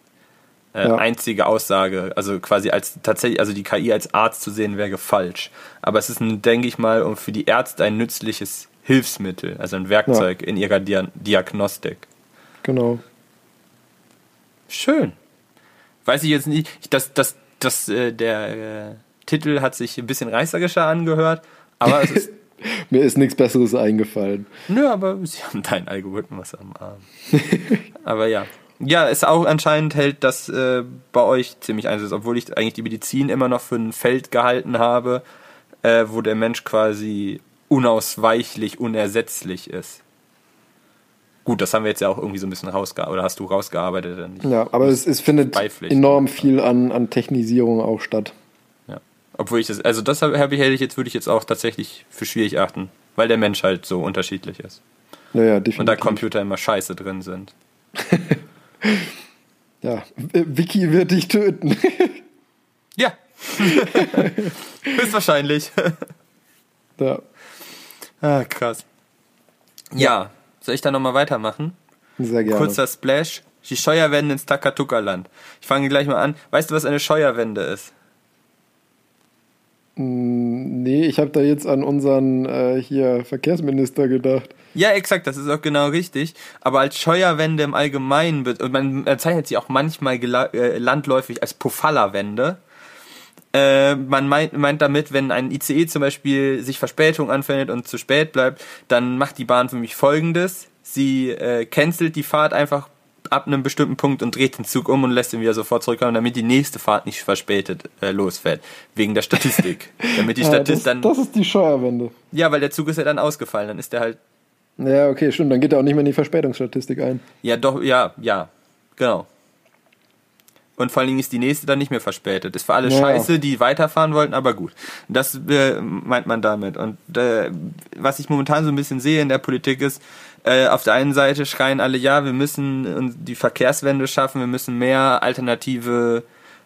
äh, Ja. einzige Aussage. Also quasi als tatsächlich, also die KI als Arzt zu sehen, wäre falsch. Aber es ist, ein, denke ich mal, um für die Ärzte ein nützliches Hilfsmittel, also ein Werkzeug in ihrer Dia Diagnostik. Genau. Schön. Weiß ich jetzt nicht, ich- das, das, das, äh, der äh, Titel hat sich ein bisschen reißerischer angehört, aber es ist Mir ist nichts Besseres eingefallen. Nö, aber sie haben deinen Algorithmus am Arm. aber ja. Ja, es auch anscheinend hält das äh, bei euch ziemlich Einsatz, obwohl ich eigentlich die Medizin immer noch für ein Feld gehalten habe, äh, wo der Mensch quasi unausweichlich, unersetzlich ist. Gut, das haben wir jetzt ja auch irgendwie so ein bisschen rausgearbeitet, oder hast du rausgearbeitet? Nicht? Ja, aber es, es findet enorm viel an, an Technisierung auch statt. Ja. Obwohl ich das, also das habe hab ich, hätte ich jetzt, würde ich jetzt auch tatsächlich für schwierig achten, weil der Mensch halt so unterschiedlich ist. Naja, Und da definitiv. Computer immer scheiße drin sind. Ja, Vicky wird dich töten. Ja. Höchstwahrscheinlich. ja, Ah, krass. Ja, soll ich da nochmal weitermachen? sehr gerne. Kurzer Splash. Die Scheuerwände ins Takatuka-Land. Ich fange gleich mal an. Weißt du, was eine Scheuerwende ist? Nee, ich habe da jetzt an unseren äh, hier Verkehrsminister gedacht. Ja, exakt, das ist auch genau richtig. Aber als Scheuerwende im Allgemeinen, be- und man bezeichnet sie auch manchmal äh, landläufig als Pofalla-Wende. Äh, man meint, meint damit, wenn ein ICE zum Beispiel sich Verspätung anfindet und zu spät bleibt, dann macht die Bahn für mich folgendes. Sie äh, cancelt die Fahrt einfach ab einem bestimmten Punkt und dreht den Zug um und lässt ihn wieder sofort zurückkommen, damit die nächste Fahrt nicht verspätet äh, losfährt. Wegen der Statistik. damit die Ja, Statist das, dann. das ist die Steuerwende. ja, weil der Zug ist ja dann ausgefallen. Dann ist der halt. Ja, okay, stimmt. Dann geht er auch nicht mehr in die Verspätungsstatistik ein. Ja, doch, ja, ja. Genau. Und vor allen Dingen ist die nächste dann nicht mehr verspätet. Ist für alle Ja. scheiße, die weiterfahren wollten, aber gut. Das äh, meint man damit. Und äh, was ich momentan so ein bisschen sehe in der Politik ist, äh, auf der einen Seite schreien alle, ja, wir müssen die Verkehrswende schaffen, wir müssen mehr alternative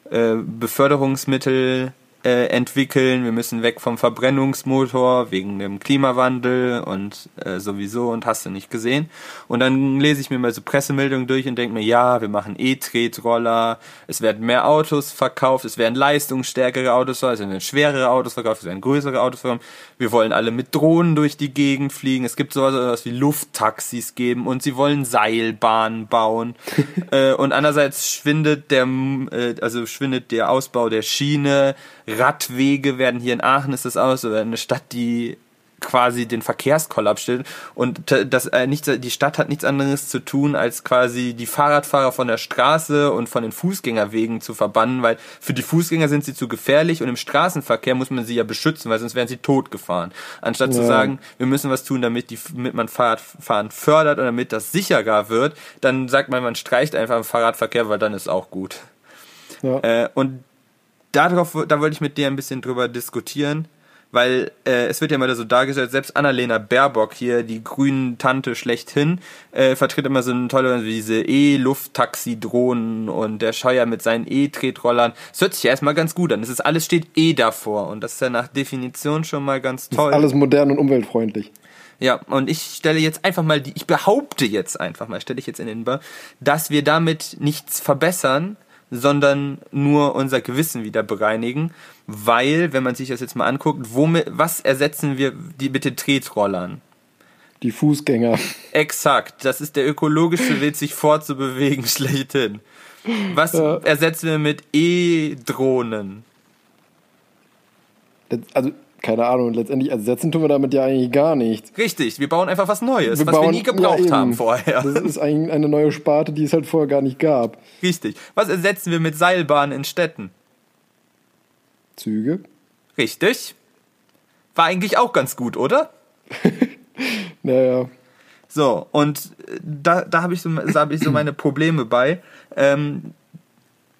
äh, Beförderungsmittel äh, entwickeln, wir müssen weg vom Verbrennungsmotor wegen dem Klimawandel und äh, sowieso und hast du nicht gesehen. Und dann lese ich mir mal so Pressemeldungen durch und denke mir, ja, wir machen E-Tretroller, es werden mehr Autos verkauft, es werden leistungsstärkere Autos verkauft, es werden schwerere Autos verkauft, es werden größere Autos verkauft. Wir wollen alle mit Drohnen durch die Gegend fliegen. Es gibt sowas sowas wie Lufttaxis geben und sie wollen Seilbahnen bauen. äh, und andererseits schwindet der, äh, also schwindet der Ausbau der Schiene. Radwege werden hier in Aachen ist das aus, oder eine Stadt, die quasi den Verkehrskollaps stellt und das äh, nichts, die Stadt hat nichts anderes zu tun als quasi die Fahrradfahrer von der Straße und von den Fußgängerwegen zu verbannen, weil für die Fußgänger sind sie zu gefährlich und im Straßenverkehr muss man sie ja beschützen, weil sonst wären sie totgefahren. Anstatt zu Ja. sagen, wir müssen was tun, damit die damit man Fahrradfahren fördert und damit das sicherer wird, dann sagt man, man streicht einfach im Fahrradverkehr, weil dann ist auch gut. Ja. Äh, und darauf, da wollte ich mit dir ein bisschen drüber diskutieren, weil äh, es wird ja immer so dargestellt, selbst Annalena Baerbock hier, die grünen Tante schlechthin, äh, vertritt immer so eine tolle, wie diese E-Lufttaxi-Drohnen und der Scheuer mit seinen E-Tretrollern. Das hört sich ja erstmal ganz gut an. Es ist alles steht E davor und das ist ja nach Definition schon mal ganz toll. Alles modern und umweltfreundlich. Ja, und ich stelle jetzt einfach mal die, ich behaupte jetzt einfach mal, stelle ich jetzt in den Bar, dass wir damit nichts verbessern, sondern nur unser Gewissen wieder bereinigen, weil, wenn man sich das jetzt mal anguckt, womit, was ersetzen wir die mit den Tretrollern? Die Fußgänger. Exakt, das ist der ökologische Weg, sich fortzubewegen, schlechthin. Was Ja. ersetzen wir mit E-Drohnen? Also, keine Ahnung, letztendlich ersetzen tun wir damit ja eigentlich gar nichts. Richtig, wir bauen einfach was Neues, was wir bauen- nie gebraucht ja, haben vorher. Das ist eigentlich eine neue Sparte, die es halt vorher gar nicht gab. Richtig. Was ersetzen wir mit Seilbahnen in Städten? Züge. Richtig. War eigentlich auch ganz gut, oder? Naja. So, und äh, da, da habe ich, so, da hab ich so meine Probleme bei. Ähm,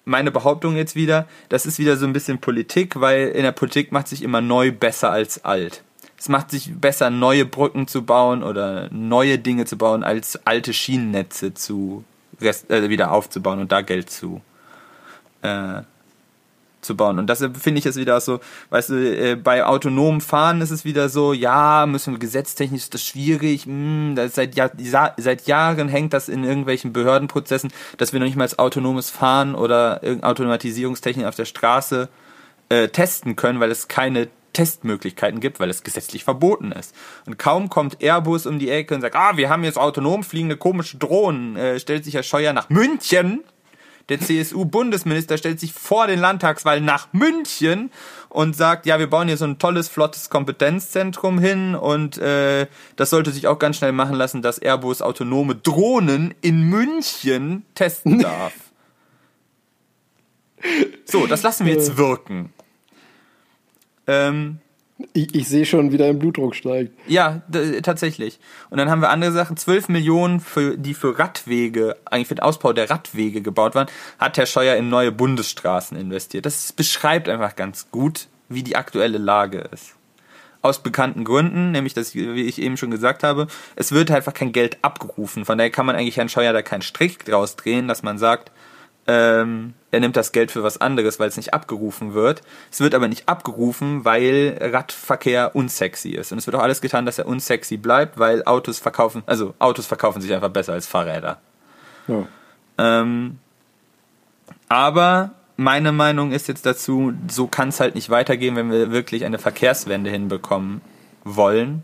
meine Behauptung jetzt wieder, das ist wieder so ein bisschen Politik, weil in der Politik macht sich immer neu besser als alt. Es macht sich besser, neue Brücken zu bauen oder neue Dinge zu bauen, als alte Schienennetze zu äh, wieder aufzubauen und da Geld zu, äh, zu bauen. Und deshalb finde ich es wieder so, weißt du, äh, bei autonomem Fahren ist es wieder so, ja, müssen wir gesetztechnisch ist das schwierig, hm, das seit, Jahr, seit Jahren hängt das in irgendwelchen Behördenprozessen, dass wir noch nicht mal autonomes Fahren oder Automatisierungstechnik auf der Straße äh, testen können, weil es keine Testmöglichkeiten gibt, weil es gesetzlich verboten ist. Und kaum kommt Airbus um die Ecke und sagt, ah, wir haben jetzt autonom fliegende komische Drohnen, äh, stellt sich Herr Scheuer nach München der CSU-Bundesminister stellt sich vor den Landtagswahlen nach München und sagt, ja, wir bauen hier so ein tolles, flottes Kompetenzzentrum hin und äh, das sollte sich auch ganz schnell machen lassen, dass Airbus autonome Drohnen in München testen darf. so, das lassen wir jetzt wirken. Ähm, Ich, ich sehe schon, wie dein Blutdruck steigt. ja, tatsächlich. Und dann haben wir andere Sachen. 12 Millionen, für, die für Radwege, eigentlich für den Ausbau der Radwege gebaut waren, hat Herr Scheuer in neue Bundesstraßen investiert. Das beschreibt einfach ganz gut, wie die aktuelle Lage ist. Aus bekannten Gründen, nämlich, dass, wie ich eben schon gesagt habe, es wird einfach kein Geld abgerufen. Von daher kann man eigentlich Herrn Scheuer da keinen Strich draus drehen, dass man sagt, ähm, er nimmt das Geld für was anderes, weil es nicht abgerufen wird. Es wird aber nicht abgerufen, weil Radverkehr unsexy ist. Und es wird auch alles getan, dass er unsexy bleibt, weil Autos verkaufen, also Autos verkaufen sich einfach besser als Fahrräder. Ja. Ähm, aber meine Meinung ist jetzt dazu, so kann es halt nicht weitergehen, wenn wir wirklich eine Verkehrswende hinbekommen wollen.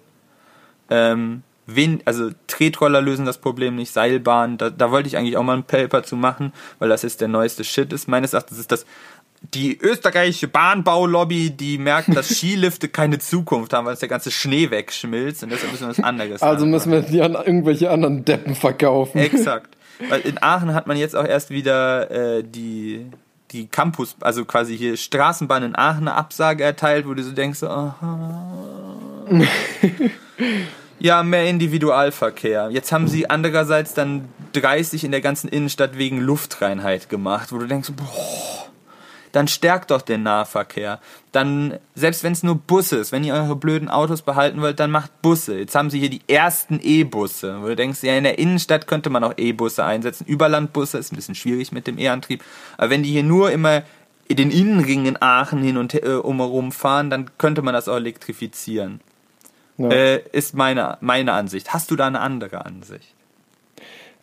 Ähm, wen, also Tretroller lösen das Problem nicht, Seilbahn, da, da wollte ich eigentlich auch mal ein Paper zu machen, weil das jetzt der neueste Shit ist. Meines Erachtens ist das die österreichische Bahnbaulobby, die merkt, dass Skilifte keine Zukunft haben, weil es der ganze Schnee wegschmilzt und deshalb müssen wir was anderes Also müssen wir die an irgendwelche anderen Deppen verkaufen. Exakt. Weil in Aachen hat man jetzt auch erst wieder äh, die, die Campus, also quasi hier Straßenbahn in Aachen eine Absage erteilt, wo du so denkst, so, aha. ja, mehr Individualverkehr. Jetzt haben sie andererseits dann 30 in der ganzen Innenstadt wegen Luftreinheit gemacht, wo du denkst, boah, dann stärkt doch den Nahverkehr. Dann, selbst wenn es nur Busse ist, wenn ihr eure blöden Autos behalten wollt, dann macht Busse. Jetzt haben sie hier die ersten E-Busse, wo du denkst, ja, in der Innenstadt könnte man auch E-Busse einsetzen. Überlandbusse ist ein bisschen schwierig mit dem E-Antrieb. Aber wenn die hier nur immer den Innenring in Aachen hin und äh, umherum fahren, dann könnte man das auch elektrifizieren. Ja. Äh, ist meine, meine Ansicht. Hast du da eine andere Ansicht?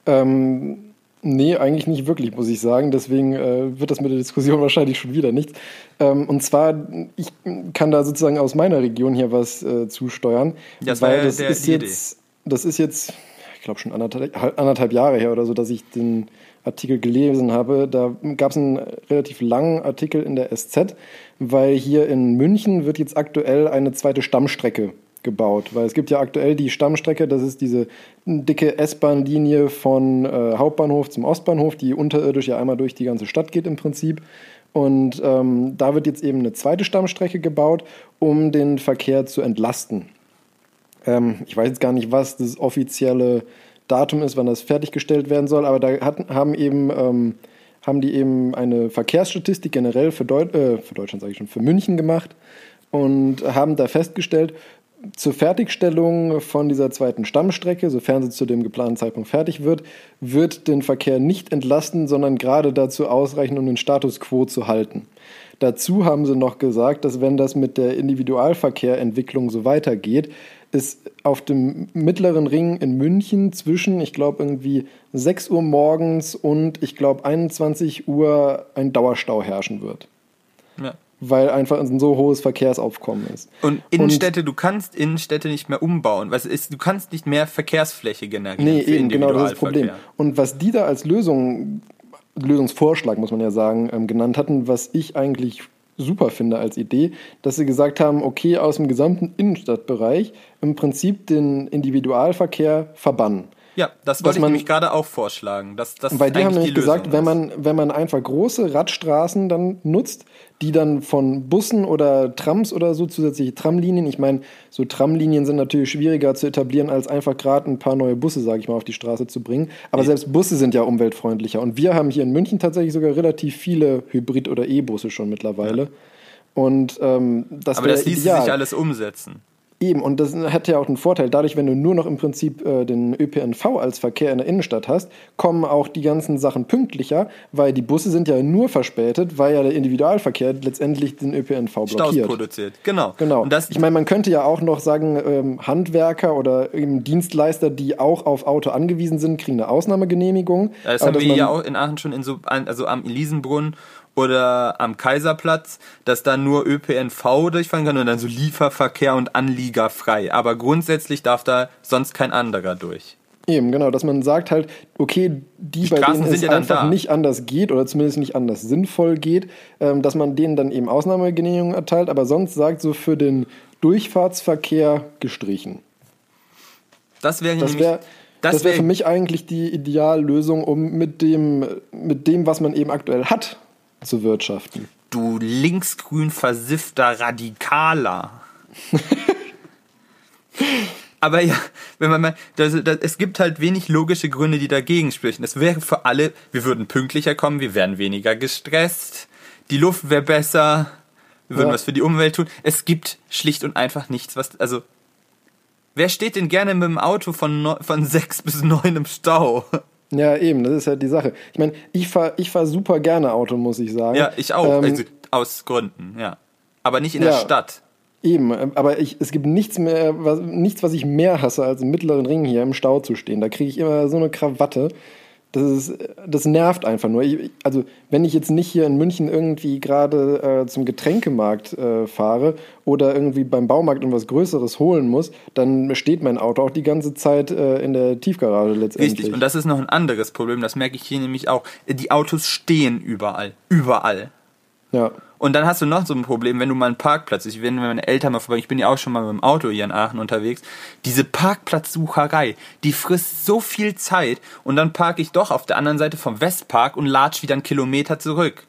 Ähm, nee, eigentlich nicht wirklich, muss ich sagen. Deswegen äh, wird das mit der Diskussion wahrscheinlich schon wieder nichts. Ähm, und zwar, ich kann da sozusagen aus meiner Region hier was äh, zusteuern. Das war ja das der- ist die Idee. jetzt, das ist jetzt, ich glaube schon anderthalb, anderthalb Jahre her oder so, dass ich den Artikel gelesen habe. Da gab es einen relativ langen Artikel in der SZ, weil hier in München wird jetzt aktuell eine zweite Stammstrecke gebaut, weil es gibt ja aktuell die Stammstrecke, das ist diese dicke S-Bahn-Linie von äh, Hauptbahnhof zum Ostbahnhof, die unterirdisch ja einmal durch die ganze Stadt geht im Prinzip. Und ähm, da wird jetzt eben eine zweite Stammstrecke gebaut, um den Verkehr zu entlasten. Ähm, ich weiß jetzt gar nicht, was das offizielle Datum ist, wann das fertiggestellt werden soll, aber da hat, haben eben ähm, haben die eben eine Verkehrsstatistik generell für, Deut äh, für Deutschland, sage ich schon, für München gemacht und haben da festgestellt, zur Fertigstellung von dieser zweiten Stammstrecke, sofern sie zu dem geplanten Zeitpunkt fertig wird, wird den Verkehr nicht entlasten, sondern gerade dazu ausreichen, um den Status quo zu halten. Dazu haben sie noch gesagt, dass wenn das mit der Individualverkehrentwicklung so weitergeht, es auf dem mittleren Ring in München zwischen, ich glaube, irgendwie 6 Uhr morgens und ich glaube 21 Uhr ein Dauerstau herrschen wird. Ja. Weil einfach ein so hohes Verkehrsaufkommen ist. Und Innenstädte, du kannst Innenstädte nicht mehr umbauen. Was ist, du kannst nicht mehr Verkehrsfläche generieren. Nee, eben, genau das ist das Problem. Und was die da als Lösung, Lösungsvorschlag, muss man ja sagen, ähm, genannt hatten, was ich eigentlich super finde als Idee, dass sie gesagt haben, okay, aus dem gesamten Innenstadtbereich im Prinzip den Individualverkehr verbannen. Ja, das wollte ich man- nämlich gerade auch vorschlagen. Dass, das Weil die haben nämlich gesagt, Lösung wenn man, wenn man einfach große Radstraßen dann nutzt, die dann von Bussen oder Trams oder so zusätzliche Tramlinien, ich meine, so Tramlinien sind natürlich schwieriger zu etablieren, als einfach gerade ein paar neue Busse, sage ich mal, auf die Straße zu bringen. Aber selbst Busse sind ja umweltfreundlicher. Und wir haben hier in München tatsächlich sogar relativ viele Hybrid- oder E-Busse schon mittlerweile. Und ähm, das Aber das ließe sich alles umsetzen. Eben, und das hat ja auch einen Vorteil. Dadurch, wenn du nur noch im Prinzip äh, den ÖPNV als Verkehr in der Innenstadt hast, kommen auch die ganzen Sachen pünktlicher, weil die Busse sind ja nur verspätet, weil ja der Individualverkehr letztendlich den ÖPNV Staus blockiert. produziert. Genau. Genau. Und das, ich meine, man könnte ja auch noch sagen, ähm, Handwerker oder eben Dienstleister, die auch auf Auto angewiesen sind, kriegen eine Ausnahmegenehmigung. das Aber haben wir ja auch in Aachen schon in so, also am Elisenbrunn oder am Kaiserplatz, dass da nur ÖPNV durchfahren kann und dann so Lieferverkehr und Anlieger frei. Aber grundsätzlich darf da sonst kein anderer durch. Eben, genau, dass man sagt halt, okay, die, bei Straßen denen es ja einfach nicht anders geht oder zumindest nicht anders sinnvoll geht, ähm, dass man denen dann eben Ausnahmegenehmigungen erteilt, aber sonst sagt so für den Durchfahrtsverkehr gestrichen. Das wäre Das wäre das das wär wär- für mich eigentlich die Ideallösung, um mit dem, mit dem, was man eben aktuell hat, zu wirtschaften. du linksgrün versiffter Radikaler. Aber ja, wenn man mal, das, das, es gibt halt wenig logische Gründe, die dagegen sprechen. Es wäre für alle, wir würden pünktlicher kommen, wir wären weniger gestresst, die Luft wäre besser, wir würden Ja. was für die Umwelt tun. Es gibt schlicht und einfach nichts, was, also, wer steht denn gerne mit dem Auto von, von sechs bis neun im Stau? Ja, eben, das ist halt die Sache. Ich meine, ich fahre ich fahr super gerne Auto, muss ich sagen. Ja, ich auch, Ähm, also, aus Gründen, ja. Aber nicht in Ja. der Stadt. Eben, ähm, aber ich, es gibt nichts mehr, was, nichts, was ich mehr hasse, als im mittleren Ring hier im Stau zu stehen. Da kriege ich immer so eine Krawatte. Das, ist, das nervt einfach nur. Ich, also, wenn ich jetzt nicht hier in München irgendwie gerade äh, zum Getränkemarkt äh, fahre oder irgendwie beim Baumarkt irgendwas Größeres holen muss, dann steht mein Auto auch die ganze Zeit äh, in der Tiefgarage letztendlich. Richtig, und das ist noch ein anderes Problem, das merke ich hier nämlich auch. Die Autos stehen überall. Überall. ja. Und dann hast du noch so ein Problem, wenn du mal einen Parkplatz, ich wenn meine Eltern mal vorbei, ich bin ja auch schon mal mit dem Auto hier in Aachen unterwegs, diese Parkplatzsucherei, die frisst so viel Zeit und dann parke ich doch auf der anderen Seite vom Westpark und latsch wieder einen Kilometer zurück.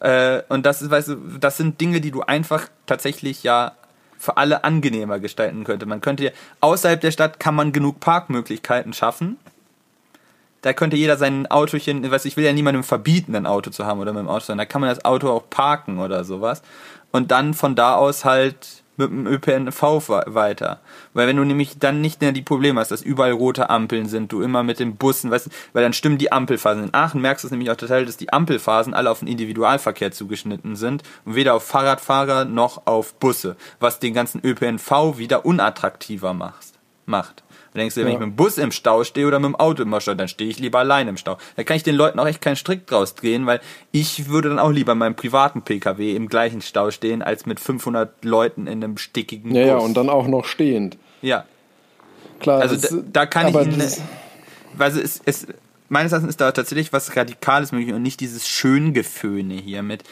Äh, und das ist, weißt du, das sind Dinge, die du einfach tatsächlich ja für alle angenehmer gestalten könnte. Man könnte ja, außerhalb der Stadt kann man genug Parkmöglichkeiten schaffen. Da könnte jeder sein Autochen, weiß ich will ja niemandem verbieten, ein Auto zu haben oder mit dem Auto sein. Da kann man das Auto auch parken oder sowas. Und dann von da aus halt mit dem ÖPNV weiter. Weil wenn du nämlich dann nicht mehr die Probleme hast, dass überall rote Ampeln sind, du immer mit den Bussen, weißt weil dann stimmen die Ampelphasen. In Aachen merkst du es nämlich auch total, dass die Ampelphasen alle auf den Individualverkehr zugeschnitten sind und weder auf Fahrradfahrer noch auf Busse, was den ganzen ÖPNV wieder unattraktiver macht. macht. Da denkst du, wenn Ja. ich mit dem Bus im Stau stehe oder mit dem Auto im Stau, dann stehe ich lieber allein im Stau. Da kann ich den Leuten auch echt keinen Strick draus drehen, weil ich würde dann auch lieber in meinem privaten PKW im gleichen Stau stehen, als mit 500 Leuten in einem stickigen Ja, ja, Bus. und dann auch noch stehend. ja, Klar, also das- da, da kann ich das- also es, es, meines Erachtens ist da tatsächlich was Radikales möglich und nicht dieses Schöngeföhne hier mit,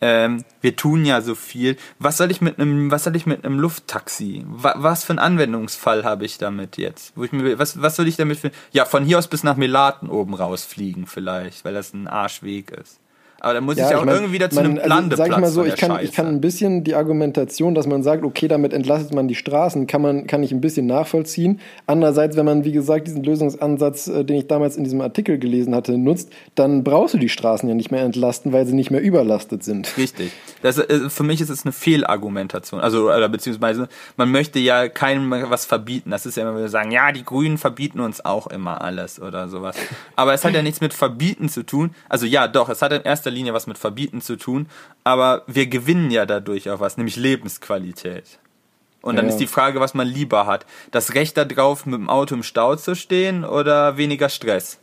ähm, wir tun ja so viel. Was soll ich mit einem, was soll ich mit einem Lufttaxi? Wa, was für einen Anwendungsfall habe ich damit jetzt? Wo ich mir, was, was soll ich damit für, ja, von hier aus bis nach Melaten oben rausfliegen vielleicht, weil das ein Arschweg ist. Aber dann muss ich ja auch ich mein, irgendwie wieder zu man- einem also, Landeplatz. Sag ich mal so, ich kann, Scheiße. ich kann ein bisschen die Argumentation, dass man sagt, okay, damit entlastet man die Straßen, kann man, kann ich ein bisschen nachvollziehen. Andererseits, wenn man, wie gesagt, diesen Lösungsansatz, äh, den ich damals in diesem Artikel gelesen hatte, nutzt, dann brauchst du die Straßen ja nicht mehr entlasten, weil sie nicht mehr überlastet sind. Richtig. Das, äh, für mich ist es eine Fehlargumentation. Also, oder beziehungsweise, man möchte ja keinem was verbieten. Das ist ja immer, wir sagen, ja, die Grünen verbieten uns auch immer alles oder sowas. Aber es hat ja nichts mit Verbieten zu tun. Also ja, doch, es hat in erster Linie was mit Verbieten zu tun. Aber wir gewinnen ja dadurch auch was, nämlich Lebensqualität. Und dann Ja. ist die Frage, was man lieber hat. Das Recht darauf, mit dem Auto im Stau zu stehen oder weniger Stress?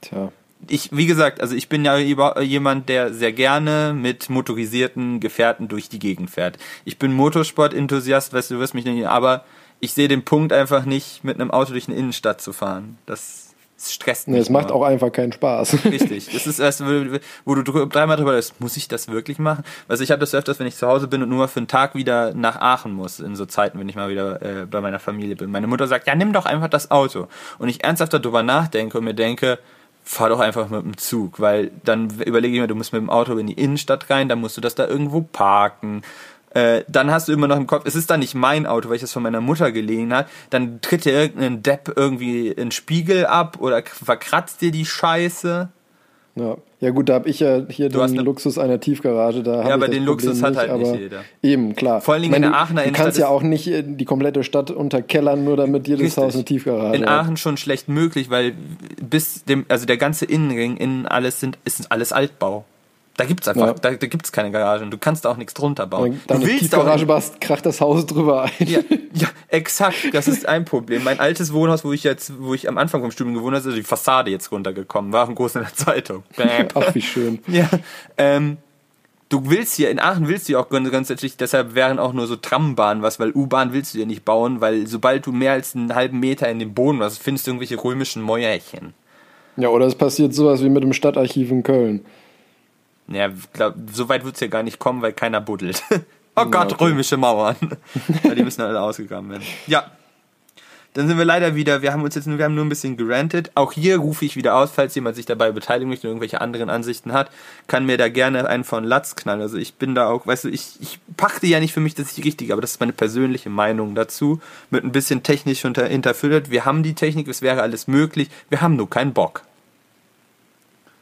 Tja. ich, wie gesagt, also ich bin ja jemand, der sehr gerne mit motorisierten Gefährten durch die Gegend fährt. Ich bin Motorsport-Enthusiast, weißt du, du wirst mich nicht, aber ich sehe den Punkt einfach nicht, mit einem Auto durch eine Innenstadt zu fahren. Das, das stresst mich. Nee, es macht auch einfach keinen Spaß. Richtig. Das ist erst, wo du dreimal drüber denkst, muss ich das wirklich machen? Also ich habe das öfters, wenn ich zu Hause bin und nur mal für einen Tag wieder nach Aachen muss, in so Zeiten, wenn ich mal wieder äh, bei meiner Familie bin. Meine Mutter sagt, ja, nimm doch einfach das Auto. Und ich ernsthaft darüber nachdenke und mir denke, fahr doch einfach mit dem Zug, weil dann überlege ich mir, du musst mit dem Auto in die Innenstadt rein, dann musst du das da irgendwo parken. Äh, dann hast du immer noch im Kopf, es ist dann nicht mein Auto, weil ich das von meiner Mutter geliehen hat, dann tritt dir irgendein Depp irgendwie einen Spiegel ab oder verkratzt dir die Scheiße. Ja. ja gut, da habe ich ja hier Du den eine- Luxus einer Tiefgarage. Da ich aber den Problem Luxus hat nicht, halt nicht jeder. Eben, klar. Vor allen Dingen meine, in der Aachener Du kannst Innenstadt ja auch nicht äh, die komplette Stadt unterkellern, nur damit jedes Richtig. Haus eine Tiefgarage In hat. Aachen schon schlecht möglich, weil bis dem, also der ganze Innenring, innen alles sind, ist alles Altbau. Da gibt's einfach, Ja. da, da gibt's keine Garagen. Du kannst da auch nichts drunter bauen. Wenn du willst auch Tiefgarage machst, kracht das Haus drüber ein. ja, ja, exakt. Das ist ein Problem. Mein altes Wohnhaus, wo ich jetzt, wo ich am Anfang vom Studium gewohnt habe, ist also die Fassade jetzt runtergekommen. War auch groß in der Zeitung. Bäm. Ach, wie schön. Ja, ähm, du willst hier, in Aachen willst du ja auch ganz- grundsätzlich, deshalb wären auch nur so Trambahnen was, weil U-Bahn willst du ja nicht bauen, weil sobald du mehr als einen halben Meter in den Boden hast, findest du irgendwelche römischen Mäuerchen. Ja, oder es passiert sowas wie mit dem Stadtarchiv in Köln. Ja, glaub, so weit wird's ja gar nicht kommen, weil keiner buddelt. oh Gott, okay. römische Mauern. ja, die müssen alle ausgegraben werden. Ja. Dann sind wir leider wieder, wir haben uns jetzt nur, wir haben nur ein bisschen gerantet. Auch hier rufe ich wieder aus, falls jemand sich dabei beteiligen möchte und irgendwelche anderen Ansichten hat, kann mir da gerne einen von Latz knallen. Also ich bin da auch, weißt du, ich, ich pachte ja nicht für mich, dass ich die richtige, aber das ist meine persönliche Meinung dazu. Mit ein bisschen technisch unter, hinterfüttert. Wir haben die Technik, es wäre alles möglich. Wir haben nur keinen Bock.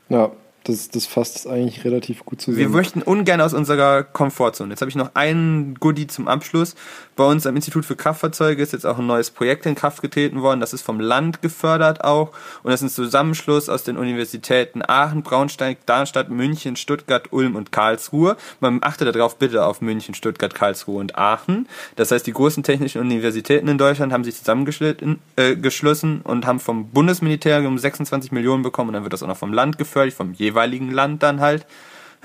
Ja, das, das fasst eigentlich relativ gut zusammen. Wir möchten ungern aus unserer Komfortzone. Jetzt habe ich noch einen Goodie zum Abschluss. Bei uns am Institut für Kraftfahrzeuge ist jetzt auch ein neues Projekt in Kraft getreten worden. Das ist vom Land gefördert auch. Und das ist ein Zusammenschluss aus den Universitäten Aachen, Braunschweig, Darmstadt, München, Stuttgart, Ulm und Karlsruhe. Man achte darauf bitte auf München, Stuttgart, Karlsruhe und Aachen. Das heißt, die großen technischen Universitäten in Deutschland haben sich zusammengeschlossen äh, und haben vom Bundesministerium 26 Millionen bekommen. Und dann wird das auch noch vom Land gefördert, vom jeweiligen Land dann halt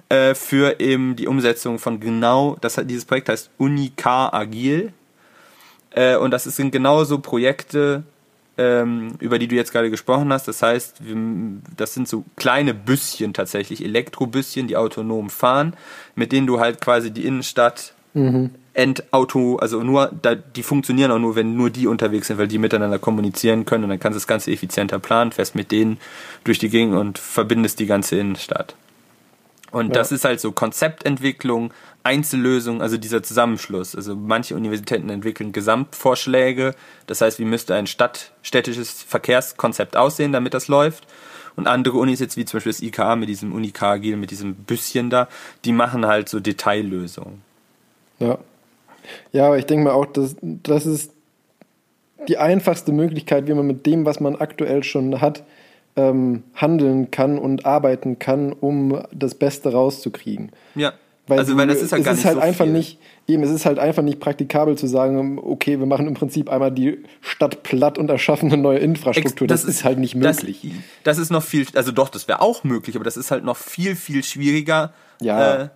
äh, für eben die Umsetzung von genau, das dieses Projekt heißt Unica Agil. Äh, und das sind genauso Projekte, ähm, über die du jetzt gerade gesprochen hast. Das heißt, das sind so kleine Büsschen tatsächlich, Elektrobüsschen, die autonom fahren, mit denen du halt quasi die Innenstadt Endauto, also nur, da, die funktionieren auch nur, wenn nur die unterwegs sind, weil die miteinander kommunizieren können und dann kannst du das Ganze effizienter planen, fährst mit denen durch die Gegend und verbindest die ganze Innenstadt. Und Ja. das ist halt so Konzeptentwicklung, Einzellösung, also dieser Zusammenschluss. Also manche Universitäten entwickeln Gesamtvorschläge, das heißt, wie müsste ein Stadt, städtisches Verkehrskonzept aussehen, damit das läuft. Und andere Unis jetzt wie zum Beispiel das IKA mit diesem Unikagil, mit diesem Büsschen da, die machen halt so Detaillösungen. Ja. Ja, aber ich denke mal auch, dass das ist die einfachste Möglichkeit, wie man mit dem, was man aktuell schon hat, ähm, handeln kann und arbeiten kann, um das Beste rauszukriegen. Ja. Weil also, weil das ist halt es gar ist nicht halt so einfach viel. nicht, eben, es ist halt einfach nicht praktikabel zu sagen, okay, wir machen im Prinzip einmal die Stadt platt und erschaffen eine neue Infrastruktur. Das, ist halt nicht möglich. Das, das ist noch viel, also doch, das wäre auch möglich, aber das ist halt noch viel, viel schwieriger. Ja. Äh,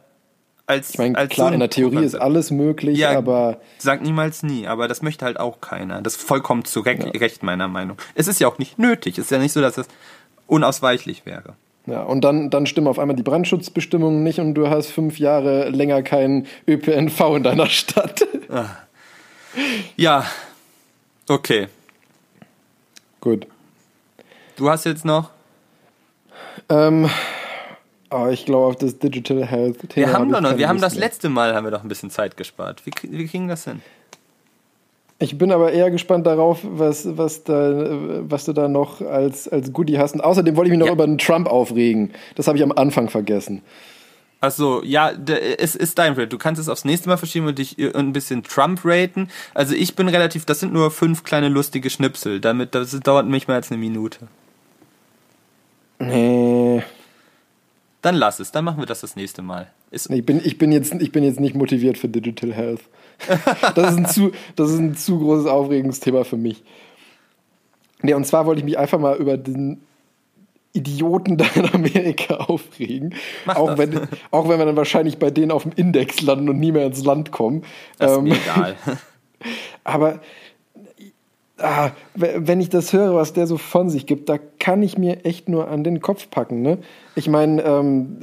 als, ich meine, klar, so in der Theorie ist alles möglich, Ja, aber Sag niemals nie, aber das möchte halt auch keiner. Das ist vollkommen zu Recht, Recht meiner Meinung. Es ist ja auch nicht nötig. Es ist ja nicht so, dass das unausweichlich wäre. ja, und dann, dann stimmen auf einmal die Brandschutzbestimmungen nicht und du hast fünf Jahre länger keinen ÖPNV in deiner Stadt. Ja, okay. Gut. Du hast jetzt noch. Ähm, aber ich glaube, auf das Digital Health Thema. Wir haben hab doch noch, wir haben das letzte Mal haben wir doch ein bisschen Zeit gespart. Wie, wie kriegen das hin? Ich bin aber eher gespannt darauf, was, was, da, was du da noch als, als Goodie hast. Und außerdem wollte ich mich noch Ja. über den Trump aufregen. Das habe ich am Anfang vergessen. Achso, ja, es ist dein Rate. Du kannst es aufs nächste Mal verschieben und dich ein bisschen Trump raten. Also ich bin relativ, das sind nur fünf kleine lustige Schnipsel. Damit, das dauert nicht mehr als eine Minute. Nee. Dann lass es, dann machen wir das das nächste Mal. Ist, Ich bin, ich, bin jetzt, ich bin jetzt nicht motiviert für Digital Health. Das ist ein zu, das ist ein zu großes Aufregungsthema für mich. Nee, und zwar wollte ich mich einfach mal über den Idioten da in Amerika aufregen. Mach Auch das. wenn, auch wenn wir dann wahrscheinlich bei denen auf dem Index landen und nie mehr ins Land kommen. das ist Ähm, mir egal. Aber ah, wenn ich das höre, was der so von sich gibt, da kann ich mir echt nur an den Kopf packen. Ne? Ich meine, ähm,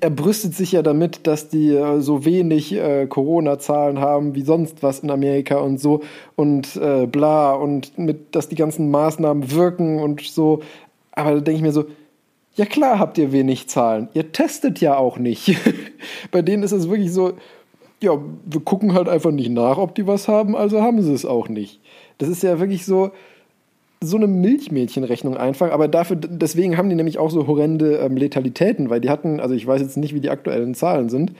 er brüstet sich ja damit, dass die äh, so wenig äh, Corona-Zahlen haben wie sonst was in Amerika und so und äh, bla und mit, dass die ganzen Maßnahmen wirken und so. Aber da denke ich mir so, ja klar habt ihr wenig Zahlen. Ihr testet ja auch nicht. Bei denen ist es wirklich so, ja, wir gucken halt einfach nicht nach, ob die was haben, also haben sie es auch nicht. Das ist ja wirklich so, so eine Milchmädchenrechnung einfach, aber dafür, deswegen haben die nämlich auch so horrende ähm, Letalitäten, weil die hatten, also ich weiß jetzt nicht, wie die aktuellen Zahlen sind,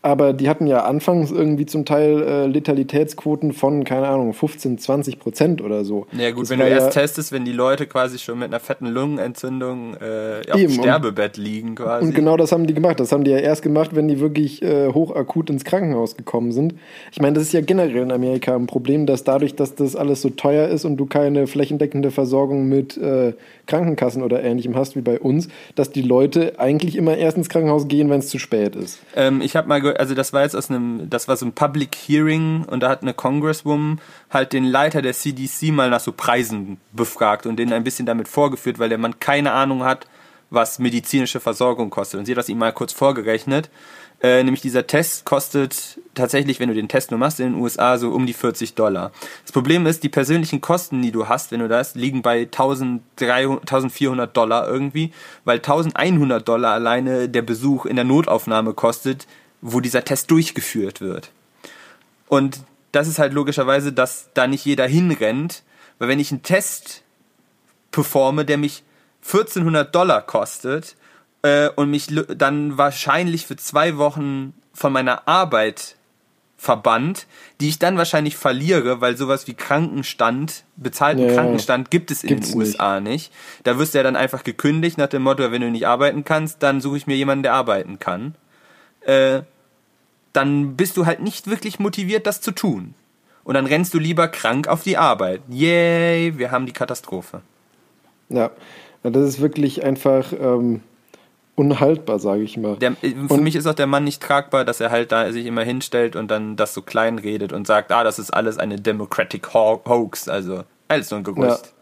aber die hatten ja anfangs irgendwie zum Teil äh, Letalitätsquoten von, keine Ahnung, 15, 20 Prozent oder so. Ja gut, Das wenn du erst ja, testest, wenn die Leute quasi schon mit einer fetten Lungenentzündung äh, auf dem Sterbebett liegen quasi. Und genau das haben die gemacht. Das haben die ja erst gemacht, wenn die wirklich äh, hochakut ins Krankenhaus gekommen sind. Ich meine, das ist ja generell in Amerika ein Problem, dass dadurch, dass das alles so teuer ist und du keine flächendeckende Versorgung mit äh, Krankenkassen oder ähnlichem hast wie bei uns, dass die Leute eigentlich immer erst ins Krankenhaus gehen, wenn es zu spät ist. Ähm, ich habe mal, also das war jetzt aus einem, das war so ein Public Hearing und da hat eine Congresswoman halt den Leiter der CDC mal nach so Preisen befragt und den ein bisschen damit vorgeführt, weil der Mann keine Ahnung hat, was medizinische Versorgung kostet. Und sie hat das ihm mal kurz vorgerechnet. Äh, nämlich dieser Test kostet tatsächlich, wenn du den Test nur machst in den USA, so um die 40 Dollar. Das Problem ist, die persönlichen Kosten, die du hast, wenn du das, liegen bei 1300, 1400 Dollar irgendwie, weil 1100 Dollar alleine der Besuch in der Notaufnahme kostet, wo dieser Test durchgeführt wird. Und das ist halt logischerweise, dass da nicht jeder hinrennt, weil wenn ich einen Test performe, der mich 1400 Dollar kostet äh, und mich dann wahrscheinlich für zwei Wochen von meiner Arbeit verbannt, die ich dann wahrscheinlich verliere, weil sowas wie Krankenstand, bezahlten Ja. Krankenstand gibt es in den USA nicht. Da wirst du ja dann einfach gekündigt nach dem Motto, wenn du nicht arbeiten kannst, dann suche ich mir jemanden, der arbeiten kann. Äh, dann bist du halt nicht wirklich motiviert, das zu tun. Und dann rennst du lieber krank auf die Arbeit. Yay, wir haben die Katastrophe. Ja, das ist wirklich einfach ähm, unhaltbar, sage ich mal. Der, äh, für Und- mich ist auch der Mann nicht tragbar, dass er halt da sich immer hinstellt und dann das so klein redet und sagt, ah, das ist alles eine Democratic Ho Hoax, also alles nur ein Gerücht. Ja,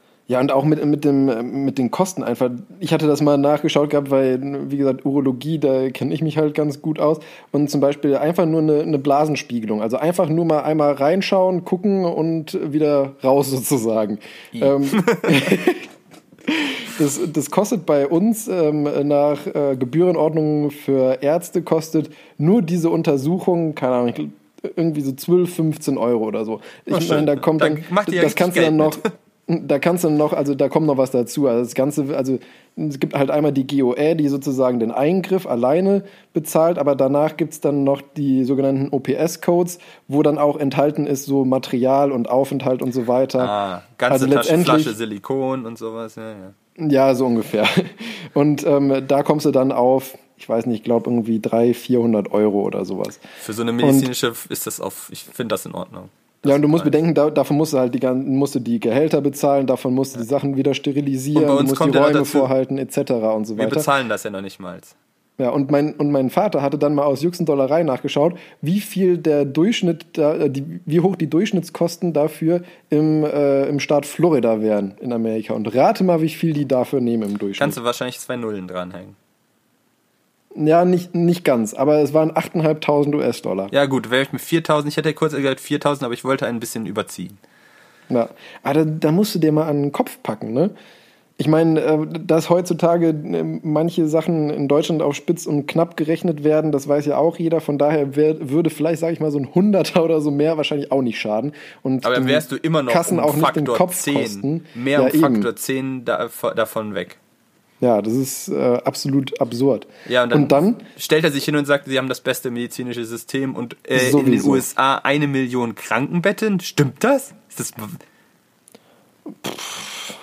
und auch mit, mit, dem, mit den Kosten einfach. Ich hatte das mal nachgeschaut gehabt, weil, wie gesagt, Urologie, da kenne ich mich halt ganz gut aus. Und zum Beispiel einfach nur eine, eine Blasenspiegelung. Also einfach nur mal einmal reinschauen, gucken und wieder raus sozusagen. Ähm, das, das kostet bei uns ähm, nach äh, Gebührenordnung für Ärzte kostet nur diese Untersuchung, keine Ahnung, irgendwie so 12, 15 Euro oder so. Ich meine, da kommt Dann dann, ja das kannst du dann noch, Geld da kannst du noch, also da kommt noch was dazu. Also das Ganze, also es gibt halt einmal die GOE, die sozusagen den Eingriff alleine bezahlt, aber danach gibt's dann noch die sogenannten OPS-Codes, wo dann auch enthalten ist so Material und Aufenthalt und so weiter. Ah, ganze Also Tasche, letztendlich- Flasche Silikon und sowas. Ja, ja. Ja, so ungefähr. Und ähm, da kommst du dann auf, ich weiß nicht, ich glaube irgendwie 300, 400 Euro oder sowas. Für so eine medizinische ist das auf, ich finde das in Ordnung. Ja, und du musst bedenken, da, davon musst du halt die, gan- musst du die Gehälter bezahlen, davon musst du die Sachen wieder sterilisieren, Und bei uns musst kommt die Räume dazu, vorhalten, etc. und so Wir weiter. bezahlen das ja noch nicht mal. Ja, und mein, und mein Vater hatte dann mal aus Juxendollerei nachgeschaut, wie viel der Durchschnitt, da, äh, die, wie hoch die Durchschnittskosten dafür im, äh, im Staat Florida wären in Amerika. Und rate mal, wie viel die dafür nehmen im Durchschnitt. Kannst du wahrscheinlich zwei Nullen dranhängen. Ja, nicht, nicht ganz, aber es waren 8.500 US-Dollar. Ja gut, wäre ich mit 4000, ich hätte kurz gesagt 4000, aber ich wollte ein bisschen überziehen. Ja, aber da, da musst du dir mal an den Kopf packen, ne? Ich meine, äh, dass heutzutage äh, manche Sachen in Deutschland auf spitz und knapp gerechnet werden, das weiß ja auch jeder. Von daher wär, würde vielleicht, sage ich mal, so ein Hunderter oder so mehr wahrscheinlich auch nicht schaden. Und Aber dann wärst du immer noch Kassen um auch nicht den Faktor Kopf 10, kosten. mehr ja, um eben. Faktor 10 da, davon weg. Ja, das ist äh, absolut absurd. Ja, und dann, und dann stellt er sich hin und sagt, sie haben das beste medizinische System und äh, in den. USA eine Million Krankenbetten. Stimmt das? Ist das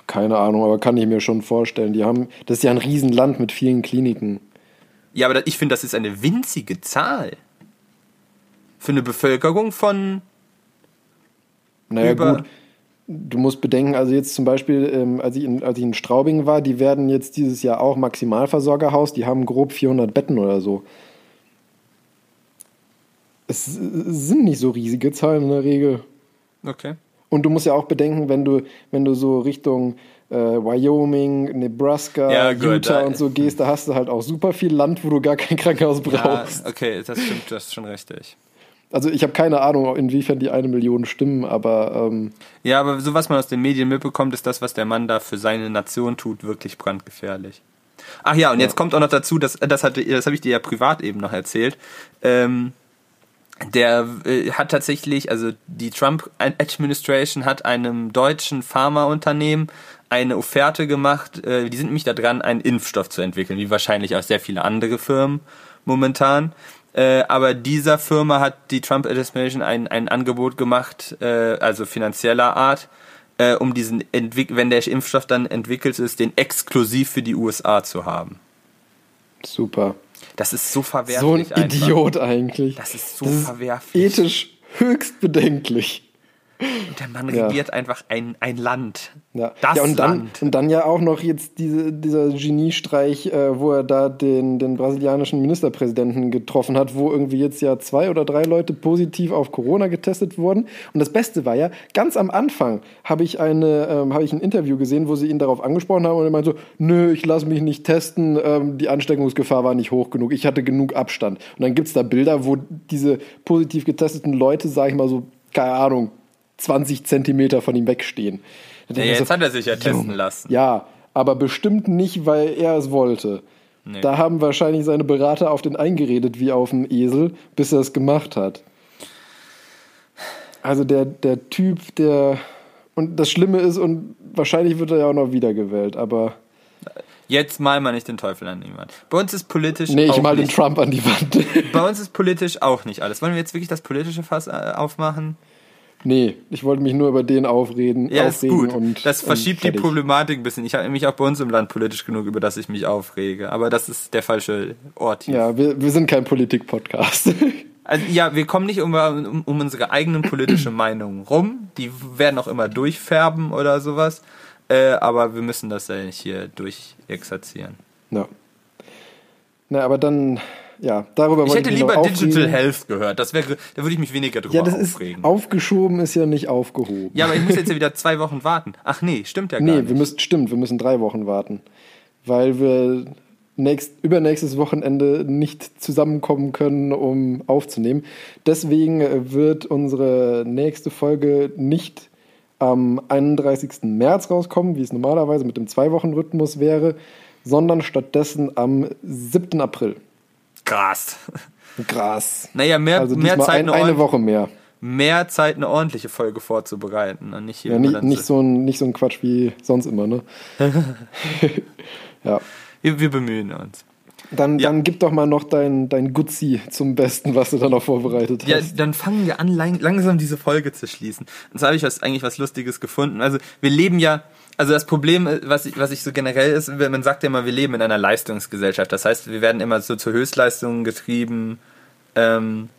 keine Ahnung, aber kann ich mir schon vorstellen. Die haben, das ist ja ein Riesenland mit vielen Kliniken. ja, aber ich finde, das ist eine winzige Zahl. Für eine Bevölkerung von Naja, Über- gut. Du musst bedenken, also jetzt zum Beispiel, ähm, als, ich in, als ich in Straubing war, die werden jetzt dieses Jahr auch Maximalversorgerhaus, die haben grob 400 Betten oder so. Es sind nicht so riesige Zahlen in der Regel. Okay. Und du musst ja auch bedenken, wenn du, wenn du so Richtung äh, Wyoming, Nebraska, Ja, Utah und so gehst, da hast du halt auch super viel Land, wo du gar kein Krankenhaus Ja, brauchst. okay, das stimmt, das ist schon richtig. Also ich habe keine Ahnung, inwiefern die eine Million stimmen, aber ähm, Ja, aber so was man aus den Medien mitbekommt, ist das, was der Mann da für seine Nation tut, wirklich brandgefährlich. Ach ja, und jetzt kommt auch noch dazu, dass das hatte, das habe ich dir ja privat eben noch erzählt. Ähm, der äh, hat tatsächlich, also die Trump Administration hat einem deutschen Pharmaunternehmen eine Offerte gemacht. Äh, die sind nämlich da dran, einen Impfstoff zu entwickeln, wie wahrscheinlich auch sehr viele andere Firmen momentan. Äh, aber dieser Firma hat die Trump Administration ein, ein Angebot gemacht, äh, also finanzieller Art, äh, um diesen, Entwick wenn der Impfstoff dann entwickelt ist, den exklusiv für die USA zu haben. super. Das ist so verwerflich. So ein einfach. Idiot eigentlich. Das ist so Das ist verwerflich. Ethisch höchst bedenklich. Und der Mann Ja. regiert einfach ein, ein Land. Ja, Das ja und, dann, Land. und dann ja auch noch jetzt diese, dieser Geniestreich, äh, wo er da den, den brasilianischen Ministerpräsidenten getroffen hat, wo irgendwie jetzt ja zwei oder drei Leute positiv auf Corona getestet wurden. Und das Beste war ja, ganz am Anfang habe ich, eine, ähm, habe ich ein Interview gesehen, wo sie ihn darauf angesprochen haben und er meinte so, nö, ich lasse mich nicht testen, ähm, die Ansteckungsgefahr war nicht hoch genug, ich hatte genug Abstand. Und dann gibt's da Bilder, wo diese positiv getesteten Leute, sage ich mal so, keine Ahnung, 20 Zentimeter von ihm wegstehen. Ja, ich jetzt so, hat er sich ja testen Junge. lassen. Ja, aber bestimmt nicht, weil er es wollte. Nee. Da haben wahrscheinlich seine Berater auf den eingeredet wie auf dem Esel, bis er es gemacht hat. Also der, der Typ, der. Und das Schlimme ist, und wahrscheinlich wird er ja auch noch wiedergewählt, aber. Jetzt mal mal nicht den Teufel an jemand. Bei uns ist politisch Nee, ich auch mal den. Trump an die Wand. Bei uns ist politisch auch nicht alles. Wollen wir jetzt wirklich das politische Fass äh, aufmachen? Nee, ich wollte mich nur über den aufreden. Ja, ist gut. Und, das und verschiebt die fertig. Problematik ein bisschen. Ich habe nämlich auch bei uns im Land politisch genug, über das ich mich aufrege. Aber das ist der falsche Ort hier. Ja, wir, wir sind kein Politik-Podcast. Also, ja, wir kommen nicht um, um, um unsere eigenen politische Meinungen rum. Die werden auch immer durchfärben oder sowas. Äh, aber wir müssen das ja nicht hier durchexerzieren. Ja. Na, aber dann, ja, darüber Ich hätte mich lieber noch Digital. Health gehört. Das wäre, da würde ich mich weniger drüber Ja, das ist aufregen. aufgeschoben, ist ja nicht aufgehoben. ja, aber ich muss jetzt ja wieder zwei Wochen warten. Ach nee, stimmt ja gar nee, nicht. wir müssen, stimmt, wir müssen drei Wochen warten. Weil wir nächst, übernächstes Wochenende nicht zusammenkommen können, um aufzunehmen. Deswegen wird unsere nächste Folge nicht am 31. März rauskommen, wie es normalerweise mit dem Zwei-Wochen-Rhythmus wäre, sondern stattdessen am 7. April. Krass. Krass. Naja, mehr, Also mehr, Zeit, ein, eine eine Woche mehr. mehr Zeit, eine ordentliche Folge vorzubereiten. Und nicht hier Ja, nicht, nicht, so. ein, nicht so ein Quatsch wie sonst immer, ne? ja. Wir, wir bemühen uns. Dann, Ja. dann gib doch mal noch dein, dein Gutzi zum Besten, was du da noch vorbereitet Ja, hast. dann fangen wir an, lang, langsam diese Folge zu schließen. Und so habe ich was, eigentlich was Lustiges gefunden. Also wir leben ja, also das Problem, äh, was ich, was ich so generell ist, man sagt ja immer, wir leben in einer Leistungsgesellschaft. Das heißt, wir werden immer so zu Höchstleistungen getrieben. Ähm,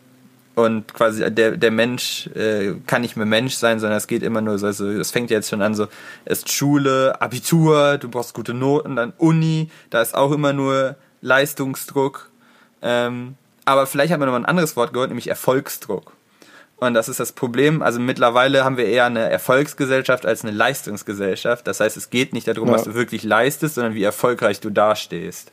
und quasi der, der Mensch äh, kann nicht mehr Mensch sein, sondern es geht immer nur so, also es fängt jetzt schon an so, erst Schule, Abitur, du brauchst gute Noten, dann Uni, da ist auch immer nur Leistungsdruck. Ähm, aber vielleicht hat man noch mal ein anderes Wort gehört, nämlich Erfolgsdruck. Und das ist das Problem. Also mittlerweile haben wir eher eine Erfolgsgesellschaft als eine Leistungsgesellschaft. Das heißt, es geht nicht darum, Ja. was du wirklich leistest, sondern wie erfolgreich du dastehst.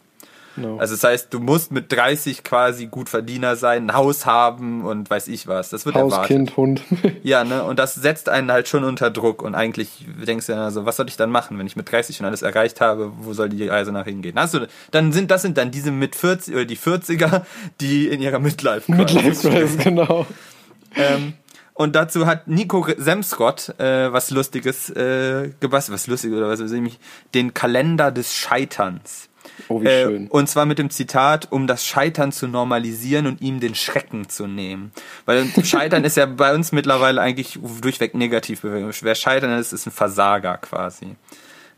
Genau. Also das heißt, du musst mit 30 quasi gut Verdiener sein, ein Haus haben und weiß ich was. Das wird Haus, erwartet. Kind, Hund. Ja, ne? Und das setzt einen halt schon unter Druck. Und eigentlich denkst du dann also, was soll ich dann machen, wenn ich mit 30 schon alles erreicht habe, wo soll die Reise nach hingehen? Also, dann sind, das sind dann diese mit 40 oder die 40er, die in ihrer Midlife Midlife Crisis, genau. Ähm, und dazu hat Nico Semsrott äh, was Lustiges äh, gebastelt, was Lustiges oder was, nämlich den Kalender des Scheiterns. Oh, wie Äh, schön. und zwar mit dem Zitat, um das Scheitern zu normalisieren und ihm den Schrecken zu nehmen. Weil Scheitern ist ja bei uns mittlerweile eigentlich durchweg negativ. Wer Scheitern ist, ist ein Versager quasi.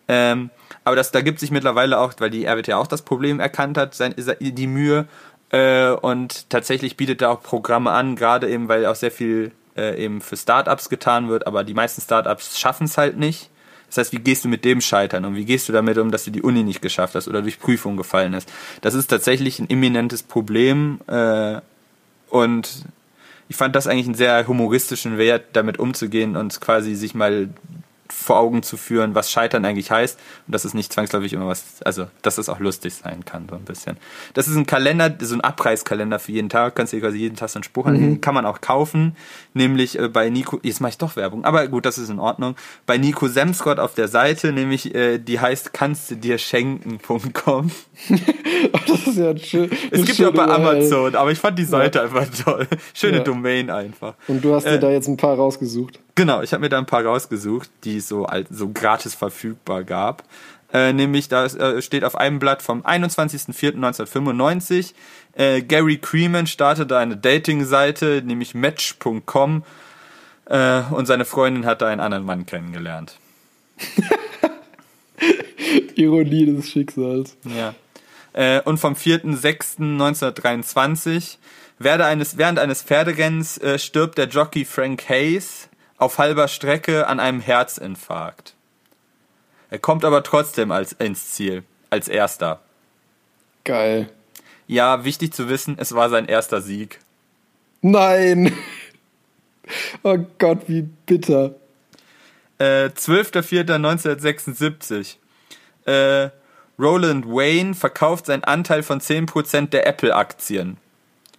Ähm, aber das, da gibt sich mittlerweile auch, weil die RWT auch das Problem erkannt hat, sein, die Mühe äh, und tatsächlich bietet da auch Programme an, gerade eben, weil auch sehr viel äh, eben für Startups getan wird, aber die meisten Startups schaffen es halt nicht. Das heißt, wie gehst du mit dem scheitern und wie gehst du damit um, dass du die Uni nicht geschafft hast oder durch Prüfung gefallen ist? Das ist tatsächlich ein imminentes Problem äh, und ich fand das eigentlich einen sehr humoristischen Wert, damit umzugehen und quasi sich mal vor Augen zu führen, was Scheitern eigentlich heißt und dass es nicht zwangsläufig immer was, also dass es auch lustig sein kann, so ein bisschen. Das ist ein Kalender, so ein Abreißkalender für jeden Tag, kannst du dir quasi jeden Tag so einen Spruch anlegen, kann man auch kaufen, nämlich äh, bei Nico, jetzt mache ich doch Werbung, aber gut, das ist in Ordnung, bei Nico Semsrott auf der Seite, nämlich äh, die heißt kannst du dir schenken.com. Das ist ja ein schön. Es gibt ja auch bei Amazon, aber ich fand die Seite einfach toll. Schöne Ja. Domain einfach. Und du hast dir Äh, da jetzt ein paar rausgesucht. Genau, ich habe mir da ein paar rausgesucht, die es so, so gratis verfügbar gab. Äh, nämlich, da äh, steht auf einem Blatt vom 21.04.1995, äh, Gary Creeman startete eine Dating-Seite, nämlich Match.com, äh, und seine Freundin hatte einen anderen Mann kennengelernt. Ironie des Schicksals. Ja. Äh, und vom 4.06.1923, während eines, während eines Pferderennens äh, stirbt der Jockey Frank Hayes auf halber Strecke an einem Herzinfarkt. Er kommt aber trotzdem als, ins Ziel, als erster. Geil. Ja, wichtig zu wissen, es war sein erster Sieg. Nein! Oh Gott, wie bitter. Äh, 12.04.1976. Äh, Roland Wayne verkauft seinen Anteil von 10% der Apple-Aktien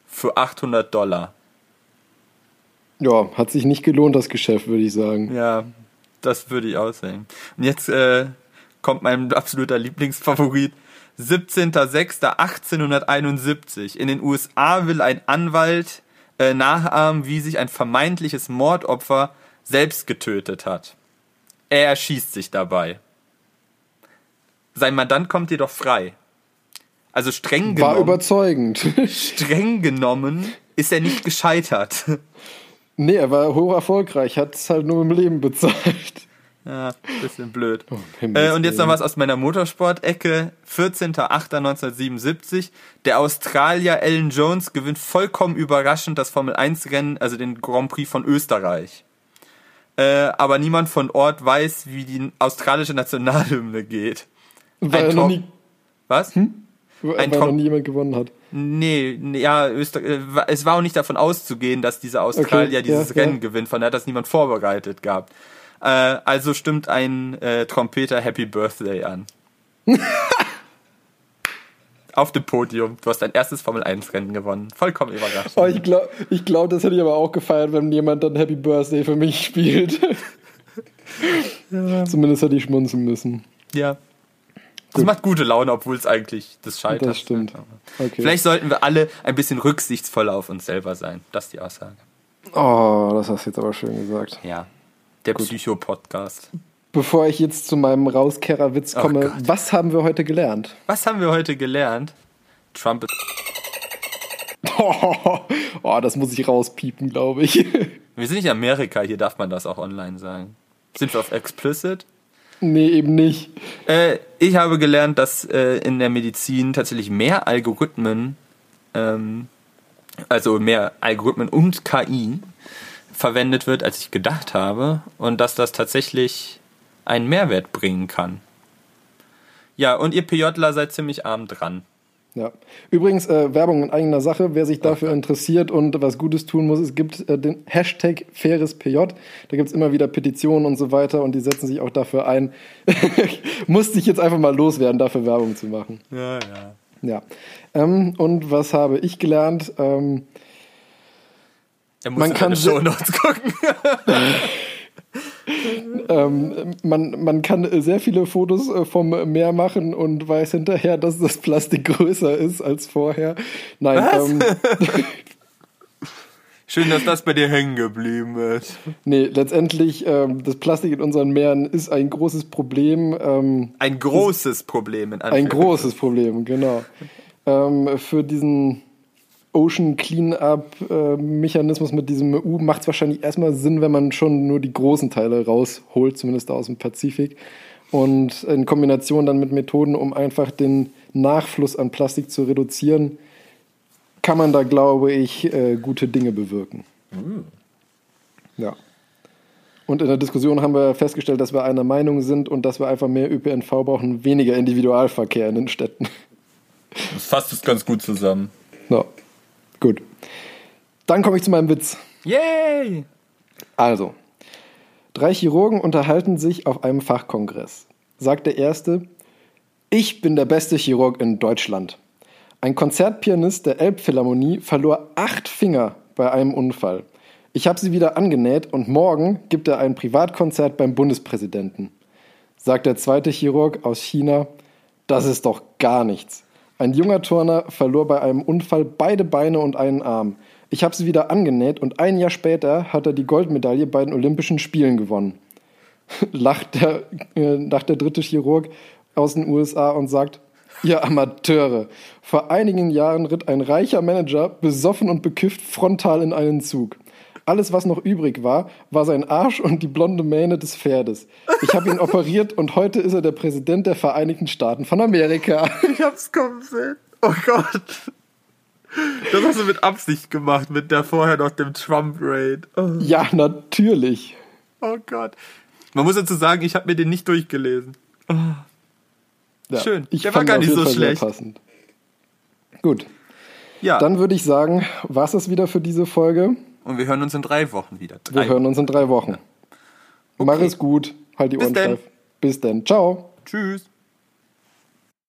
für 800 Dollar. Ja, hat sich nicht gelohnt, das Geschäft, würde ich sagen. Ja, das würde ich auch sagen. Und jetzt äh, kommt mein absoluter Lieblingsfavorit. 17.06.1871. In den USA will ein Anwalt äh, nachahmen, wie sich ein vermeintliches Mordopfer selbst getötet hat. Er erschießt sich dabei. Sein Mandant kommt jedoch frei. Also streng War genommen, überzeugend. streng genommen ist er nicht gescheitert. nee, er war hoch erfolgreich, hat es halt nur im Leben bezahlt. Ja, bisschen blöd. Himmels äh, und jetzt noch was aus meiner Motorsport-Ecke. 14.08.1977. Der Australier Alan Jones gewinnt vollkommen überraschend das Formel-1-Rennen, also den Grand Prix von Österreich. Äh, aber niemand von Ort weiß, wie die australische Nationalhymne geht. Weil er noch nie, Was? weil ein noch Tom nie jemand gewonnen hat. Nee, nee, ja, Öster äh, es war auch nicht davon auszugehen, dass dieser Australier Okay, dieses ja, Rennen ja. gewinnt, von daher hat das niemand vorbereitet gehabt. Äh, also stimmt ein äh, Trompeter Happy Birthday an. Auf dem Podium. Du hast dein erstes Formel-1-Rennen gewonnen. Vollkommen überrascht. Oh, ich glaube, ich glaub, das hätte ich aber auch gefeiert, wenn jemand dann Happy Birthday für mich spielt. Zumindest hätte ich schmunzeln müssen. Ja. Das macht gute Laune, obwohl es eigentlich das scheitert. Das stimmt. Okay. Vielleicht sollten wir alle ein bisschen rücksichtsvoller auf uns selber sein. Das ist die Aussage. Oh, das hast du jetzt aber schön gesagt. Ja. Der Psycho-Podcast. Bevor ich jetzt zu meinem Rauskerrer-Witz Oh komme, Gott. was haben wir heute gelernt? Was haben wir heute gelernt? Trump ist Oh, das muss ich rauspiepen, glaube ich. Wir sind nicht in Amerika, hier darf man das auch online sagen. Sind wir auf explicit? Nee, eben nicht. Äh, ich habe gelernt, dass äh, in der Medizin tatsächlich mehr Algorithmen, ähm, also mehr Algorithmen und KI verwendet wird, als ich gedacht habe. Und dass das tatsächlich einen Mehrwert bringen kann. Ja, und ihr PJler seid ziemlich arm dran. Ja. Übrigens, äh, Werbung in eigener Sache, wer sich dafür interessiert und was Gutes tun muss, es gibt äh, den Hashtag FairesPJ. Da gibt es immer wieder Petitionen und so weiter und die setzen sich auch dafür ein. Musste ich jetzt einfach mal loswerden, dafür Werbung zu machen. Ja, ja. Ja. Ähm, und was habe ich gelernt? Ähm, Man kann deine se- Shownotes gucken. ähm, man, man kann sehr viele Fotos äh, vom Meer machen und weiß hinterher, dass das Plastik größer ist als vorher. Nein, ähm, Schön, dass das bei dir hängen geblieben ist. nee, letztendlich, ähm, das Plastik in unseren Meeren ist ein großes Problem. Ähm, Ein großes Problem in ein Anführungszeichen. großes Problem, genau. Ähm, für diesen Ocean Cleanup-Mechanismus mit diesem U macht es wahrscheinlich erstmal Sinn, wenn man schon nur die großen Teile rausholt, zumindest aus dem Pazifik. Und in Kombination dann mit Methoden, um einfach den Nachfluss an Plastik zu reduzieren, kann man da, glaube ich, äh, gute Dinge bewirken. Ja. Und in der Diskussion haben wir festgestellt, dass wir einer Meinung sind und dass wir einfach mehr ÖPNV brauchen, weniger Individualverkehr in den Städten. Das fasst es ganz gut zusammen. Ja, gut. Dann komme ich zu meinem Witz. Yay! Also, drei Chirurgen unterhalten sich auf einem Fachkongress. Sagt der erste, ich bin der beste Chirurg in Deutschland. Ein Konzertpianist der Elbphilharmonie verlor acht Finger bei einem Unfall. Ich habe sie wieder angenäht und morgen gibt er ein Privatkonzert beim Bundespräsidenten. Sagt der zweite Chirurg aus China, das ist doch gar nichts. Ein junger Turner verlor bei einem Unfall beide Beine und einen Arm. Ich habe sie wieder angenäht und ein Jahr später hat er die Goldmedaille bei den Olympischen Spielen gewonnen. lacht, der, äh, lacht der dritte Chirurg aus den USA und sagt, ihr Amateure, vor einigen Jahren ritt ein reicher Manager besoffen und bekifft frontal in einen Zug. Alles, was noch übrig war, war sein Arsch und die blonde Mähne des Pferdes. Ich habe ihn operiert und heute ist er der Präsident der Vereinigten Staaten von Amerika. Ich hab's kommen sehen. Oh Gott. Das hast du mit Absicht gemacht, mit der vorher noch dem Trump-Raid. Oh, Ja, natürlich. oh Gott. Man muss dazu sagen, ich habe mir den nicht durchgelesen. Ja, Schön. Ich Der war fand gar auf nicht so Fall schlecht. Passend. Gut, Ja, dann würde ich sagen, war es wieder für diese Folge. Und wir hören uns in drei Wochen wieder. Wir Drei. hören uns in drei Wochen. Mach es gut, halt die Bis Ohren steif. Bis dann. Ciao. Tschüss.